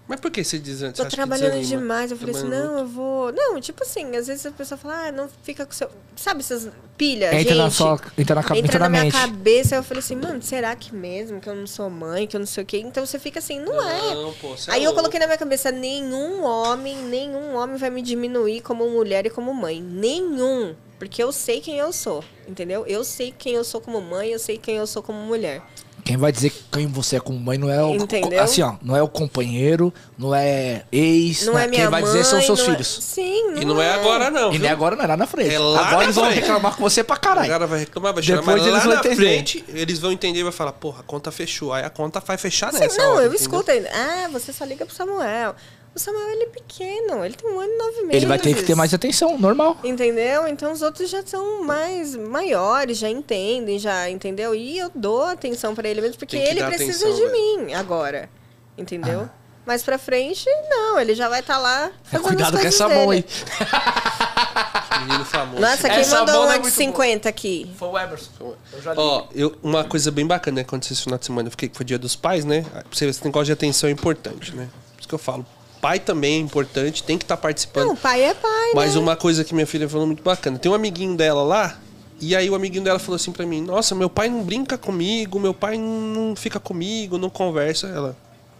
A: Mas por que você diz antes?
C: tô trabalhando demais. Eu falei assim, não, eu vou. Não, tipo assim, às vezes a pessoa fala, ah, não fica com seu. Sabe essas pilhas?
B: Entra na
C: gente?
B: sua- entra na
C: entra
B: entra na
C: minha
B: mente.
C: cabeça. Eu falei assim, mano, será que mesmo que eu não sou mãe, que eu não sei o quê? Então você fica assim, não, é.
A: Não, pô, você é
C: Aí eu
A: louco.
C: coloquei na minha cabeça, nenhum homem, nenhum homem vai me diminuir como mulher e como mãe. Nenhum. Porque eu sei quem eu sou, entendeu? Eu sei quem eu sou como mãe, eu sei quem eu sou como mulher.
B: Quem vai dizer quem você é como mãe não é o.
C: Entendeu?
B: Assim, ó, não é o companheiro, não é ex.
C: Não
B: né?
C: é minha
B: Quem vai
C: mãe.
B: dizer são seus
C: é-
B: filhos.
C: Sim, não
A: E não é agora, não.
B: E
A: viu?
B: nem agora não é lá na frente.
A: É lá
B: agora
A: na
B: eles vão
A: frente.
B: reclamar com você pra caralho.
A: galera vai reclamar, vai chorar,
B: Depois
A: mas
B: eles
A: lá
B: vão
A: na
B: entender.
A: frente, eles vão entender e vai falar, porra, a conta fechou. Aí a conta vai fechar
C: Sim,
A: nessa
C: não,
A: hora,
C: eu
A: entendeu?
C: escuto ainda. Ah, você só liga pro Samuel. O Samuel, ele é pequeno, ele tem um ano e nove meses.
B: Ele vai ter que ter mais atenção, normal.
C: Entendeu? Então os outros já são mais maiores, já entendem, já, entendeu? E eu dou atenção pra ele mesmo, porque ele precisa
A: atenção,
C: de mim agora. Entendeu? Mais pra frente, não, ele já vai estar lá fazendo
B: Cuidado
C: as
B: com essa mão aí.
C: dele.
A: Menino famoso.
C: Nossa, quem
B: Essa
C: mandou uma
B: é
C: de
B: muito
C: 50 aqui?
B: Foi o Emerson. Eu já li.
A: Ó, eu, uma coisa bem bacana né, que aconteceu esse final de semana, eu fiquei que foi dia dos pais, né? Você esse negócio de atenção é importante, né? Por isso que eu falo, pai também é importante, tem que estar participando.
C: Não, pai é pai,
A: Mas
C: né?
A: uma coisa que minha filha falou muito bacana. Tem um amiguinho dela lá, e aí o amiguinho dela falou assim pra mim: Nossa, meu pai não brinca comigo, meu pai não fica comigo, não conversa. Ela,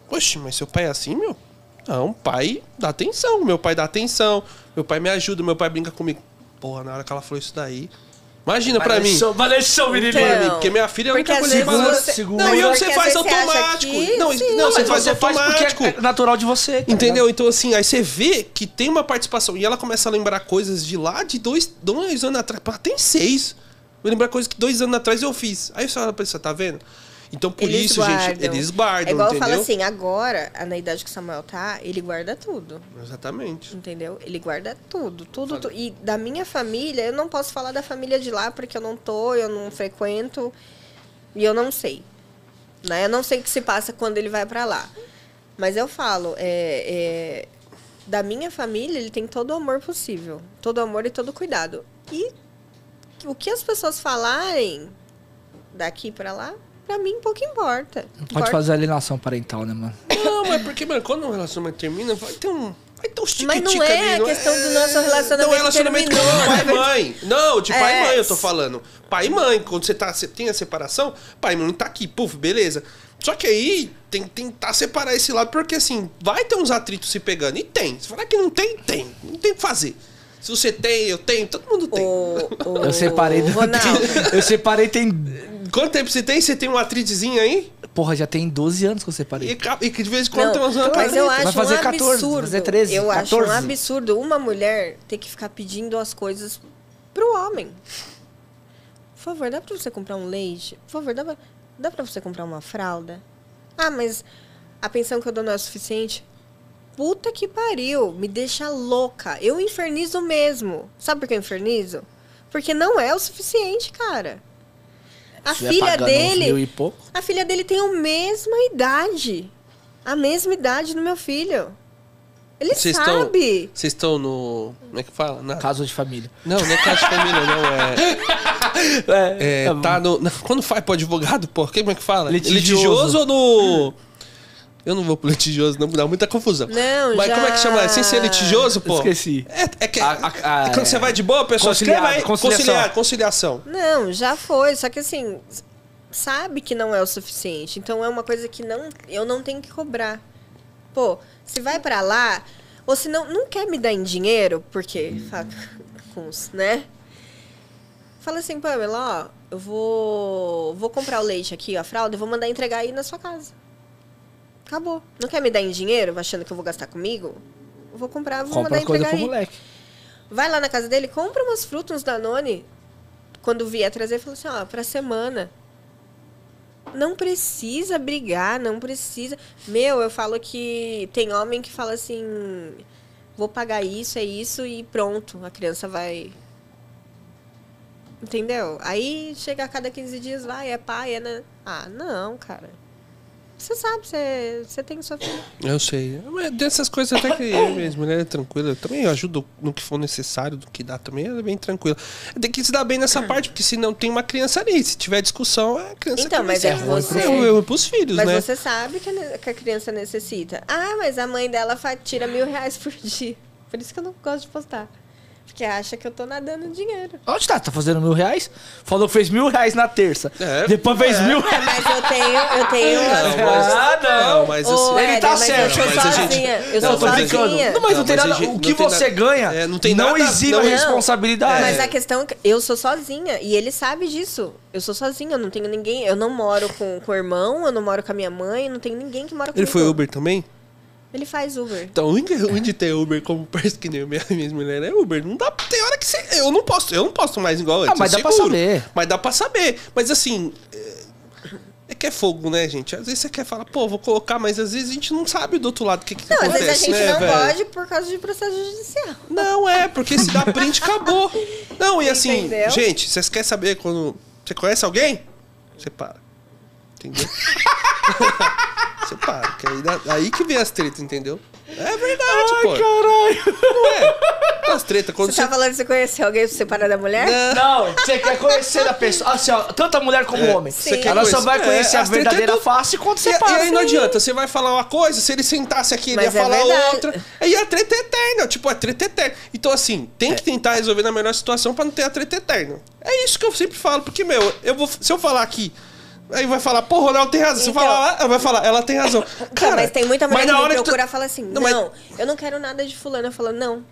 A: Oxe, mas seu pai é assim, meu? Não, pai dá atenção, meu pai dá atenção, meu pai me ajuda, meu pai brinca comigo. Porra, na hora que ela falou isso daí. Imagina pra mim.
B: Valeu, menino.
C: Então,
A: porque minha filha é a única coisa que fala.
B: segura.
A: Não, e você faz
C: você
A: automático.
C: que-
A: Não,
C: sim.
A: não, você faz
B: você faz porque
A: automático.
B: é natural de você. tá
A: Entendeu? Então, assim, aí você vê que tem uma participação. E ela começa a lembrar coisas de lá de dois, dois anos atrás. Ela tem seis. Vou lembrar coisas que dois anos atrás eu fiz. Aí você olha pra isso, tá vendo? Então, por
C: Eles
A: isso, gente,
C: guardam.
A: eles guardam,
C: É igual eu
A: entendeu?
C: falo assim, agora, na idade que o Samuel tá, ele guarda tudo.
A: Exatamente.
C: Entendeu? Ele guarda tudo, tudo, tu- E da minha família, eu não posso falar da família de lá porque eu não tô, eu não frequento e eu não sei. Né? Eu não sei o que se passa quando ele vai pra lá. Mas eu falo, é, é, da minha família, ele tem todo o amor possível. Todo o amor e todo o cuidado. E o que as pessoas falarem daqui pra lá, pra mim pouco importa.
B: Pode
C: Importa-
B: fazer alienação parental, né, mano?
A: Não, mas porque, mano, quando um relacionamento termina, vai ter um. Vai ter uns
C: Mas não é
A: ali,
C: a questão do nosso relacionamento
A: Não é relacionamento
C: terminou,
A: com pai e
C: é
A: mãe. Não, de pai e
C: É.
A: mãe eu tô falando. Pai e mãe, quando você, tá, você tem a separação, pai e mãe tá aqui, puf, beleza. Só que aí tem que tentar separar esse lado, porque assim, vai ter uns atritos se pegando. E tem. Se falar que não tem, tem. Não tem o que fazer. Se você tem, eu tenho, todo mundo tem.
C: O, o
B: Eu separei.
C: Ronaldo.
B: Eu separei tem.
A: Quanto tempo você tem? Você tem um atritozinho aí?
B: Porra, já tem 12 anos que eu separei.
A: e que de vez em quando
C: Não,
A: tem umas uma
C: mas eu
B: Vai
C: acho
B: fazer
C: um
B: 14, vai
C: absurdo.
B: fazer 13,
C: eu acho
B: 14.
C: um absurdo uma mulher ter que ficar pedindo as coisas pro homem. Por favor, dá pra você comprar um leite? Por favor, dá pra, dá pra você comprar uma fralda? Ah, mas a pensão que eu dou não é suficiente? Puta que pariu, me deixa louca. Eu infernizo mesmo. Sabe por que eu infernizo? Porque não é o suficiente, cara. A
B: tiver
C: filha dele.
B: Mil e pouco.
C: A filha dele tem a mesma idade. A mesma idade do meu filho. Ele
A: Vocês estão-
C: sabe.
A: Vocês estão no. Como é que fala? Na-
B: Caso de família.
A: Não, não é caso de família, não. É. É, tá no. na- Quando faz pro advogado, pô, como é que fala?
B: Litigioso.
A: ou no. Eu não vou pro litigioso, não, dá muita confusão.
C: Não,
A: Mas
C: já-
A: como é que chama? Sem ser litigioso, pô?
B: Esqueci.
A: É, é que.
B: A- a- a-
A: é quando você vai de boa, pessoal, escreva
B: conciliado,
A: aí.
B: conciliação.
A: Conciliar, conciliação.
C: Não, já foi. Só que assim, sabe que não é o suficiente. Então é uma coisa que não, eu não tenho que cobrar. Pô, se vai pra lá, ou se não, não quer me dar em dinheiro, porque, os, né? Fala assim, Pamela, ó, eu vou, vou comprar o leite aqui, a fralda, eu vou mandar entregar aí na sua casa. Acabou. Não quer me dar em dinheiro, achando que eu vou gastar comigo? vou comprar, vou
B: Compra
C: mandar
B: as coisas
C: entregar
B: pro
C: aí.
B: moleque.
C: Vai lá na casa dele, compra umas frutas, uns Danone. Quando vier trazer, fala assim, ó, pra semana. Não precisa brigar, não precisa. Meu, eu falo que tem homem que fala assim, vou pagar isso, é isso e pronto, a criança vai. Entendeu? Aí chega a cada 15 dias, vai, é pai, é. Né? Ah, não, cara. Você sabe, você, você tem sua filha.
A: Eu sei. Mas dessas coisas até que eu mesmo, né? Tranquila. Eu também ajudo no que for necessário, do que dá também, ela é bem tranquila. Tem que se dar bem nessa parte, porque senão tem uma criança ali. Se tiver discussão, a criança
C: Então, mas é você.
A: Eu, eu, pros filhos,
C: Mas
A: né?
C: você sabe que a, ne- que a criança necessita. Ah, mas a mãe dela tira mil reais por dia. Por isso que eu não gosto de postar. Porque acha que eu tô nadando dinheiro.
B: Onde tá? Tá fazendo mil reais? Falou que fez mil reais na terça.
A: É,
B: Depois fez
A: é.
B: mil
C: É,
B: reais.
C: mas eu tenho, eu tenho.
A: Não, mas,
B: Ah, não.
A: mas
C: Ô,
A: assim.
B: Ele
C: Éder,
B: tá
C: mas
B: certo,
C: Eu sou
A: gente-
C: sozinha. Eu
A: Não,
C: sou sozinha.
B: Não, mas não,
A: Não,
B: tem
A: mas a
B: nada.
A: gente-
B: o que você
A: nada-
B: ganha
A: é, não tem
B: não
A: nada-
B: exime
A: não-
B: a responsabilidade.
C: Mas a questão é que eu sou sozinha e ele sabe disso. Eu sou sozinha, eu não tenho ninguém. Eu não moro com, com o irmão, eu não moro com a minha mãe, não tem ninguém que mora
A: Ele
C: comigo.
A: foi Uber também?
C: Ele faz Uber.
A: Então, o ruim de ter Uber como parece que nem minha, minha mulher é Uber. Não dá. Tem hora que você. Eu não posso, eu não posso mais igual antes.
B: Ah, mas dá pra
A: seguro.
B: saber.
A: Mas dá pra saber. Mas assim. É, é que é fogo, né, gente? Às vezes você quer falar, pô, vou colocar, mas às vezes a gente não sabe do outro lado o que, que
C: Não, às
A: acontece,
C: vezes a gente
A: né,
C: não
A: velho?
C: pode por causa de processo judicial.
A: Não, é, porque se dá print, acabou. Não, e assim,
C: Entendeu?
A: gente, vocês querem saber quando. Você conhece alguém? Você para. Entendeu? Você para. Que aí, aí que vem as tretas, entendeu? É verdade, pô.
B: Caralho.
A: Não é? As tretas, quando
C: Você tá falando que você conheceu alguém pra separar da mulher?
A: Não.
B: Não, você quer conhecer a pessoa. Assim, ó, tanto a mulher como o homem.
C: Sim. Você
B: Ela
A: quer
B: só vai
A: conhecer-
B: conhecer
A: é,
B: a
A: as treta é
B: verdadeira
A: tudo-
B: face quando
A: E,
B: você
A: e
B: para.
A: aí não adianta, você vai falar uma coisa, se ele sentasse aqui, ele
C: Mas
A: ia
C: é
A: falar
C: verdade.
A: outra. Aí a treta é eterna, tipo, a treta é eterna. Então, assim, tem que tentar resolver na melhor situação pra não ter a treta eterna. É isso que eu sempre falo, porque, meu, eu vou, se eu falar aqui, aí vai falar, pô, Ronaldo tem razão.
C: Então-
A: falar lá, ela vai falar, ela tem razão.
C: Cara, mas tem muita mulher
A: mas
C: que me
A: tu-
C: procura e fala assim,
A: Não,
C: não,
A: mas-
C: eu não quero nada de fulano. Eu falo, não,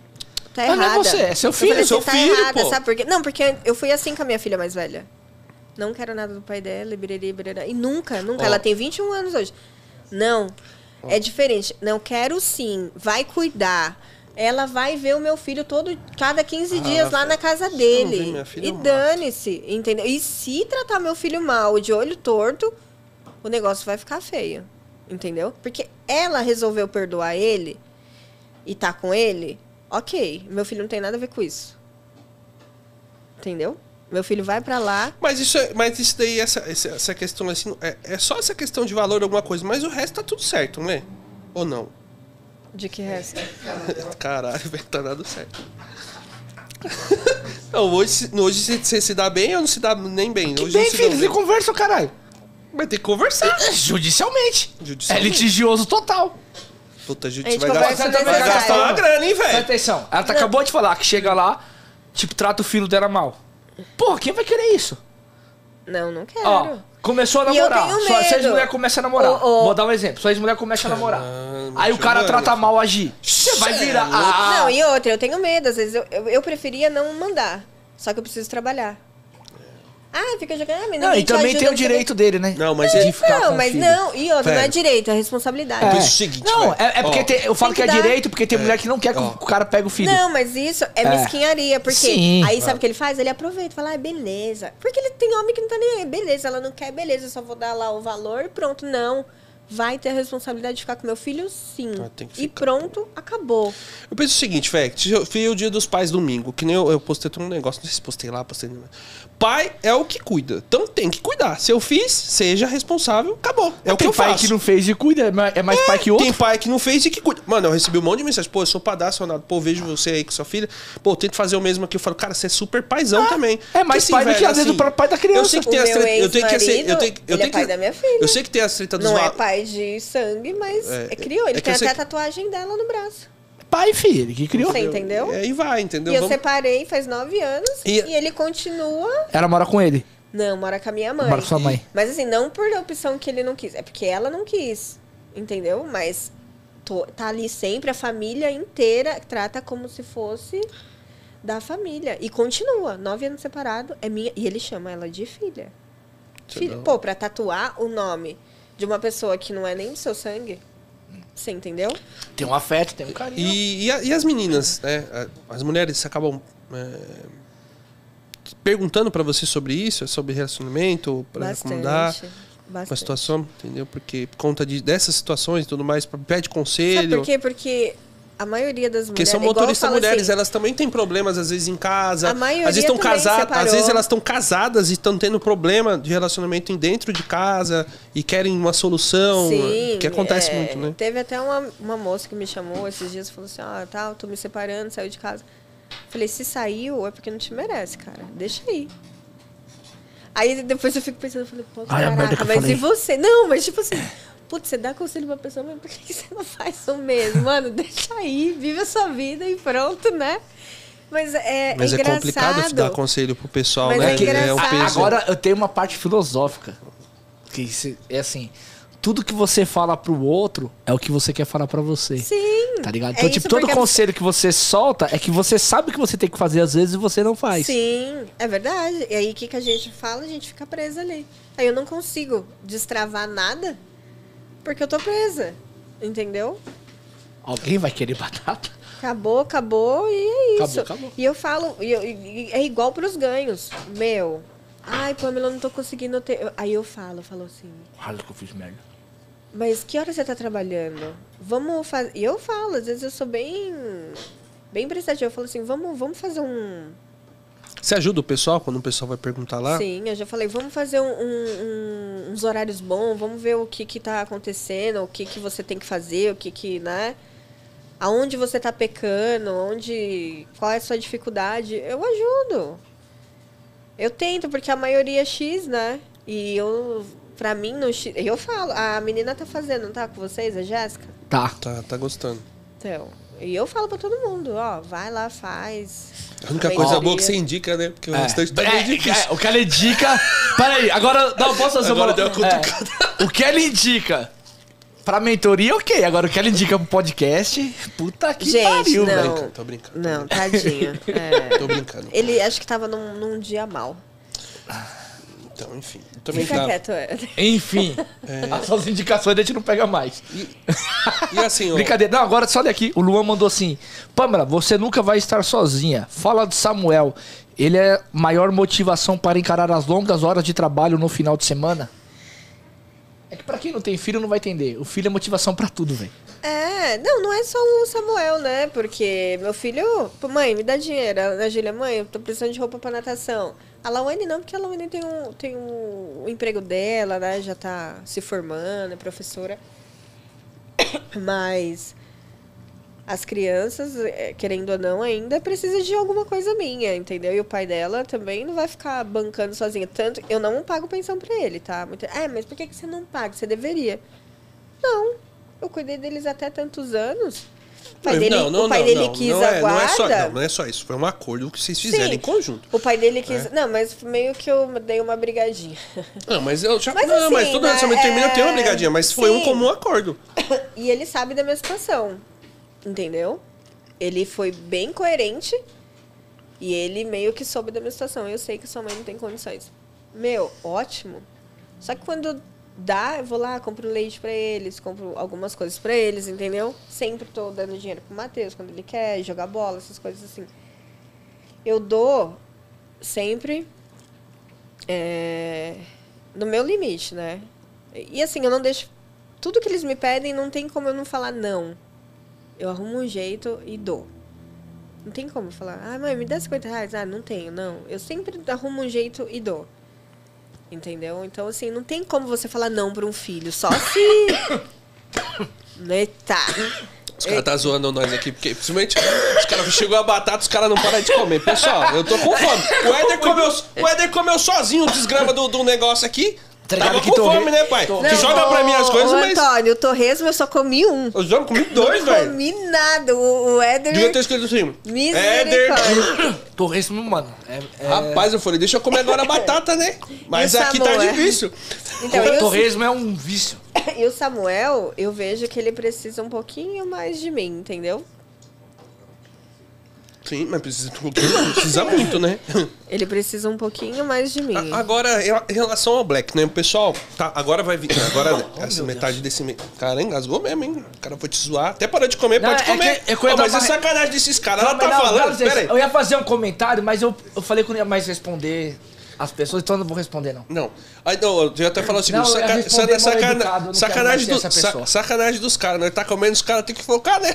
C: tá
B: Mas não é
C: errada.
B: você, é seu
C: Eu
B: filho.
A: É seu
C: você tá
A: filho,
C: errada,
A: pô.
C: sabe por quê? Não, porque eu fui assim com a minha filha mais velha. Não quero nada do pai dela, e biriri, biriri. E nunca, nunca.
A: Ó.
C: Ela tem 21 anos hoje. Não, é diferente. Não quero sim, vai cuidar. Ela vai ver o meu filho todo, cada 15 dias lá na casa dele. E dane-se, entendeu? E se tratar meu filho mal, de olho torto, o negócio vai ficar feio. Entendeu? Porque ela resolveu perdoar ele e tá com ele, ok. Meu filho não tem nada a ver com isso. Entendeu? Meu filho vai pra lá.
A: Mas isso, é- mas isso daí, essa, essa, questão assim, é, é só essa questão de valor, alguma coisa, mas o resto tá tudo certo, não é? Ou não?
C: De que resta?
A: Caralho, velho, tá dando certo. Não, hoje, hoje você, se dá bem ou não se dá nem bem?
B: Que
A: hoje
B: bem,
A: não se
B: filho, você conversa, caralho.
A: Vai ter que conversar.
B: Judicialmente. É
A: Judicialmente.
B: litigioso total.
A: Puta, gente,
C: A gente
A: vai
C: conversa
A: gastar,
B: também
A: vai gastar uma grana, hein,
B: Presta
A: velho?
B: atenção. Ela tá- acabou de falar que chega lá, tipo, trata o filho dela mal. Porra, quem vai querer isso?
C: Não, não quero.
B: Ó, começou a
C: eu
B: namorar.
C: tenho
B: Sua, sua
C: medo.
B: ex-mulher começa a namorar.
C: Ô, ô.
B: Vou dar um exemplo. Sua ex-mulher começa a namorar.
A: Ah,
B: Aí o cara
A: mano.
B: trata mal a Gi. Você vai
A: é
B: virar. Ah,
C: Não, e outra, eu tenho medo. Às vezes eu, eu, eu preferia não mandar. Só que eu preciso trabalhar. Ah, fica jogando. Ah, mas
B: Não, e também tem o direito dele, né?
A: Não, mas ele-
B: ficar com
C: Não, mas não. E outra, não é direito, é responsabilidade.
A: Pensa o seguinte,
B: Não,
A: velho.
B: é, é porque
A: Ó,
B: tem- eu falo que, é
C: que dar.
B: direito, porque tem mulher que não quer que
A: Ó.
B: o cara pegue o filho.
C: Não, mas isso é,
B: É.
C: mesquinharia, porque
B: Sim.
C: aí sabe o que ele faz? Ele aproveita e fala, ah, beleza. Porque ele tem homem que não tá nem aí, beleza, ela não quer, beleza, eu só vou dar lá o valor e pronto. Não. Vai ter a responsabilidade de ficar com meu filho, sim.
A: Ah, tem que
C: e
A: ficar.
C: pronto, acabou.
A: Eu penso o seguinte, velho, eu fui o dia dos pais domingo, que nem eu, eu postei um negócio, não sei se postei lá, postei. Pai é o que cuida. Então tem que cuidar. Se eu fiz, seja responsável, acabou. É o que
B: tem
A: eu
B: pai
A: faço.
B: que não fez e cuida, é mais, é mais pai que outro.
A: Tem pai que não fez e que cuida. Mano, eu recebi um monte de mensagem. Pô, eu sou padastro, Ronaldo. Pô, vejo você aí com sua filha. Pô, eu tento fazer o mesmo aqui. Eu falo, cara, você é super paizão também.
B: é mais
A: Porque,
B: pai do que, às vezes,
A: assim,
B: o pai da criança.
A: Eu sei que tem as treta- eu tenho que ser, eu tenho, eu
C: ele é
A: tenho
C: pai
A: que
C: da minha filha.
A: Eu sei que tem as treta dos
C: Não é
A: va-
C: pai de sangue, mas
A: É,
C: é, criou. Ele
A: é
C: tem
A: sei
C: até
A: que-
C: a tatuagem dela no braço.
B: Pai, filho, ele que criou.
C: Você entendeu?
A: E aí vai, entendeu?
C: E eu
A: Vamos-
C: separei faz nove anos
A: E-
C: e... ele continua.
B: Ela mora com ele.
C: Não, mora com a minha mãe.
B: Mora com sua mãe.
C: Mas assim, não por opção que ele não quis, é porque ela não quis. Entendeu? Mas tô- tá ali sempre, a família inteira trata como se fosse da família. E continua, nove anos separado, é minha. E ele chama ela de filha. Filha. Pô, pra tatuar o nome de uma pessoa que não é nem do seu sangue. Você entendeu?
B: Tem um afeto, tem um carinho.
A: E, e, a- e as meninas, né? A- As mulheres acabam é, perguntando pra você sobre isso, sobre relacionamento, pra acomodar
C: Bastante.
A: uma
C: Bastante.
A: situação, entendeu? Porque por conta de, dessas situações e tudo mais, pede
C: Sabe
A: conselho.
C: por quê? Porque a maioria das
A: Porque
C: mulheres.
A: são
C: igual eu
A: motoristas
C: falo
A: mulheres,
C: assim,
A: elas também têm problemas, às vezes, em casa.
C: A maioria
A: às vezes estão casadas,
C: separou.
A: às vezes elas estão casadas e estão tendo problema de relacionamento dentro de casa e querem uma solução.
C: Sim,
A: que acontece
C: é,
A: muito, né?
C: Teve até uma, uma moça que me chamou esses dias e falou assim: Ó, tal, tô me separando, saiu de casa. Falei: se saiu, é porque não te merece, cara. Deixa aí. Aí depois eu fico pensando, eu falei, pô,
B: Ai,
C: caraca, mas
B: falei.
C: e você? Não, mas tipo assim, putz, você dá conselho pra pessoa, mas por que você não faz o mesmo? Mano, deixa aí, vive a sua vida e pronto, né? Mas é,
A: Mas
C: é
A: é, complicado dar conselho pro pessoal,
C: Mas
A: né?
C: é
A: Que é um peso.
B: Agora eu tenho uma parte filosófica. Que é assim, tudo que você fala pro outro é o que você quer falar pra você.
C: Sim.
B: Tá ligado?
C: é
B: Então, tipo,
C: isso
B: todo
C: porque-
B: conselho que você solta é que você sabe que você tem que fazer às vezes e você não faz.
C: Sim, é verdade. E aí o que, que a gente fala? A gente fica presa ali. Aí eu não consigo destravar nada porque eu tô presa. Entendeu?
B: Alguém vai querer batata?
C: Acabou, acabou e é isso.
B: Acabou, acabou.
C: E eu falo, e eu- e é igual pros ganhos. Meu, ai, Pamela, não tô conseguindo ter. Aí eu falo, eu falo assim,
B: Olha que eu fiz merda.
C: mas que hora você tá trabalhando? Vamos fazer. E eu falo, às vezes eu sou bem. Bem prestativa. Eu falo assim, vamos, vamos fazer um.
A: Você ajuda o pessoal quando o pessoal vai perguntar lá?
C: Sim, eu já falei, vamos fazer um- um- uns horários bons, vamos ver o que que tá acontecendo, o que que você tem que fazer, o que que, né? Aonde você tá pecando, onde... Qual é a sua dificuldade? Eu ajudo. Eu tento, porque a maioria é X, né? E eu, pra mim, no X... Eu falo, a menina tá fazendo, não tá com vocês, a Jéssica?
B: Tá.
A: Tá, tá gostando.
C: Então, e eu falo pra todo mundo, ó, vai lá, faz.
A: A única coisa boa que você indica, né? Porque o
B: É.
A: restante tá
B: É,
A: meio difícil.
B: é, o que ela indica. Peraí, agora. Não, posso fazer
A: Agora
B: uma.
A: deu.
B: É, o que ela indica pra mentoria, ok. Agora o que ela indica pro podcast. Puta que
C: Gente,
B: pariu,
C: não.
B: velho.
A: brincando, tô brincando.
C: Não, tadinho. É.
A: Tô brincando.
C: Ele acho que tava num, num dia mal.
A: Então, enfim. Também
C: Fica
A: tá.
C: quieto, é.
B: Enfim. Essas indicações a gente não pega mais.
A: E assim, ó.
B: Brincadeira. Não, agora só olha aqui. O Luan mandou assim: Pamela, você nunca vai estar sozinha. Fala de Samuel. Ele é maior motivação para encarar as longas horas de trabalho no final de semana? É que pra quem não tem filho não vai entender. O filho é motivação pra tudo, velho.
C: É, não, não é só o Samuel, né? Porque meu filho, pô, mãe, me dá dinheiro. A Júlia, mãe, eu tô precisando de roupa pra natação. A Lawane não, porque a Lawane tem um, tem um, emprego dela, né? Já tá se formando, é professora. Mas as crianças, eh, querendo ou não, ainda precisa de alguma coisa minha, entendeu? E o pai dela também não vai ficar bancando sozinha. Tanto, eu não pago pensão pra ele, tá? Muito, é, mas por que você não paga? Você deveria. Não, eu cuidei deles até tantos anos. O pai dele, o pai dele quis
A: não
C: a
A: é, não é só,
C: guarda.
A: não, não é só isso. Foi um acordo que vocês fizeram
C: Sim.
A: em conjunto.
C: O pai dele quis.
A: É.
C: Não, mas meio que eu dei uma brigadinha.
A: Não, mas eu já.
C: Mas
A: não,
C: assim,
A: mas todo
C: né,
A: relacionamento termina,
C: é-
A: tem uma brigadinha, mas foi um
C: Sim.
A: comum acordo.
C: E ele sabe da minha situação. Entendeu? Ele foi bem coerente. E ele meio que soube da minha situação. Eu sei que sua mãe não tem condições. Meu, ótimo. Só que quando dá, eu vou lá, compro leite pra eles, compro algumas coisas pra eles, entendeu? Sempre tô dando dinheiro pro Matheus quando ele quer jogar bola, essas coisas assim. Eu dou sempre é, no meu limite, né? E assim, eu não deixo. Tudo que eles me pedem, não tem como eu não falar não. Eu arrumo um jeito e dou. Não tem como falar, ah, mãe, me dá 50 reais. Ah, não tenho, não. Eu sempre arrumo um jeito e dou. Entendeu? Então, assim, não tem como você falar não pra um filho. Só se. Eita.
A: Os caras tá zoando nós aqui, porque simplesmente os caras chegou a batata, os caras não param de comer. Pessoal, eu tô com fome. O Éder comeu, o Éder comeu sozinho o desgrama do, do negócio aqui.
B: Tá
A: Tava
B: que
A: com
B: torre-
A: fome, né, pai?
B: Não,
A: Você joga pra mim as coisas,
C: ô,
A: mas.
C: Antônio, o torresmo eu só comi um.
A: Eu já comi dois,
C: não
A: velho.
C: comi nada. O, o Éder.
A: Devia ter escrito assim. Éder.
B: Torresmo, mano. É, é...
A: Rapaz, eu falei, deixa eu comer agora a batata, né? Mas aqui tá difícil.
C: Então, o,
B: Torresmo é um vício.
C: e o Samuel, eu vejo que ele precisa um pouquinho mais de mim, entendeu?
A: Sim, mas precisa, precisa muito, né?
C: Ele precisa um pouquinho mais de mim.
A: A- Agora, em relação ao Black, né? O pessoal, tá, agora vai vir. Agora, essa
B: meu
A: metade desse. me- Cara, engasgou mesmo, hein? O cara foi te zoar. Até parou de comer,
B: Não,
A: pode
B: é
A: comer.
B: que- é que
A: Ó,
B: dar
A: mas é sacanagem desses caras. Ela tá
B: não,
A: falando.
B: não,
A: Pera aí.
B: Eu ia fazer um comentário, mas eu, eu falei que eu não ia mais responder as pessoas, então eu não vou responder, não.
A: Não. Aí, não, eu ia até falar o seguinte:
B: Não, ia
A: saca- saca- sacana-
B: educado,
A: sacanagem, do,
B: essa
A: sacanagem dos caras, né? Tá comendo, os caras tem que focar, né?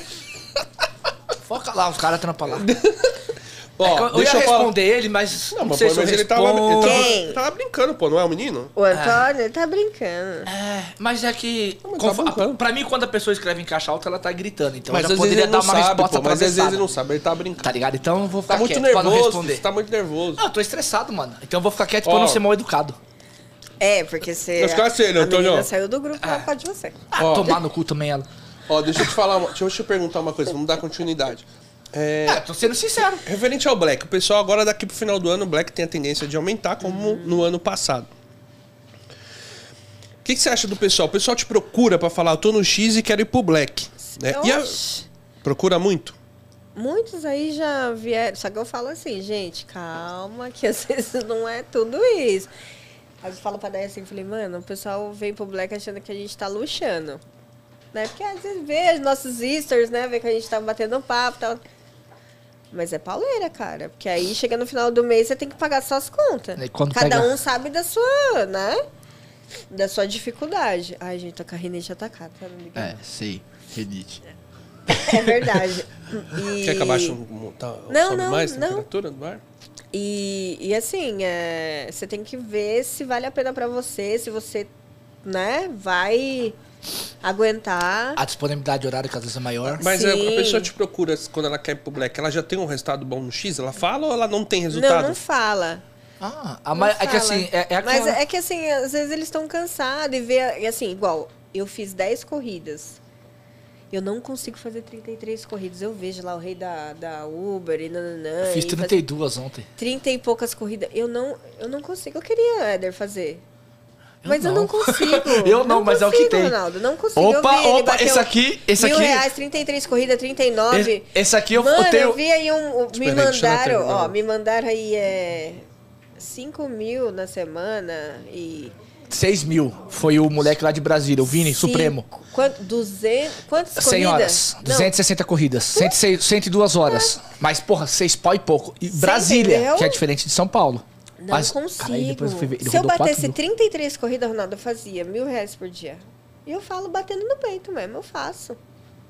B: Foca lá, os caras trampam lá.
A: Ó,
B: É eu, eu ia
A: deixa eu falar.
B: responder ele, mas não,
A: Não, mas,
B: sei
A: pô,
B: se eu
A: mas ele tava, ele,
B: respondo.
A: tava,
C: Quem?
A: ele tava brincando, pô, não é o menino?
C: O Antônio, ele tá brincando.
B: É, mas é que.
A: mas tá brincando.
B: pra mim, quando a pessoa escreve em caixa alta, ela tá gritando. Então
A: mas
B: eu já
A: às vezes
B: poderia
A: ele
B: dar
A: não
B: uma
A: sabe,
B: resposta
A: pô, mas às vezes
B: atravessada.
A: ele não sabe, ele tá brincando.
B: Tá ligado? Então eu vou ficar
A: Tá muito
B: quieto pra não
A: nervoso,
B: responder.
A: tá muito nervoso.
B: Não, eu tô estressado, mano. Então eu vou ficar quieto pra
A: Ó.
B: não ser mal educado.
C: É, porque você.
A: Vai ficar sério,
C: a
A: Antônio.
C: menina saiu do grupo por causa de você.
B: Ah,
A: Ó.
B: tomar no cu também ela.
A: Ó, deixa eu te falar, uma, deixa eu te perguntar uma coisa, vamos dar continuidade. É,
B: É, tô sendo sincero.
A: referente ao Black, o pessoal agora daqui pro final do ano, o Black tem a tendência de aumentar, como
B: Uhum.
A: no ano passado. O que, que você acha do pessoal? O pessoal te procura pra falar, eu tô no X e quero ir pro Black. Né? E a-
C: Oxi.
A: procura muito?
C: Muitos aí já vieram. Só que eu falo assim, gente, calma, que às vezes não é tudo isso. Aí eu falo pra dar assim, falei, mano, o pessoal vem pro Black achando que a gente tá luxando. Né? Porque às vezes vê os nossos sisters, né? Vê que a gente tá batendo papo e tal. Mas é pauleira, cara. Porque aí chega no final do mês você tem que pagar suas contas.
B: E quando
C: Cada
B: pega-
C: um sabe da sua, né? Da sua dificuldade. Ai, gente, tô com a rinite atacada, tá? Não liga
B: É, sei. Renite.
C: É verdade. E...
A: Quer que abaixe um, tá,
C: Não,
A: sobe
C: não,
A: mais a
C: não.
A: temperatura do ar?
C: E, e assim, é, você tem que ver se vale a pena pra você, se você, né, vai aguentar.
B: A disponibilidade de horário que às vezes é maior.
A: Mas a, a
C: Sim.
A: pessoa te procura quando ela quer ir pro Black, ela já tem um resultado bom no X? Ela fala ou ela não tem
C: Não,
A: resultado?
C: não fala.
B: Ah, a
C: não
B: é que
C: fala.
B: assim, é, é
C: Mas é que assim, às vezes eles estão cansados e vê, e assim, igual, eu fiz 10 corridas. Eu não consigo fazer 33 corridas. Eu vejo lá o rei da, da Uber e nananã.
B: Fiz
C: e faz
B: 32 ontem.
C: 30 e poucas corridas. Eu não, eu não consigo. Eu queria, Éder, fazer. Mas eu
B: não.
C: não consigo.
B: Eu não, mas é o que
C: consigo,
B: tem.
C: Ronaldo, não consigo.
B: Opa,
C: eu vi,
B: opa, esse aqui- esse
C: mil
B: aqui-
C: reais, 33 corridas, 39.
B: Esse, esse aqui eu,
C: Mano,
B: eu tenho...
C: eu vi aí um. um- me mandaram, ó, me mandaram aí é. 5 mil na semana e.
B: 6 mil. Foi o moleque lá de Brasília, o Vini,
C: cinco-
B: Supremo.
C: Quanto, 200, quantas
B: 100
C: corridas?
B: horas.
C: Não,
B: 260 corridas. 106, 102 horas. Mas, porra, 6 pau e pouco. E Brasília, que é diferente de São Paulo.
C: Não
B: Mas,
C: consigo.
B: cara, ele
C: Se eu batesse
B: 4 mil.
C: 33 corridas, Ronaldo, eu fazia mil reais por dia. E eu falo batendo no peito mesmo, eu faço.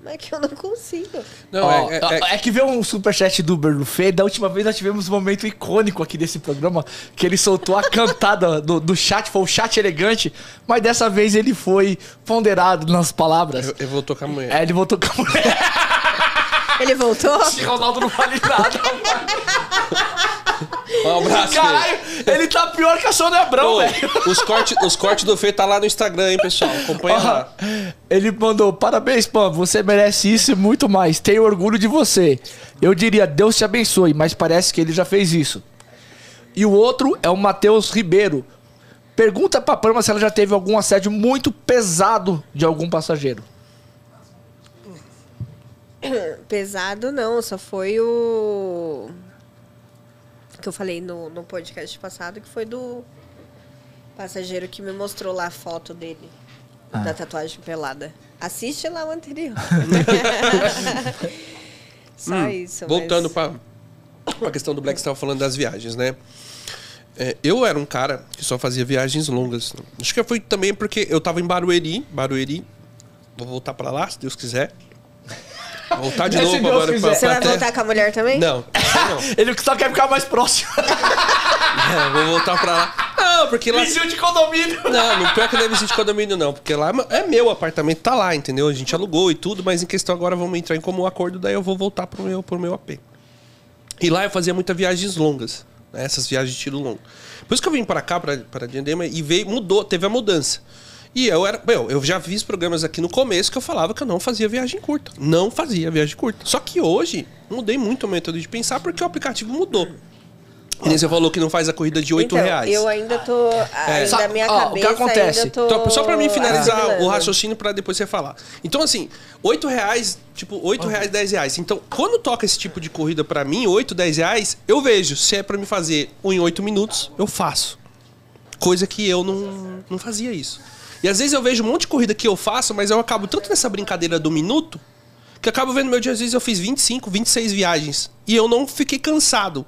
C: Mas é que eu não consigo.
A: Não,
B: Ó,
A: é, é- é-
B: é que veio um superchat do Uber do Fê. Da última vez nós tivemos um momento icônico aqui desse programa, que ele soltou a cantada do, do chat, foi o chat elegante, mas dessa vez ele foi ponderado nas palavras.
A: eu, eu vou tocar amanhã.
B: É, ele voltou com a mulher.
C: Ele voltou?
B: Esse Ronaldo não vale nada.
A: Um abraço, Fê.
B: Caralho, ele tá pior que a Sônia Abrão, velho.
A: os cortes os corte do Fê tá lá no Instagram, hein, pessoal? Acompanha lá.
B: Ele mandou, parabéns, Pam, você merece isso e muito mais. Tenho orgulho de você. Eu diria, Deus te abençoe, mas parece que ele já fez isso. E o outro é o Matheus Ribeiro. Pergunta pra Pama se ela já teve algum assédio muito pesado de algum passageiro.
C: Pesado não, só foi o. Que eu falei no, no podcast passado, que foi do passageiro que me mostrou lá a foto dele.
B: Ah.
C: Da tatuagem pelada. Assiste lá o anterior. Só isso.
A: Hum, Voltando
C: mas...
A: pra, pra questão do Black, você tava falando das viagens, né? É, eu era um cara que só fazia viagens longas. Acho que foi também porque eu tava em Barueri. Barueri. Vou voltar pra lá, se Deus quiser. Voltar de novo agora
B: quiser.
A: pra,
C: Você vai
A: pra
C: voltar com a mulher também?
A: Não, não.
B: Ele só quer ficar mais próximo.
A: É, vou voltar pra lá. Não, porque lá.
B: Vizinho de condomínio.
A: Não, não pior que não é vizinho de condomínio, não. Porque lá é meu apartamento, tá lá, entendeu? A gente alugou e tudo, mas em questão agora vamos entrar em comum acordo, daí eu vou voltar pro meu, pro meu AP. E lá eu fazia muitas viagens longas, né? essas viagens de tiro longo. Por isso que eu vim para cá, para para Diadema, e veio, mudou, teve a mudança. E eu era. Meu, eu já fiz programas aqui no começo que eu falava que eu não fazia viagem curta. Não fazia viagem curta. Só que hoje, mudei muito o método de pensar porque o aplicativo mudou. E nem você falou que não faz a corrida de 8
C: então,
A: reais.
C: Eu ainda tô. Ainda
B: Sabe-
C: na minha
B: ó, o que
C: cabeça.
B: acontece?
C: Ainda tô
A: Então, só pra mim finalizar
C: assimilando.
A: o raciocínio pra depois você falar. Então, assim, 8 reais, tipo, 8 reais, 10 reais. Então, quando toca esse tipo de corrida pra mim, 8, 10 reais, eu vejo. Se é pra me fazer um em 8 minutos, eu faço. Coisa que eu não, não fazia isso. E às vezes eu vejo um monte de corrida que eu faço, mas eu acabo tanto nessa brincadeira do minuto, que eu acabo vendo meu dia, às vezes eu fiz 25, 26 viagens. E eu não fiquei cansado.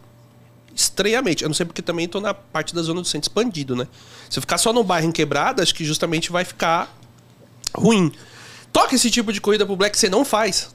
A: Estranhamente. Eu não sei porque também tô na parte da zona do centro expandido, né? Se eu ficar só no bairro em quebrada, acho que justamente vai ficar ruim. Toca esse tipo de corrida pro Black, você não faz.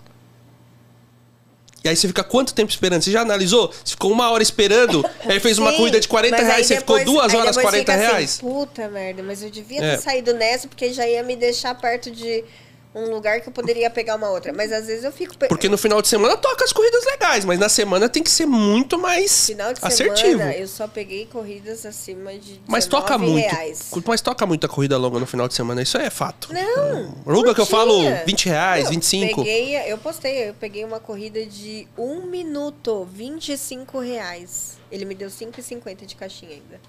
A: E aí você fica quanto tempo esperando? Você já analisou? Você ficou uma hora esperando, aí fez uma
C: Sim,
A: corrida de 40
C: mas aí
A: reais, você ficou duas horas,
C: depois
A: 40
C: fica assim,
A: reais.
C: Puta merda, mas eu devia
A: É.
C: ter saído nessa porque já ia me deixar perto de um lugar que eu poderia pegar uma outra. Mas às vezes eu fico.
A: Porque no final de semana toca as corridas legais, mas na semana tem que ser muito mais
C: Final de
A: assertivo.
C: semana eu só peguei corridas acima de
A: Mas toca
C: 19
A: muito.
C: reais.
A: Mas toca muita corrida longa no final de semana, isso é fato.
C: Não.
A: Longa que eu falo
C: curtinha.
A: 20 reais,
C: Não,
A: 25.
C: Peguei, eu postei, eu peguei uma corrida de um minuto, 25 reais. Ele me deu 5,50 de caixinha ainda.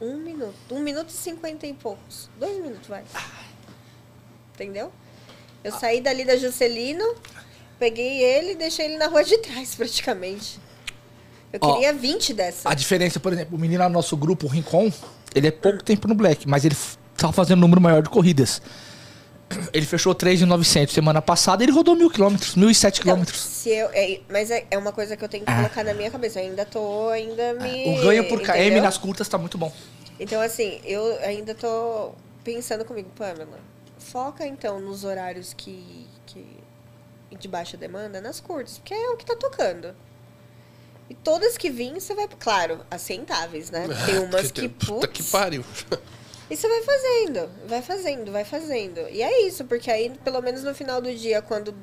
C: Um minuto. Um minuto e cinquenta e poucos. Dois minutos, vai. Entendeu? Eu saí dali da Juscelino, peguei ele e deixei ele na rua de trás, praticamente. Eu
B: Ó,
C: queria 20 dessa.
B: A diferença, por exemplo, o menino lá no nosso grupo, o Rincon, ele é pouco tempo no Black, mas ele f- tava fazendo um número maior de corridas. Ele fechou 3,900 semana passada ele rodou mil quilômetros, 1.007
C: Então,
B: quilômetros.
C: se eu, é, mas é, é uma coisa que eu tenho que colocar na minha cabeça. Eu ainda tô ainda me.
B: Ah. O ganho por KM
C: entendeu?
B: nas curtas tá muito bom.
C: Então, assim, eu ainda tô pensando comigo, Pamela, foca então nos horários que, que de baixa demanda, nas curtas, porque é o que tá tocando. E todas que vêm, você vai, claro, assentáveis, né? Tem umas que,
A: Puta que pariu.
C: e você vai fazendo, vai fazendo, vai fazendo. E é isso, porque aí, pelo menos no final do dia, quando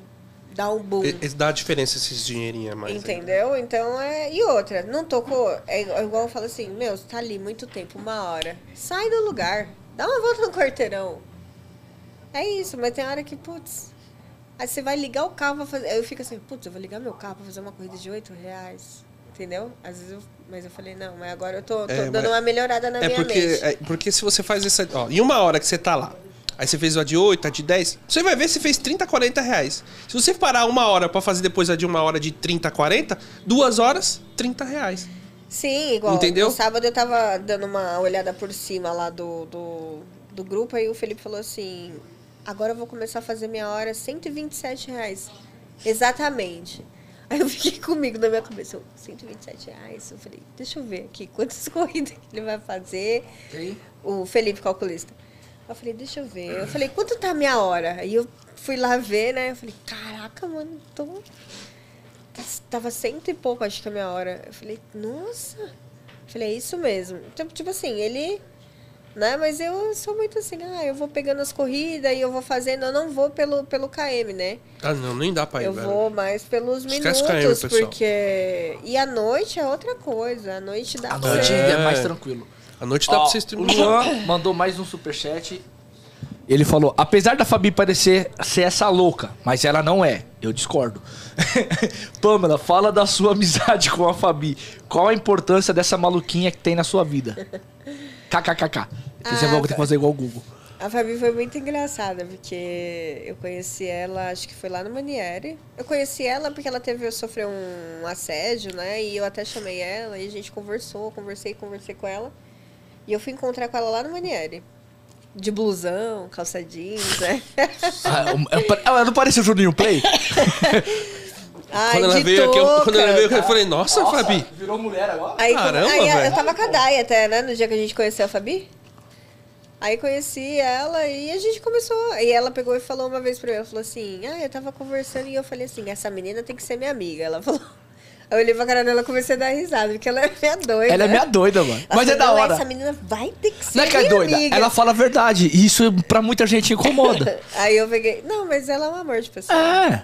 C: dá um boom,
A: E- Dá diferença esses dinheirinhos a mais. aí.
C: Entendeu? Então é. E outra, não tocou. É é igual eu falo assim, meu, você tá ali muito tempo, uma hora. Sai do lugar. Dá uma volta no quarteirão. É isso, mas tem hora que, putz. Aí você vai ligar o carro pra fazer. Aí eu fico assim, putz, eu vou ligar meu carro pra fazer uma corrida de 8 reais. Entendeu? Às vezes eu. Mas eu falei, não, mas agora eu tô, tô
A: É,
C: dando uma melhorada na
A: É
C: minha
A: porque,
C: mente.
A: é porque se você faz essa. Ó, em uma hora que você tá lá, aí você fez a de 8, a de 10, você vai ver se fez 30, 40 reais. Se você parar uma hora pra fazer depois a de uma hora de 30, 40, duas horas, 30 reais.
C: Sim, igual.
A: Entendeu?
C: No sábado eu tava dando uma olhada por cima lá do, do, do grupo, aí o Felipe falou assim: agora eu vou começar a fazer minha hora 127 reais. Exatamente. Aí eu fiquei comigo na minha cabeça, eu, 127 reais. Eu falei, deixa eu ver aqui quantas corridas que ele vai fazer. O Felipe, calculista. Eu falei, deixa eu ver. Eu falei, quanto tá a minha hora? Aí eu fui lá ver, né? Eu falei, caraca, mano, tô Tava cento e pouco, acho que a minha hora. Eu falei, nossa. Eu falei, é isso mesmo. Então, tipo assim, ele. Né? Mas eu sou muito assim, ah, eu vou pegando as corridas e eu vou fazendo, eu não vou pelo, pelo KM, né?
A: Ah, não, nem dá pra ir,
C: eu
A: velho.
C: vou mais pelos
A: Esquece
C: minutos,
A: KM, pessoal.
C: porque. E a noite é outra coisa. A noite dá
B: A
C: pra
B: noite é,
A: É.
B: mais tranquilo.
A: A noite dá
B: Ó,
A: pra você
B: o. Luan mandou mais um superchat. Ele falou: apesar da Fabi parecer ser essa louca, mas ela não é. Eu discordo. Pamela, fala da sua amizade com a Fabi. Qual a importância dessa maluquinha que tem na sua vida? KKKK. Você
C: Ah,
B: vai ter que fazer igual o Google.
C: A Fabi foi muito engraçada, porque eu conheci ela, acho que foi lá no Manieri. Eu conheci ela porque ela teve, sofreu um assédio, né? E eu até chamei ela e a gente conversou, conversei, conversei com ela. E eu fui encontrar com ela lá no Manieri. De blusão, calça jeans, né?
B: Ah, é pa- Ela não parece o Juninho Play?
C: Ai,
A: Quando ela
C: de
A: veio aqui, quando ela veio aqui, eu falei, nossa, Fabi.
B: Virou mulher agora?
C: Aí,
A: Caramba,
C: aí
A: velho.
C: eu tava com a Dai até, né? No dia que a gente conheceu a Fabi. Aí conheci ela e a gente começou. E ela pegou e falou uma vez pra mim, ela falou assim, ah, eu tava conversando e eu falei assim, essa menina tem que ser minha amiga. Ela falou. Aí eu olhei pra cara dela e comecei a dar risada, porque ela é minha doida.
B: Ela é minha doida, mano.
C: Ela
B: Mas é
C: falou,
B: da
C: "Não,
B: hora.
C: Essa menina vai ter que ser
B: Não é que é doida,
C: amiga.
B: ela fala a verdade. E isso pra muita gente incomoda.
C: Aí eu peguei, não, mas ela é um amor de pessoa.
B: É.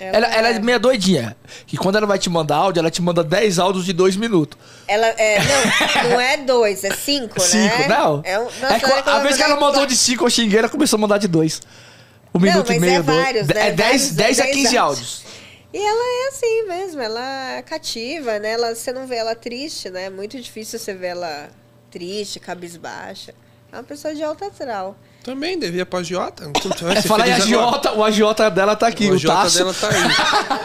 B: Ela, ela é meio doidinha. Que quando ela vai te mandar áudio, ela te manda 10 áudios de 2 minutos.
C: Ela é, não, não é dois, é cinco, né?
B: Cinco, não.
C: É um,
B: É
C: nossa, olha como
B: a vez que ela mandou de 5, eu xinguei, ela começou a mandar de 2. Um
C: Não,
B: minuto e meio,
C: é
B: dois.
C: vários, né?
B: É 10,
C: Vários,
B: 10 a
C: dez
B: 15
C: áudios.
B: áudios.
C: E ela é assim mesmo, ela é cativa, né? Ela, você não vê ela triste, né? É muito difícil você ver ela triste, cabisbaixa. É uma pessoa de alta astral.
A: Também devia pra agiota.
B: É, fala aí, agiota, o agiota dela tá aqui,
A: O
B: o,
A: agiota
B: Tasso.
A: dela tá aí.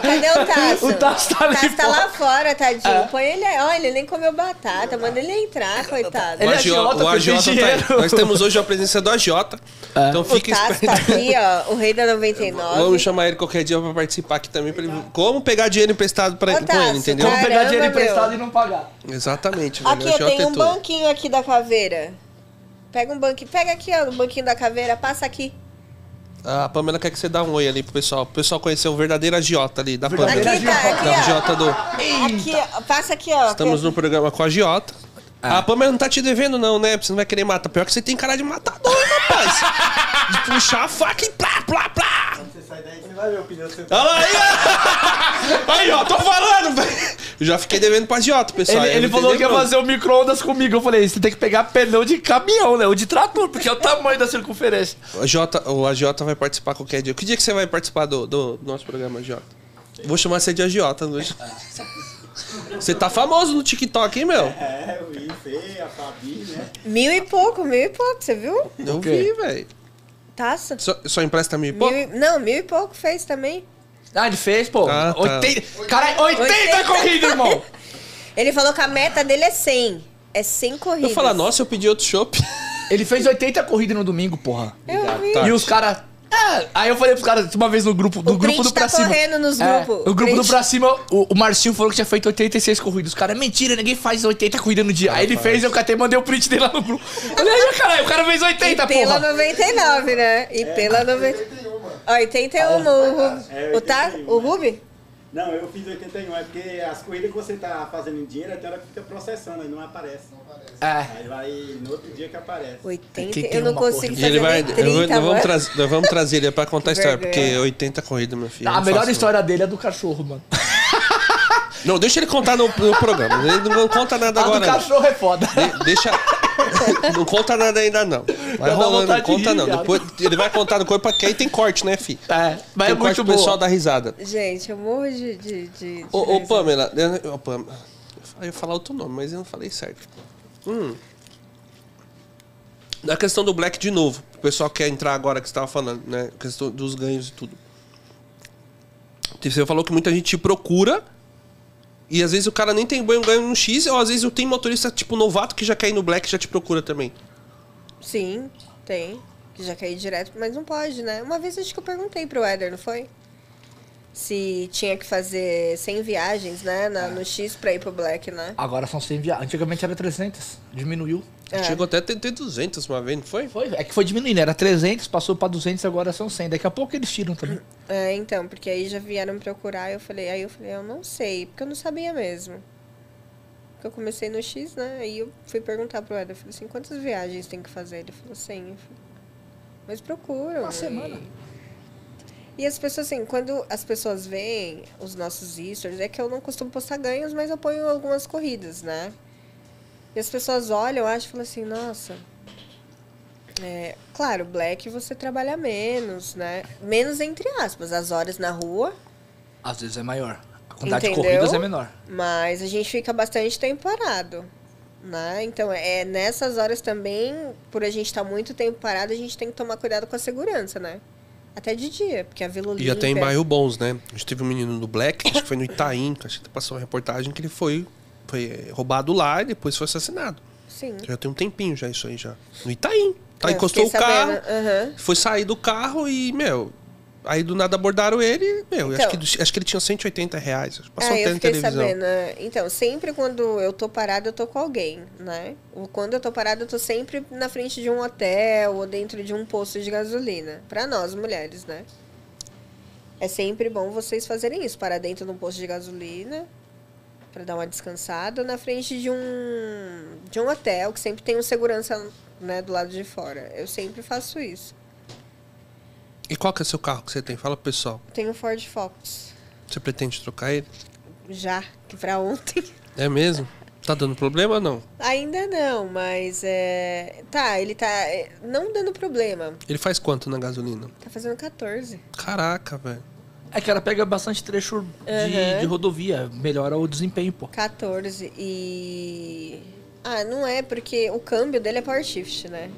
C: Cadê o Tasso?
B: O Tasso tá ali
C: Tasso tá lá fora, tadinho.
B: É.
C: Põe ele aí. Olha, ele nem comeu batata. Manda ele entrar, coitado.
B: Ele
A: O
B: é agiota,
A: agiota, o agiota tá aí. Nós temos hoje a presença do agiota. Então
C: O
A: fica
C: Tasso
A: esperto.
C: tá aqui, ó. O rei da 99.
A: Vamos chamar ele qualquer dia pra participar aqui também. Pra ele... Como pegar dinheiro emprestado pra...
C: Ô,
A: com ele,
C: Tasso,
A: entendeu?
B: Vamos pegar
C: Caramba,
B: dinheiro emprestado
C: meu.
B: e não pagar.
A: Exatamente.
C: Aqui,
A: O
C: ó,
A: agiota
C: tem
A: é
C: um
A: tudo.
C: banquinho aqui da caveira. Pega um banquinho. Pega aqui, ó, o banquinho da caveira. Passa aqui.
A: A Pamela quer que você dê um oi ali pro pessoal. O pessoal conhecer o verdadeiro agiota ali, da Pamela.
C: Aqui tá, aqui,
A: Da
C: ó.
A: agiota do...
C: Aqui, ó. Passa aqui, ó.
A: Estamos no programa com a agiota. A Pamela não tá te devendo, não, né? Você não vai querer matar. Pior que você tem cara de matador, rapaz. De puxar a faca e plá, plá, plá.
D: Você sai daí, você vai ver o pneu.
A: Olha lá aí, ó. Aí, ó, tô falando, velho. Eu já fiquei devendo pra agiota, pessoal.
B: Ele, ele falou que ia fazer o micro-ondas comigo. Eu falei, você tem que pegar pneu de caminhão, né? Ou de trator, porque é o tamanho da circunferência.
A: O agiota, o agiota vai participar qualquer dia. Que dia que você vai participar do, do nosso programa, agiota? Vou chamar você de agiota hoje. Você tá famoso no TikTok, hein, meu?
D: É, o Ife, a Fabi, né?
C: Mil e pouco, mil e pouco, você viu?
A: Eu vi, velho.
C: Taça.
A: Só, só empresta mil e
C: Mil
A: pouco?
C: e- Não, mil e pouco fez também.
B: Ah, ele fez, pô.
A: Ah, tá.
B: 80. Caralho, 80,
C: 80.
B: corrida, irmão.
C: Ele falou que a meta dele é 100. É 100 corridas.
A: Eu falar, nossa, eu pedi outro chopp.
B: Ele fez 80 corridas no domingo, porra.
C: Eu vi.
A: Tá.
B: E os caras. Ah, aí eu falei pros caras uma vez no grupo, do
C: O
B: grupo do pra
C: tá
B: cima.
C: correndo nos
B: É,
C: grupos.
B: o grupo do
C: Print-
B: pra cima, o, o Marcinho falou que tinha feito 86 corridas. Os caras, mentira, ninguém faz 80 corridas no dia. aí ele fez, eu catei e mandei o print dele lá no grupo. Olha aí, caralho, o cara fez 80,
C: E pela
B: porra.
C: 99, né? E pela 90. 81, o, Rubi.
D: É,
C: o, tá,
D: 81,
C: o
D: né?
C: Rubi?
D: Não, eu fiz 81, é porque as corridas que você tá fazendo em dinheiro, até que fica processando, aí não aparece.
B: É.
D: Aí vai no outro dia que aparece.
C: 80.
B: Tem- tem
C: eu não consigo
B: corrida.
A: E ele
C: fazer
A: vai.
C: nem
A: eu vou-
C: 30,
A: nós, vamos
C: mano.
A: trazer, nós vamos trazer ele pra contar a história, porque
C: Vergonha.
A: 80 corridas, meu filho.
B: A
A: não
B: melhor
A: faço,
B: história dele é do cachorro, mano.
A: Não. deixa ele contar no, no programa. Ele não conta nada
B: A
A: agora. não.
B: cachorro é foda.
A: De- deixa. Não conta nada ainda, não. Vai
B: dá
A: rolando, não conta
B: rir,
A: não.
B: viado.
A: Depois ele vai contar no corpo, porque aí tem corte, né, fi?
B: É, mas é
A: Tem corte
B: muito
A: pro pessoal
B: bom.
A: dar risada.
C: Gente, eu morro de. de, de, de
A: Ô, ô. Pamela, eu, ô, Pamela, eu ia falar outro nome, mas eu não falei certo. Hum. Na questão do Black de novo, o pessoal quer entrar agora que você estava falando, né? A questão dos ganhos e tudo. Você falou que muita gente te procura e às vezes o cara nem tem banho ganho no X, ou às vezes tem motorista tipo novato que já quer ir no Black e já te procura também.
C: Sim, tem. Que já caí direto, mas não pode, né? Uma vez acho que eu perguntei pro Éder, não foi? Se tinha que fazer 100 viagens, né? na- no X pra ir pro Black, né?
B: Agora são 100 viagens. Antigamente era 300. Diminuiu.
C: É.
A: Chegou até a ter ter 200 uma vez, não foi?
B: Foi, é que foi diminuindo. Era 300, passou pra 200, agora são 100. Daqui a pouco eles tiram também.
C: É, então, porque aí já vieram me procurar, eu falei, aí eu falei, eu não sei, porque eu não sabia mesmo. Porque eu comecei no X, né? Aí eu fui perguntar pro Éder, eu falei assim, quantas viagens tem que fazer? Ele falou, 100. Eu falei, mas procuram.
B: Uma semana.
C: E as pessoas, assim, quando as pessoas veem os nossos stories, é que eu não costumo postar ganhos, mas eu ponho algumas corridas, né? E as pessoas olham, acham e falam assim, nossa. É, claro, Black você trabalha menos, né? Menos entre aspas, as horas na rua,
B: Às vezes é maior. A quantidade
C: Entendeu?
B: de corridas é menor.
C: mas a gente fica bastante tempo parado. Né? Então, é nessas horas também, por a gente estar muito tempo parado, a gente tem que tomar cuidado com a segurança, né? Até de dia, porque a Vila
A: E
C: Olímpia...
A: até em bairro bons, né? A gente teve um menino do Black, acho que foi no Itaim, que acho que passou uma reportagem que ele foi, foi roubado lá e depois foi assassinado.
C: Sim.
A: Já tem um tempinho já isso aí já. No Itaim. Tá,
C: É,
A: encostou o carro,
C: aham.
A: foi sair do carro e, meu, aí do nada abordaram ele, meu,
C: Então.
A: acho, que, acho que ele tinha 180 reais. Passou até
C: eu
A: na televisão.
C: sabendo. é. Então, sempre quando eu tô parada, eu tô com alguém, né? Quando eu tô parada, eu tô sempre na frente de um hotel ou dentro de um posto de gasolina. Pra nós, mulheres, né? É sempre bom vocês fazerem isso. Parar dentro de um posto de gasolina pra dar uma descansada na frente de um de um hotel que sempre tem um segurança né, do lado de fora. Eu sempre faço isso.
A: E qual que é o seu carro que você tem? Fala pro pessoal.
C: Tenho um Ford Focus.
A: Você pretende trocar ele?
C: Já, que pra ontem.
A: É mesmo? Tá dando problema ou não?
C: Ainda não, mas é. Tá, ele tá. é, Não dando problema.
A: Ele faz quanto na gasolina?
C: Tá fazendo 14.
A: Caraca, velho.
B: É que ela pega bastante trecho de, de rodovia, melhora o desempenho, pô.
C: 14 e. Ah, não é, porque o câmbio dele é Power Shift, né?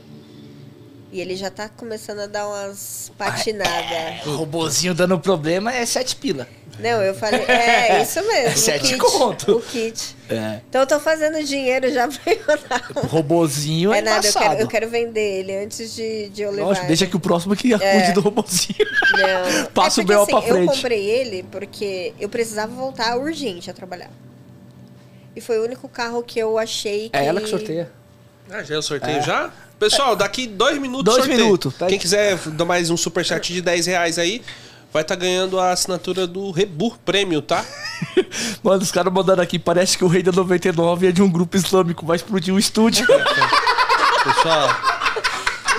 C: E ele já tá começando a dar umas patinadas.
B: O robozinho dando problema é sete pila.
C: Não, eu falei. É, isso mesmo.
B: Sete
C: kit,
B: conto.
C: O kit.
B: É.
C: Então eu tô fazendo dinheiro já pra eu
B: robozinho é,
C: É nada, eu quero, eu quero vender ele antes de, de eu levar.
B: Lógico, deixa que o próximo que cuide
C: É.
B: do robozinho.
C: Não.
B: Passa
C: é
B: o B.O.
C: assim,
B: pra frente.
C: Eu comprei ele porque eu precisava voltar urgente a trabalhar. E foi o único carro que eu achei que.
B: É ela que sorteia.
A: Ah, já é o sorteio já? Pessoal, daqui dois minutos
B: Dois
A: sorteio.
B: minutos, tá?
A: Quem quiser dar mais um superchat de 10 reais aí, vai estar ganhando a assinatura do Rebu Prêmio, tá?
B: Mano, os caras mandando aqui, parece que o Rei da 99 é de um grupo islâmico, vai explodir o estúdio.
A: Pessoal,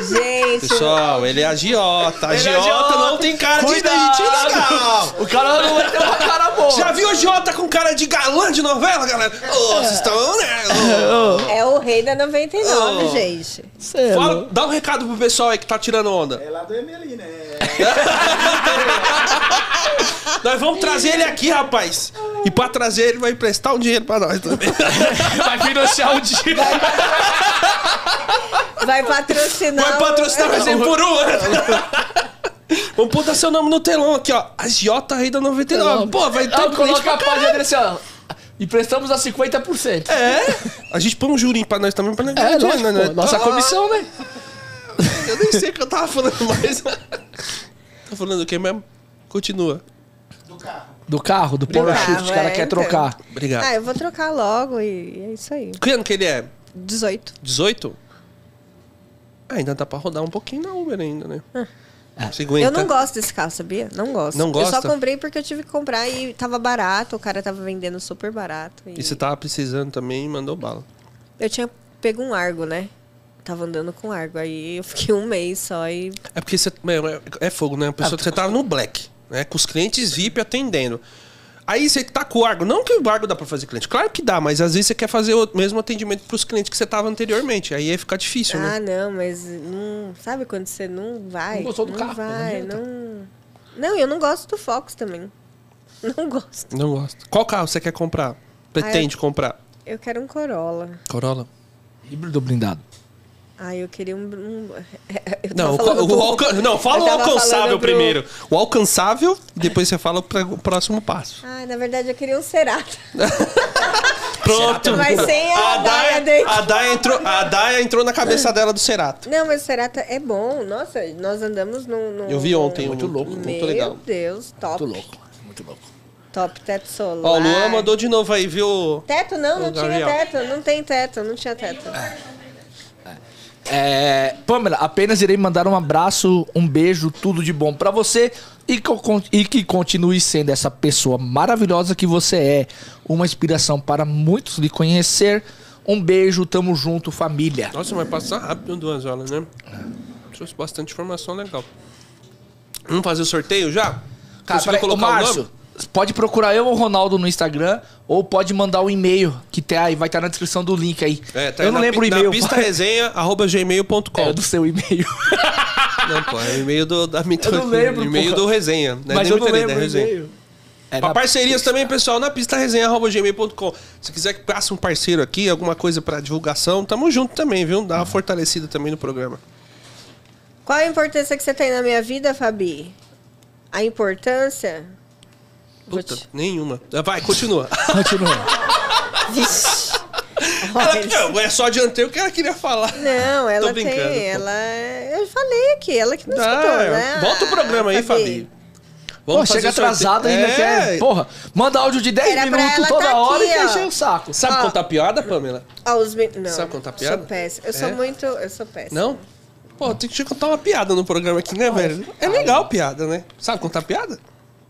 C: Gente,
A: pessoal, ele é agiota.
B: É
A: Agiota
B: agiota.
A: não tem cara de
B: Cuidado.
A: gente legal.
B: o cara não vai ter uma cara boa.
A: Já viu agiota com cara de galã de novela, galera? Ô, vocês estão, né? Ô.
C: é o rei da 99,
A: Oh.
C: gente.
B: É
A: Fala, dá um recado pro pessoal aí que tá tirando onda.
D: É lá do Emeli, né?
A: Nós vamos trazer ele aqui, rapaz. E pra trazer ele vai emprestar um dinheiro pra nós também.
B: vai financiar o dia.
C: Vai patrocinar.
A: Vai patrocinar vai ser por um. Vamos botar seu nome no telão aqui, ó. Agiota Rei da 99. Pô, vai ter
B: Ah,
A: cliente
B: coloca a página dele assim, ó. Emprestamos a 50%.
A: É. A gente põe um jurinho pra nós também. Pra nós
B: É, lógico,
A: dinheiro, né?
B: pô. Nossa
A: Ah,
B: comissão, né?
A: Eu nem sei o que eu tava falando mais. tá falando o que mesmo? Continua.
B: Do carro, do
C: carro,
B: os caras
C: é,
B: querem
C: então.
B: trocar.
A: Obrigado.
C: Ah, eu vou trocar logo e é isso aí.
A: Que ano que ele é?
C: 18.
A: 18? Ah, ainda dá pra rodar um pouquinho na Uber ainda, né? Você aguenta.
C: Eu não gosto desse carro, sabia? Não gosto.
A: Não
C: Eu
A: gosta?
C: só comprei porque eu tive que comprar e tava barato, o cara tava vendendo super barato. E
A: E você tava precisando também e mandou bala.
C: Eu tinha pego um Argo, né? Tava andando com Argo. Aí eu fiquei um mês só e.
A: É porque você. é, é fogo, né? A pessoa, você tava no black, né? Com os clientes VIP atendendo. Aí você tá com o Argo. Não que o Argo dá pra fazer cliente. Claro que dá, mas às vezes você quer fazer o mesmo atendimento pros clientes que você tava anteriormente. Aí ia ficar difícil, né?
C: Ah, não, mas não. Sabe quando você não vai?
B: Não gostou do carro, não
C: vai,
B: adianta.
C: não. Não, eu não gosto do Fox também. Não gosto.
A: Não gosto. Qual carro você quer comprar? Pretende comprar?
C: Eu quero um Corolla.
A: Corolla?
B: Híbrido blindado.
C: Ah, eu queria um. um... Eu
A: Não, o, o alca- não, fala o alcançável
C: pro-
A: primeiro. O alcançável, depois você fala o próximo passo.
C: Ah, na verdade eu queria um Cerato.
A: Pronto.
C: Mas sem a Daia
A: Daia,
C: dentro.
A: a Daia entrou, a Daia entrou na cabeça dela do Cerato.
C: Não, mas o Cerato é bom. Nossa, nós andamos num. num-
A: Eu vi ontem,
B: Muito
A: um-
B: louco,
A: muito
C: Meu
A: legal.
C: Deus, top.
B: Muito louco. Muito louco.
C: Top, teto solar.
A: Ó, o Luan mandou de novo aí, viu?
C: Teto não, não
A: O
C: tinha
A: Gabriel.
C: teto. Não tem teto, não tinha teto.
B: É, Pamela, apenas irei mandar um abraço, um beijo, tudo de bom pra você e que, e que continue sendo essa pessoa maravilhosa que você é. Uma inspiração para muitos lhe conhecer. Um beijo, tamo junto, família.
A: Nossa, vai passar rápido duas horas, né? Trouxe bastante informação legal. Vamos fazer o sorteio já?
B: Cara,
A: Conseguiu
B: peraí,
A: colocar o
B: Márcio,
A: nome?
B: Pode procurar eu ou o Ronaldo no Instagram ou pode mandar o e-mail que tem aí, vai estar na descrição do link aí.
A: É, tá
B: eu
A: aí
B: não
A: na
B: lembro o e-mail.
A: Na pista resenha, arroba gmail.com.
B: É do seu e-mail.
A: Não, pô, é o e-mail do, da minha
B: Eu não lembro,
A: e-mail
B: porra.
A: do resenha. Né?
B: Mas
A: Nem
B: eu não lembro o
A: resenha.
B: e-mail. É
A: Pra parcerias também, pessoal, na pista gmail.com. Se quiser que passe um parceiro aqui, alguma coisa pra divulgação, tamo junto também, viu? Dá uma fortalecida também no programa.
C: Qual a importância que você tem na minha vida, Fabi? A importância?
A: Puta,
C: te-
A: nenhuma. Vai, continua.
B: Continua.
C: Vixe.
A: Ela, não, é só adiantei o que ela queria falar.
C: Não, ela
A: Tô brincando,
C: tem.
A: pô.
C: Ela. Eu falei aqui, ela que não
A: Ah,
C: escutou, né?
A: Volta o programa aí, Fabi.
B: Pô,
A: fazer
B: chega
A: o sorteio.
B: atrasado ainda,
A: É.
B: quer. Porra, manda áudio de 10
C: Era
B: minutos toda
C: tá
B: hora
C: aqui,
B: e encher o saco.
A: Sabe
C: Ó.
A: contar piada, Pamela?
C: Ó, os men- Não,
A: Sabe contar piada?
C: Sou péssima. Eu sou
A: É?
C: muito. Eu sou péssima.
A: Não? Pô, tem que contar uma piada no programa aqui, né, velho? É legal piada, né? Sabe contar piada?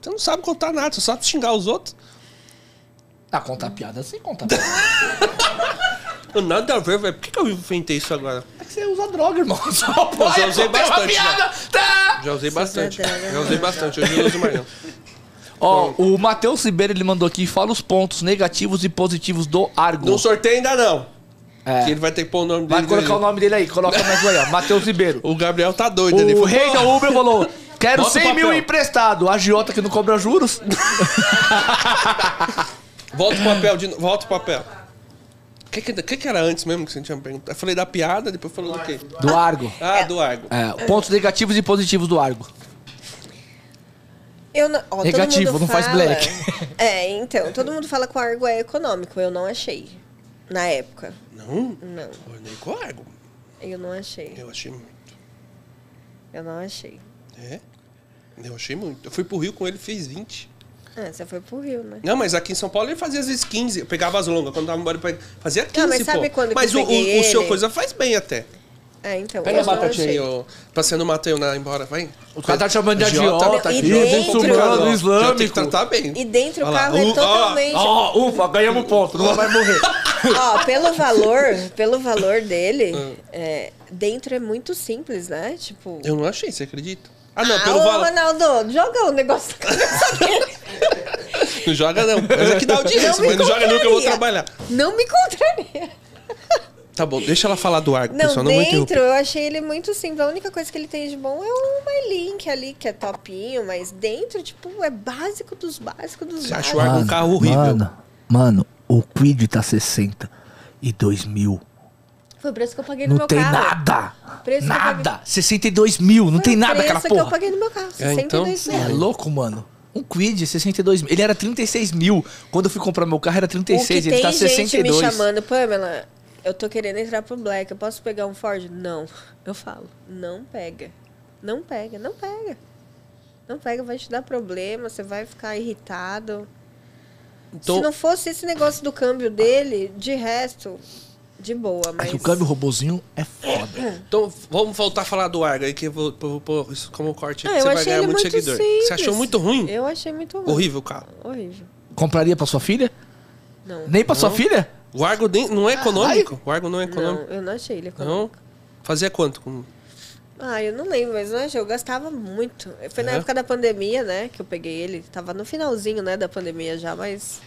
A: Você não sabe contar nada, você sabe xingar os outros.
B: Ah, contar piada sem contar piada.
A: Nada a ver, velho. Por que, que eu inventei isso agora?
B: É que você usa droga, irmão. Só
A: Eu já usei bastante,
B: piada. Tá.
A: Já usei bastante.
C: droga.
A: Já usei bastante, hoje eu uso mais não.
B: Ó, o Matheus Ribeiro, ele mandou aqui, fala os pontos negativos e positivos do Argo.
A: Não sorteio ainda não.
B: É.
A: Que ele vai ter que pôr o nome
B: Vai
A: dele.
B: colocar o nome dele aí, coloca mais aí, ó. Matheus Ribeiro.
A: O Gabriel tá doido.
B: O
A: falou,
B: rei
A: "Pô,
B: da Uber falou: Quero
A: Bota o
B: 100 mil emprestado. Agiota que não cobra juros.
A: Volta o papel, de... volta o papel. O que, que, que que era antes mesmo que você tinha me perguntado? Eu falei da piada, depois falou do quê?
B: Do Argo.
A: Ah, do Argo.
B: É, pontos negativos e positivos do Argo.
C: Eu não, ó,
B: Negativo, não faz
C: fala-
B: black.
C: É, então, todo mundo fala que o Argo é econômico. Eu não achei. Na época.
A: Não?
C: Não,
A: Eu nem com o Argo.
C: eu não achei.
A: Eu achei muito.
C: Eu não achei.
A: É? Eu achei muito. Eu fui pro Rio com ele, fez 20.
C: Ah, você foi pro Rio, né?
A: Não, mas aqui em São Paulo ele fazia às vezes 15. Eu pegava as longas. Quando tava embora, eu fazia 15,
C: mas sabe
A: pô.
C: quando que
A: mas
C: eu
A: o,
C: peguei
A: o, o seu
C: ele?
A: coisa faz bem até.
C: É, então.
A: Pega
C: eu
A: a
C: não
A: batatinha aí,
C: achei.
A: ó. Passeando o Mateu na embora, vai.
B: O cara tá chamando de
A: Agiota,
B: agiota
A: tá
C: E
B: aqui,
C: dentro-
B: muçulmano,
A: Já tem que
B: islâmico.
A: tratar bem.
C: E dentro
A: Olha
C: o
A: lá,
C: carro é
A: o- ó,
C: totalmente.
B: Ó, ufa, ganhamos ponto, não vai morrer.
C: Ó, pelo valor, pelo valor dele,
A: Hum.
C: é, dentro é muito simples, né? Tipo.
A: Eu não achei, você acredita? Ah, não,
C: ah,
A: pelo
C: ô,
A: valor.
C: Ronaldo, joga o negócio cabeça dele.
A: Não joga não. Mas é que dá audiência,
C: Não me
A: mas não joga nunca, eu vou trabalhar.
C: Não me contraria.
A: Tá bom, deixa ela falar do Argo,
C: Não,
A: pessoal. Não
C: dentro eu achei ele muito simples. A única coisa que ele tem de bom é o MyLink ali, que é topinho, mas dentro, tipo, é básico dos básicos dos
A: Você acha
C: básicos.
A: o Argo um carro horrível?
B: Mano, mano, o Quid tá 60 e 2 mil.
C: Foi o preço que eu paguei no
B: Não
C: meu
B: tem
C: carro.
B: nada.
C: Preço que eu
B: Nada. 62 mil, não
C: Foi
B: tem
C: o
B: nada aquela
C: preço que eu
B: porra.
C: paguei no meu carro,
A: É, então,
C: 62
B: é
C: mil.
B: louco, mano. Um Quid, 62 mil. Ele era 36 mil. Quando eu fui comprar meu carro, era
C: O que
B: 36. Ele
C: tem
B: tá
C: gente me
B: 62.
C: chamando, Pamela, eu tô querendo entrar pro Black, eu posso pegar um Ford? Não. Eu falo, não pega. Não pega, não pega. Não pega, vai te dar problema, você vai ficar irritado.
A: Então,
C: Se não fosse esse negócio do câmbio dele, de resto, de boa,
B: É
C: mas...
B: que o câmbio robozinho é foda.
A: então, vamos voltar a falar do Argo aí, que eu vou vou pôr isso como corte.
C: Ah,
A: você vai ganhar muito
C: muito
A: seguidor.
C: simples.
A: Você achou muito ruim?
C: Eu achei muito ruim.
A: Horrível o carro.
C: Horrível.
B: Compraria pra sua filha?
C: Não.
B: Nem pra sua filha?
A: O Argo nem- não é econômico? O Argo não é
C: Não,
A: econômico?
C: eu não achei ele
A: Não?
C: econômico.
A: Fazia quanto? Com-
C: Ah, eu não lembro, mas não achei. Eu gastava muito. Foi na
A: É?
C: época da pandemia, né, que eu peguei ele. Tava no finalzinho, né, da pandemia já, mas...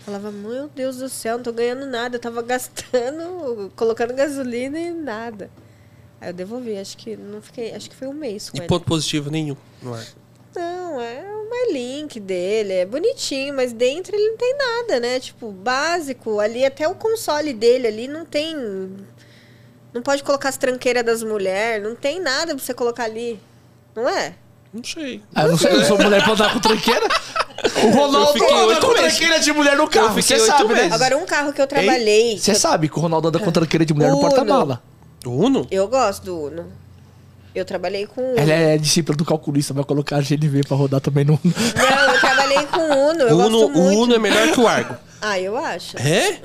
C: Falava, meu Deus do céu, não tô ganhando nada. Eu tava gastando, colocando gasolina e nada. Aí eu devolvi, acho que não fiquei... Acho que foi um mês com
A: E
C: ele.
A: ponto positivo nenhum no Argo.
C: Não, é o MyLink dele, é bonitinho, mas dentro ele não tem nada, né? Tipo, básico, ali até o console dele ali não tem. Não pode colocar as tranqueiras das mulheres, não tem nada pra você colocar ali. Não é?
A: Não sei.
B: Ah, eu não sei, eu sou mulher pra andar com tranqueira. O Ronaldo anda com tranqueira de mulher no carro, você sabe, né?
C: Agora, um carro que eu trabalhei.
B: Você sabe que o Ronaldo anda com tranqueira de mulher no
C: Uno.
B: porta-mala.
A: O Uno?
C: Eu gosto do Uno. Eu trabalhei com Uno.
B: Ela é discípula do calculista, vai colocar a GNV pra rodar também no...
C: Não, eu trabalhei com Uno. Eu
A: O Uno,
C: gosto
A: o
C: muito.
A: Uno é melhor que o Argo.
C: Ah, eu acho.
A: É?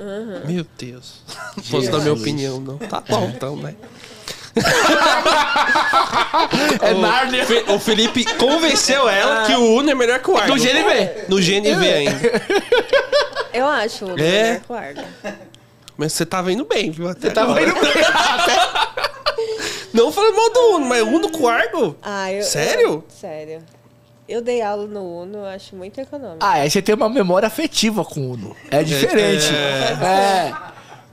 A: Meu Deus. Não posso dar minha opinião, não. Tá bom, então, né?
B: É
A: O
B: Nárnia.
A: Fe- O Felipe convenceu ela que o Uno é melhor que o Argo.
B: No GNV.
A: No GNV ainda.
C: Eu acho o Uno
A: É?
C: melhor que o Argo.
A: Mas você tava indo bem, viu? Até
B: Tava
A: agora.
B: indo bem.
A: Não falando mal do Uno, mas Uno com Argo?
C: Ah, eu,
A: Sério?
C: eu- sério. Eu dei aula no Uno, eu acho muito econômico.
B: Ah, aí você tem uma memória afetiva com o Uno. É diferente. É.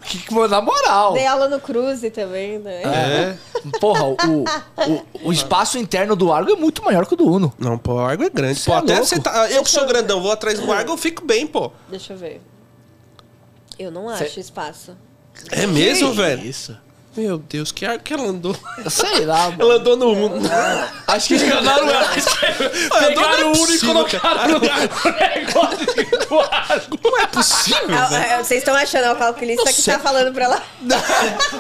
B: Que, que, na moral.
C: Dei aula no Cruze também, né?
A: É.
B: Porra, o, o, o espaço interno do Argo é muito maior que o do Uno.
A: Não, pô, o Argo é grande.
B: Cê
A: pô,
B: é
A: até
B: louco.
A: você tá. Eu que sou grandão, vou atrás do Argo, eu fico bem, pô.
C: Deixa eu ver. Eu não
B: Cê-
C: acho espaço.
A: É mesmo,
B: Que
A: velho?
B: Isso.
A: Meu Deus, que Argo que ela andou?
B: Sei lá, mano.
A: Ela andou no Uno.
B: Acho que enganaram ela. Pegaram o Uno e
A: possível,
B: colocaram no negócio do Argo.
A: Não é possível,
C: Ah,
A: velho.
C: ah, Vocês estão achando é o calculista que tá falando pra ela.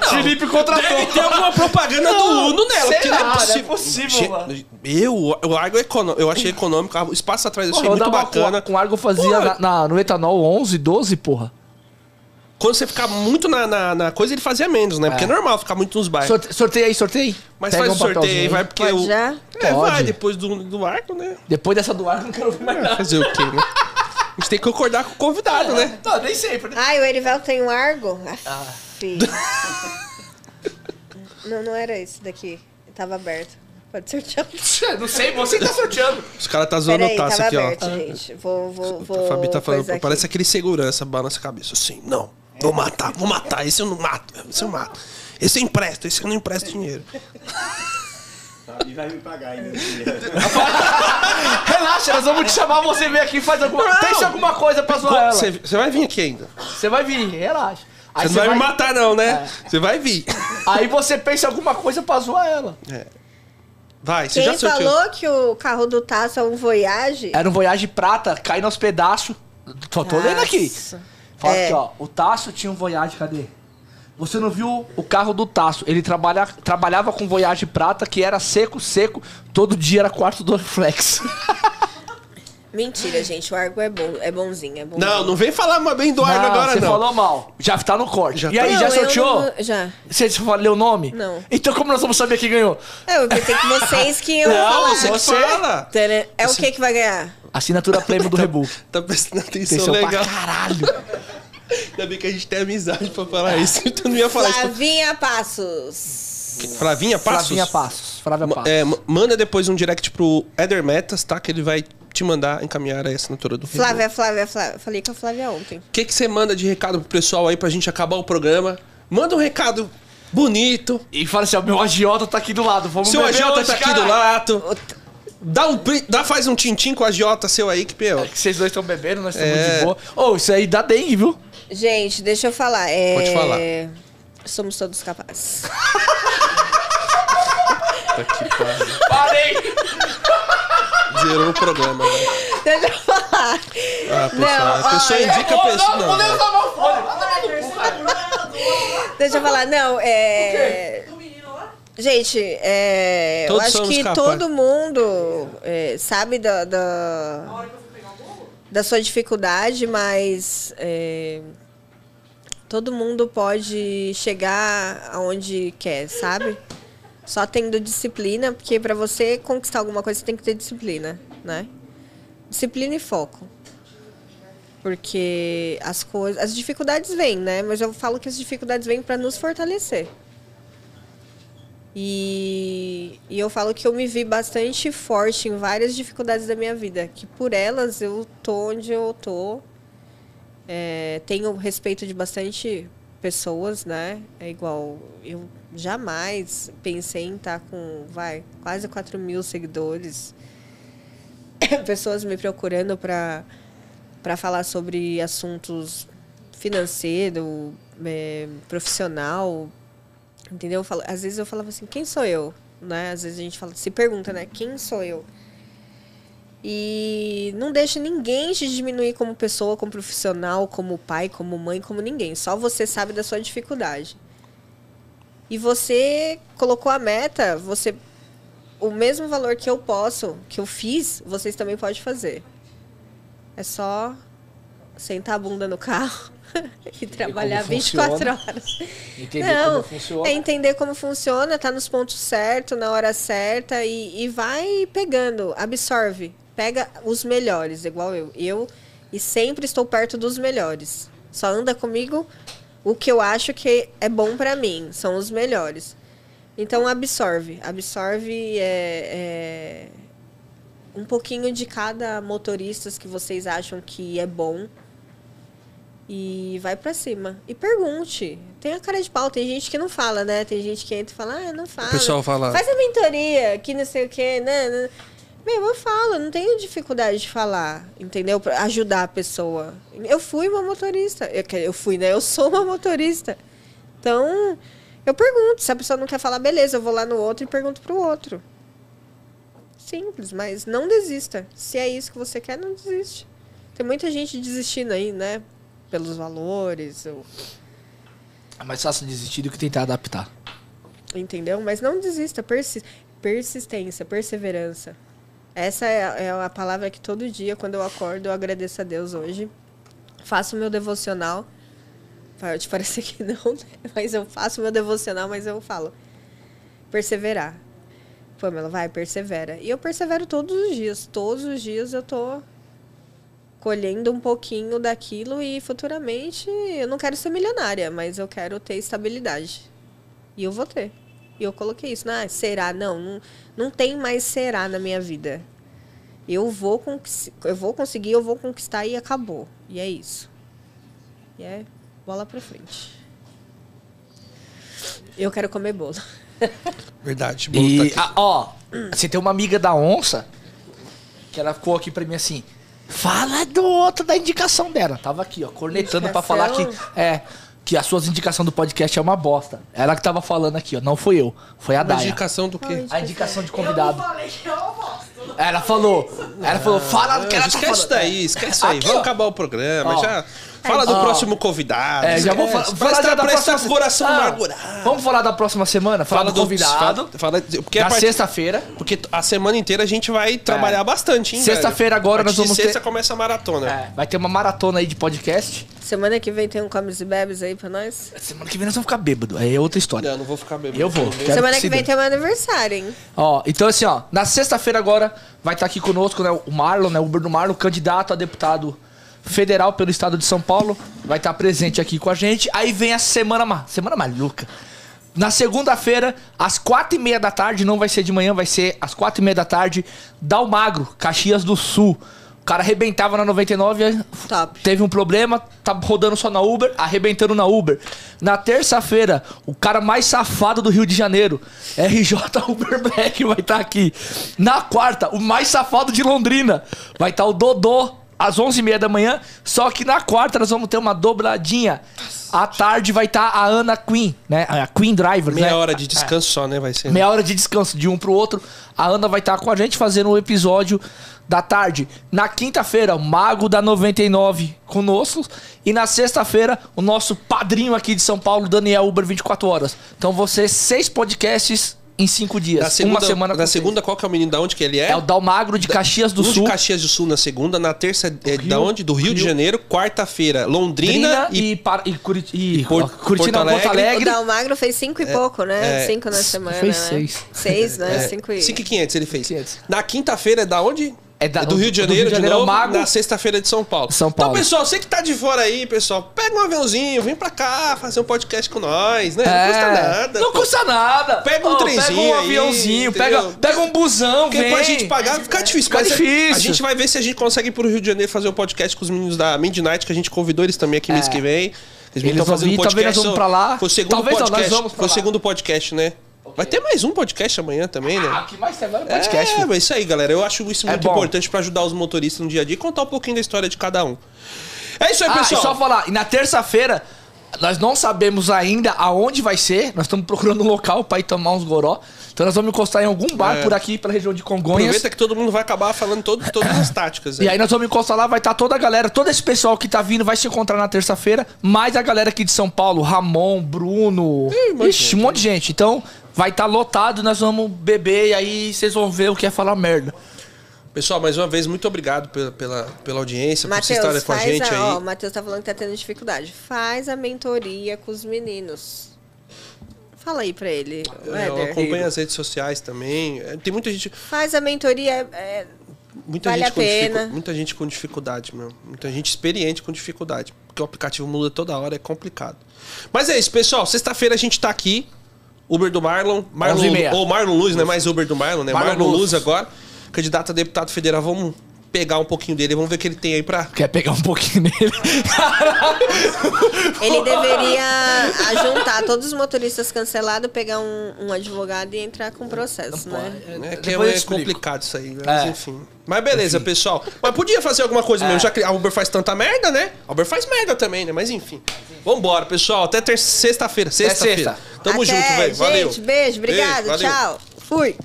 B: Felipe contratou.
A: Deve ter alguma propaganda do Uno nela, porque não é
B: não é
A: possível.
B: possível,
A: Gente,
B: mano.
A: Eu, o Argo é econômico, eu achei econômico, o espaço atrás eu achei muito bacana.
B: Com, com Argo fazia na- no etanol 11, 12, porra.
A: Quando você ficar muito na, na, na coisa, ele fazia menos, né? Porque é
B: É.
A: normal ficar muito nos bairros.
B: Sorte, sorteia aí, sorteia aí.
A: Mas
B: Pega
A: faz
B: um
A: o sorteio aí, vai porque
C: Pode
A: o.
C: já?
A: É, vai
B: Pode.
A: depois do, do Argo, né?
B: Depois dessa do Argo, não quero ver mais nada.
A: Fazer o quê, né? A gente tem que concordar com o convidado, né?
B: Não, nem sempre, né?
C: Ai, o Erivel tem um Argo?
B: Ah.
C: Não, não era esse daqui. Tava aberto. Pode sortear.
B: Não sei, você tá sorteando.
A: Os caras tá zoando o taça aqui, ó.
C: aberto, gente. Vou, vou, vou.
A: A Fabi tá falando,
C: aqui.
A: parece aquele segurança, balança a cabeça assim. Não, vou matar, vou matar. Esse eu não mato, esse eu mato. Esse eu empresto, esse eu não empresto dinheiro.
D: Sabe? Vai me pagar ainda.
B: Relaxa, nós vamos te chamar, você vem aqui e faz alguma...
A: Não.
B: Pense alguma coisa pra zoar ela.
A: Você vai vir aqui ainda.
B: Você vai vir, relaxa. Aí
A: Você não vai, me matar, não, né? Você vai vir.
B: Aí você pensa alguma coisa pra zoar ela.
A: Vai, você já
C: Quem
A: sorteou.
C: falou que o carro do Tasso é um Voyage?
B: Era um Voyage prata, caindo aos pedaços. Tô, tô lendo aqui. Fala
C: É.
B: aqui, ó. O Tasso tinha um Voyage, cadê? Você não viu o carro do Tasso? Ele trabalha, trabalhava com Voyage prata, que era seco, seco. Todo dia era quarto do Flex.
C: Mentira, gente. O Argo é bom, é bonzinho, é bonzinho.
A: Não, não vem falar bem do Arno agora,
B: você
A: não.
B: falou mal. Já tá no corte.
A: Já
B: e
A: tá.
B: aí,
C: Não,
B: já
C: eu
B: sorteou?
C: não- Já.
B: Você leu o nome?
C: Não.
B: Então como nós vamos saber quem ganhou?
C: É, eu pensei que vocês que iam
A: Não,
C: falar.
A: você que
B: Você-
A: fala.
C: Tana- É o que que vai ganhar?
B: Assinatura prêmio do Rebu.
A: Tá prestando atenção
B: Atenção pra
A: legal.
B: caralho.
A: Ainda bem que a gente tem amizade pra falar isso. Então não ia falar isso.
C: Flavinha Passos.
A: Flavinha Passos?
B: Flavinha Passos. Flávia
A: Ma-
B: Passos.
A: É, ma- manda depois um direct pro Eder Metas, tá? Que ele vai te mandar encaminhar a assinatura do.
C: Flávia, Flávia, Flávia. Falei com a Flávia ontem.
A: O que, que você manda de recado pro pessoal aí pra gente acabar o programa? Manda um recado bonito.
B: E fala assim, ó, meu agiota tá aqui do lado. Vamos
A: Seu
B: beber
A: agiota
B: hoje,
A: tá aqui
B: caralho.
A: do lado. Dá um dá, faz um tintim com o agiota seu aí, que pior.
B: Que vocês dois estão bebendo, nós estamos
A: É.
B: de boa. Ô, isso aí dá dengue, viu?
C: Gente, deixa eu falar. É...
A: Pode falar.
C: Somos todos capazes.
A: Tá que pariu.
B: Parei!
A: Zerou o programa, né?
C: Deixa eu falar.
A: Ah, pessoal.
C: Não,
A: a pessoa
C: olha,
A: indica a pessoa. Não,
B: Não,
A: velho.
C: Deixa eu falar. Não, é. Gente, é, eu acho que
A: capazes.
C: todo mundo é, sabe da, da, da sua dificuldade, mas é, todo mundo pode chegar aonde quer, sabe? Só tendo disciplina, porque para você conquistar alguma coisa você tem que ter disciplina, né? Disciplina e foco. Porque as coisas, as dificuldades vêm, né? Mas eu falo que as dificuldades vêm para nos fortalecer. E, e eu falo que eu me vi bastante forte em várias dificuldades da minha vida, que por elas eu tô onde eu tô. É, tenho respeito de bastante pessoas, né? É igual, eu jamais pensei em estar com, vai, quase 4 mil seguidores. Pessoas me procurando para falar sobre assuntos financeiro, é, profissional, entendeu? Eu falo- às vezes eu falava assim, quem sou eu? Né? Às vezes a gente fala, se pergunta, né? Quem sou eu? E não deixa ninguém te diminuir como pessoa, como profissional, como pai, como mãe, como ninguém. Só você sabe da sua dificuldade. E você colocou a meta, você o mesmo valor que eu posso, que eu fiz, vocês também podem fazer. É só sentar a bunda no carro e trabalhar 24
B: funciona.
C: horas.
B: Entender
C: Não,
B: como funciona.
C: é entender como funciona, tá nos pontos certos, na hora certa e, e vai pegando, absorve. Pega os melhores, igual eu. Eu e sempre estou perto dos melhores. Só anda comigo o que eu acho que é bom pra mim, são os melhores. Então absorve, absorve é, é, um pouquinho de cada motorista que vocês acham que é bom e vai pra cima. E pergunte. Tem a cara de pau, tem gente que não fala, né? Tem gente que entra e fala, ah, não fala.
A: O pessoal fala-
C: Faz a mentoria, que não sei o quê, né? Meu, eu falo, não tenho dificuldade de falar, entendeu? Pra ajudar a pessoa. Eu fui uma motorista. Eu, eu fui, né? Eu sou uma motorista. Então, eu pergunto. Se a pessoa não quer falar, beleza, eu vou lá no outro e pergunto pro outro. Simples, mas não desista. Se é isso que você quer, não desiste. Tem muita gente desistindo aí, né? Pelos valores, ou-
B: É mais fácil desistir do que tentar adaptar.
C: entendeu? Mas não desista. Persi persistência, perseverança. Essa é a, é a palavra que todo dia, quando eu acordo, eu agradeço a Deus hoje. Faço meu devocional. Pode parecer que não, né? mas eu faço meu devocional, mas eu falo. Perseverar. Pamela, vai, persevera. E eu persevero todos os dias. Todos os dias eu tô colhendo um pouquinho daquilo e futuramente eu não quero ser milionária, mas eu quero ter estabilidade. E eu vou ter. E eu coloquei isso. Ah, será? Não, não, não tem mais será na minha vida. Eu vou, eu vou conseguir, eu vou conquistar e acabou. E é isso. E é bola pra frente. Eu quero comer bolo.
A: Verdade. bolo tá
B: E,
A: aqui.
B: ah, ó, Você tem uma amiga da onça que ela ficou aqui pra mim assim. Fala do outro da indicação dela. Tava aqui, ó, cornetando pra falar que. É. Que as suas indicações do podcast é uma bosta. Ela que tava falando aqui, ó. Não fui eu. Foi a
A: Uma
B: Daya.
A: indicação do quê?
B: A indicação de convidado. Ela falou. Ela falou, fala do que ela tá
A: esquece
B: falando.
A: isso daí, esquece isso aí. Vamos acabar o programa.
B: Ó.
A: Já fala do
B: Ó.
A: próximo convidado.
B: É, já vou
A: esquece.
B: falar, já da próxima
A: com coração
B: Ah,
A: amargurado.
B: Vamos falar da próxima semana? Falar do, convidado.
A: Fala, fala- porque a
B: Na
A: partir-
B: sexta-feira.
A: Porque a semana inteira a gente vai trabalhar bastante, hein,
B: É. Sexta-feira agora nós vamos
A: sexta
B: ter-
A: começa a maratona.
B: É, vai ter uma maratona aí de podcast.
C: Semana que vem tem um Comes e Bebes aí pra nós.
B: Semana que vem nós vamos ficar bêbado. Aí é outra história.
A: Não, não vou ficar bebendo.
B: Eu vou. Quero
C: Semana
B: que
C: que vem tem meu aniversário, hein?
B: Ó, então assim, ó, na sexta-feira agora vai estar aqui conosco, né, o Marlon, né, o Uber do Marlon, candidato a deputado federal pelo estado de São Paulo, vai estar presente aqui com a gente. Aí vem a semana, ma- semana maluca. Na segunda-feira, às quatro e meia da tarde, não vai ser de manhã, vai ser às quatro e meia da tarde, Dal Magro, Caxias do Sul. O cara arrebentava na 99,
C: Top.
B: teve um problema, tá rodando só na Uber, arrebentando na Uber. Na terça-feira, o cara mais safado do Rio de Janeiro, RJ Uber Black, vai estar aqui. Na quarta, o mais safado de Londrina, vai estar o Dodô, às 11h30 da manhã. Só que na quarta nós vamos ter uma dobradinha. À tarde vai estar a Ana Queen, né? A Queen Driver,
A: Meia
B: né?
A: hora de descanso só, né? Vai ser.
B: Meia hora de descanso de um pro outro. A Ana vai estar com a gente fazendo um episódio da tarde. Na quinta-feira, o Mago da 99 conosco. E na sexta-feira, o nosso padrinho aqui de São Paulo, Daniel Uber 24 horas. Então, você, seis podcasts em cinco dias.
A: Na segunda,
B: uma semana
A: na segunda, qual que é o menino da onde que ele é?
B: É o Dal Magro de Caxias do
A: Um
B: Sul.
A: de Caxias do Sul na segunda, na terça é da
B: Rio-
A: onde? Do Rio, de
B: Rio-
A: Janeiro, quarta-feira, Londrina,
B: Trina
A: e,
B: e, Par- e, Curit e,
A: Por-
B: Curitiba,
A: Porto
B: Porto
A: Alegre.
C: O
B: Alegre.
C: Dalmagro fez cinco e pouco, né?
A: é,
C: cinco na semana,
B: fez
C: né?
B: seis.
C: Seis, né?
A: é,
C: Cinco e...
A: 5,500 ele fez.
B: 500.
A: Na quinta-feira é da onde?
B: É da-
A: do Rio de
B: do
A: Janeiro,
B: Rio de Janeiro é
A: de
B: o
A: novo,
B: Mago.
A: na sexta-feira de São Paulo.
B: São Paulo.
A: Então, pessoal, você que tá de fora aí, pessoal, pega um aviãozinho, vem pra cá fazer um podcast com nós, né? Não custa nada.
B: É. Não
A: pô.
B: custa nada.
A: Pega um
B: Ô,
A: trenzinho
B: Pega um
A: aí,
B: aviãozinho, pega,
A: entendeu?
B: pega um busão,
A: Porque
B: vem.
A: pra gente pagar fica difícil.
B: Fica
A: a-
B: difícil.
A: A gente vai ver se a gente consegue ir pro Rio de Janeiro fazer um podcast com os meninos da Midnight, que a gente convidou eles também aqui mês
B: É.
A: que vem. Eles,
B: Eles
A: estão fazendo
B: vir, talvez nós vamos pra lá.
A: Foi o segundo
B: Talvez não, nós
A: podcast.
B: vamos pra
A: foi o segundo podcast, né? Vai ter mais um podcast amanhã também, né?
B: Ah, o que mais tem agora é podcast.
A: É,
B: filho.
A: mas isso aí, galera. Eu acho isso
B: É
A: muito
B: bom.
A: importante pra ajudar os motoristas no dia a dia e contar um pouquinho da história de cada um. É isso aí,
B: Ah, e
A: pessoal.
B: só falar, e na terça-feira, nós não sabemos ainda aonde vai ser. Nós estamos procurando um local pra ir tomar uns goró. Então nós vamos encostar em algum bar
A: É.
B: por aqui, pela região de Congonhas.
A: Aproveita que todo mundo vai acabar falando todo, todas as táticas.
B: E aí nós vamos encostar lá, vai estar toda a galera, todo esse pessoal que tá vindo vai se encontrar na terça-feira, mais a galera aqui de São Paulo, Ramon, Bruno,
A: Ih, um monte de
B: ixi, um monte de gente. Então, vai estar lotado, nós vamos beber e aí vocês vão ver o que é falar merda.
A: Pessoal, mais uma vez, muito obrigado pela, pela, pela audiência, por vocês estarem com a gente
C: a, ó,
A: aí.
C: o Matheus tá falando que tá tendo dificuldade. Faz a mentoria com os meninos. Fala aí pra ele,
A: Eu
C: Éder.
A: acompanho as redes sociais também. É, Tem muita gente,
C: Faz a mentoria. é,
A: muita
C: Vale
A: gente
C: a
A: com dificu-
C: pena.
A: muita gente com dificuldade, meu. Muita gente experiente com dificuldade, porque o aplicativo muda toda hora, é complicado. Mas é isso, pessoal. Sexta-feira a gente tá aqui. Uber do Marlon, Marlon
B: 11h30.
A: ou Marlon Luz, não é mais Uber do Marlon, né?
B: Marlon
A: Marlon, Luz.
B: Luz
A: agora, candidato a deputado federal. Vamos pegar um pouquinho dele, vamos ver o que ele tem aí pra
B: Quer pegar um pouquinho nele?
C: Ele deveria juntar todos os motoristas cancelados, pegar um, um advogado e entrar com processo, né?
A: É, que é complicado isso aí, mas
B: É.
A: enfim. Mas beleza, pessoal. Mas podia fazer alguma coisa mesmo, já que a Uber faz tanta merda, né? A Uber faz merda também, né? Mas enfim. Vambora, pessoal. Até ter- sexta-feira. Sexta-feira.
B: sexta.
A: Tamo
C: Até,
A: junto, velho. Valeu.
C: Gente, beijo, obrigado,
A: Beijo,
C: tchau. Fui.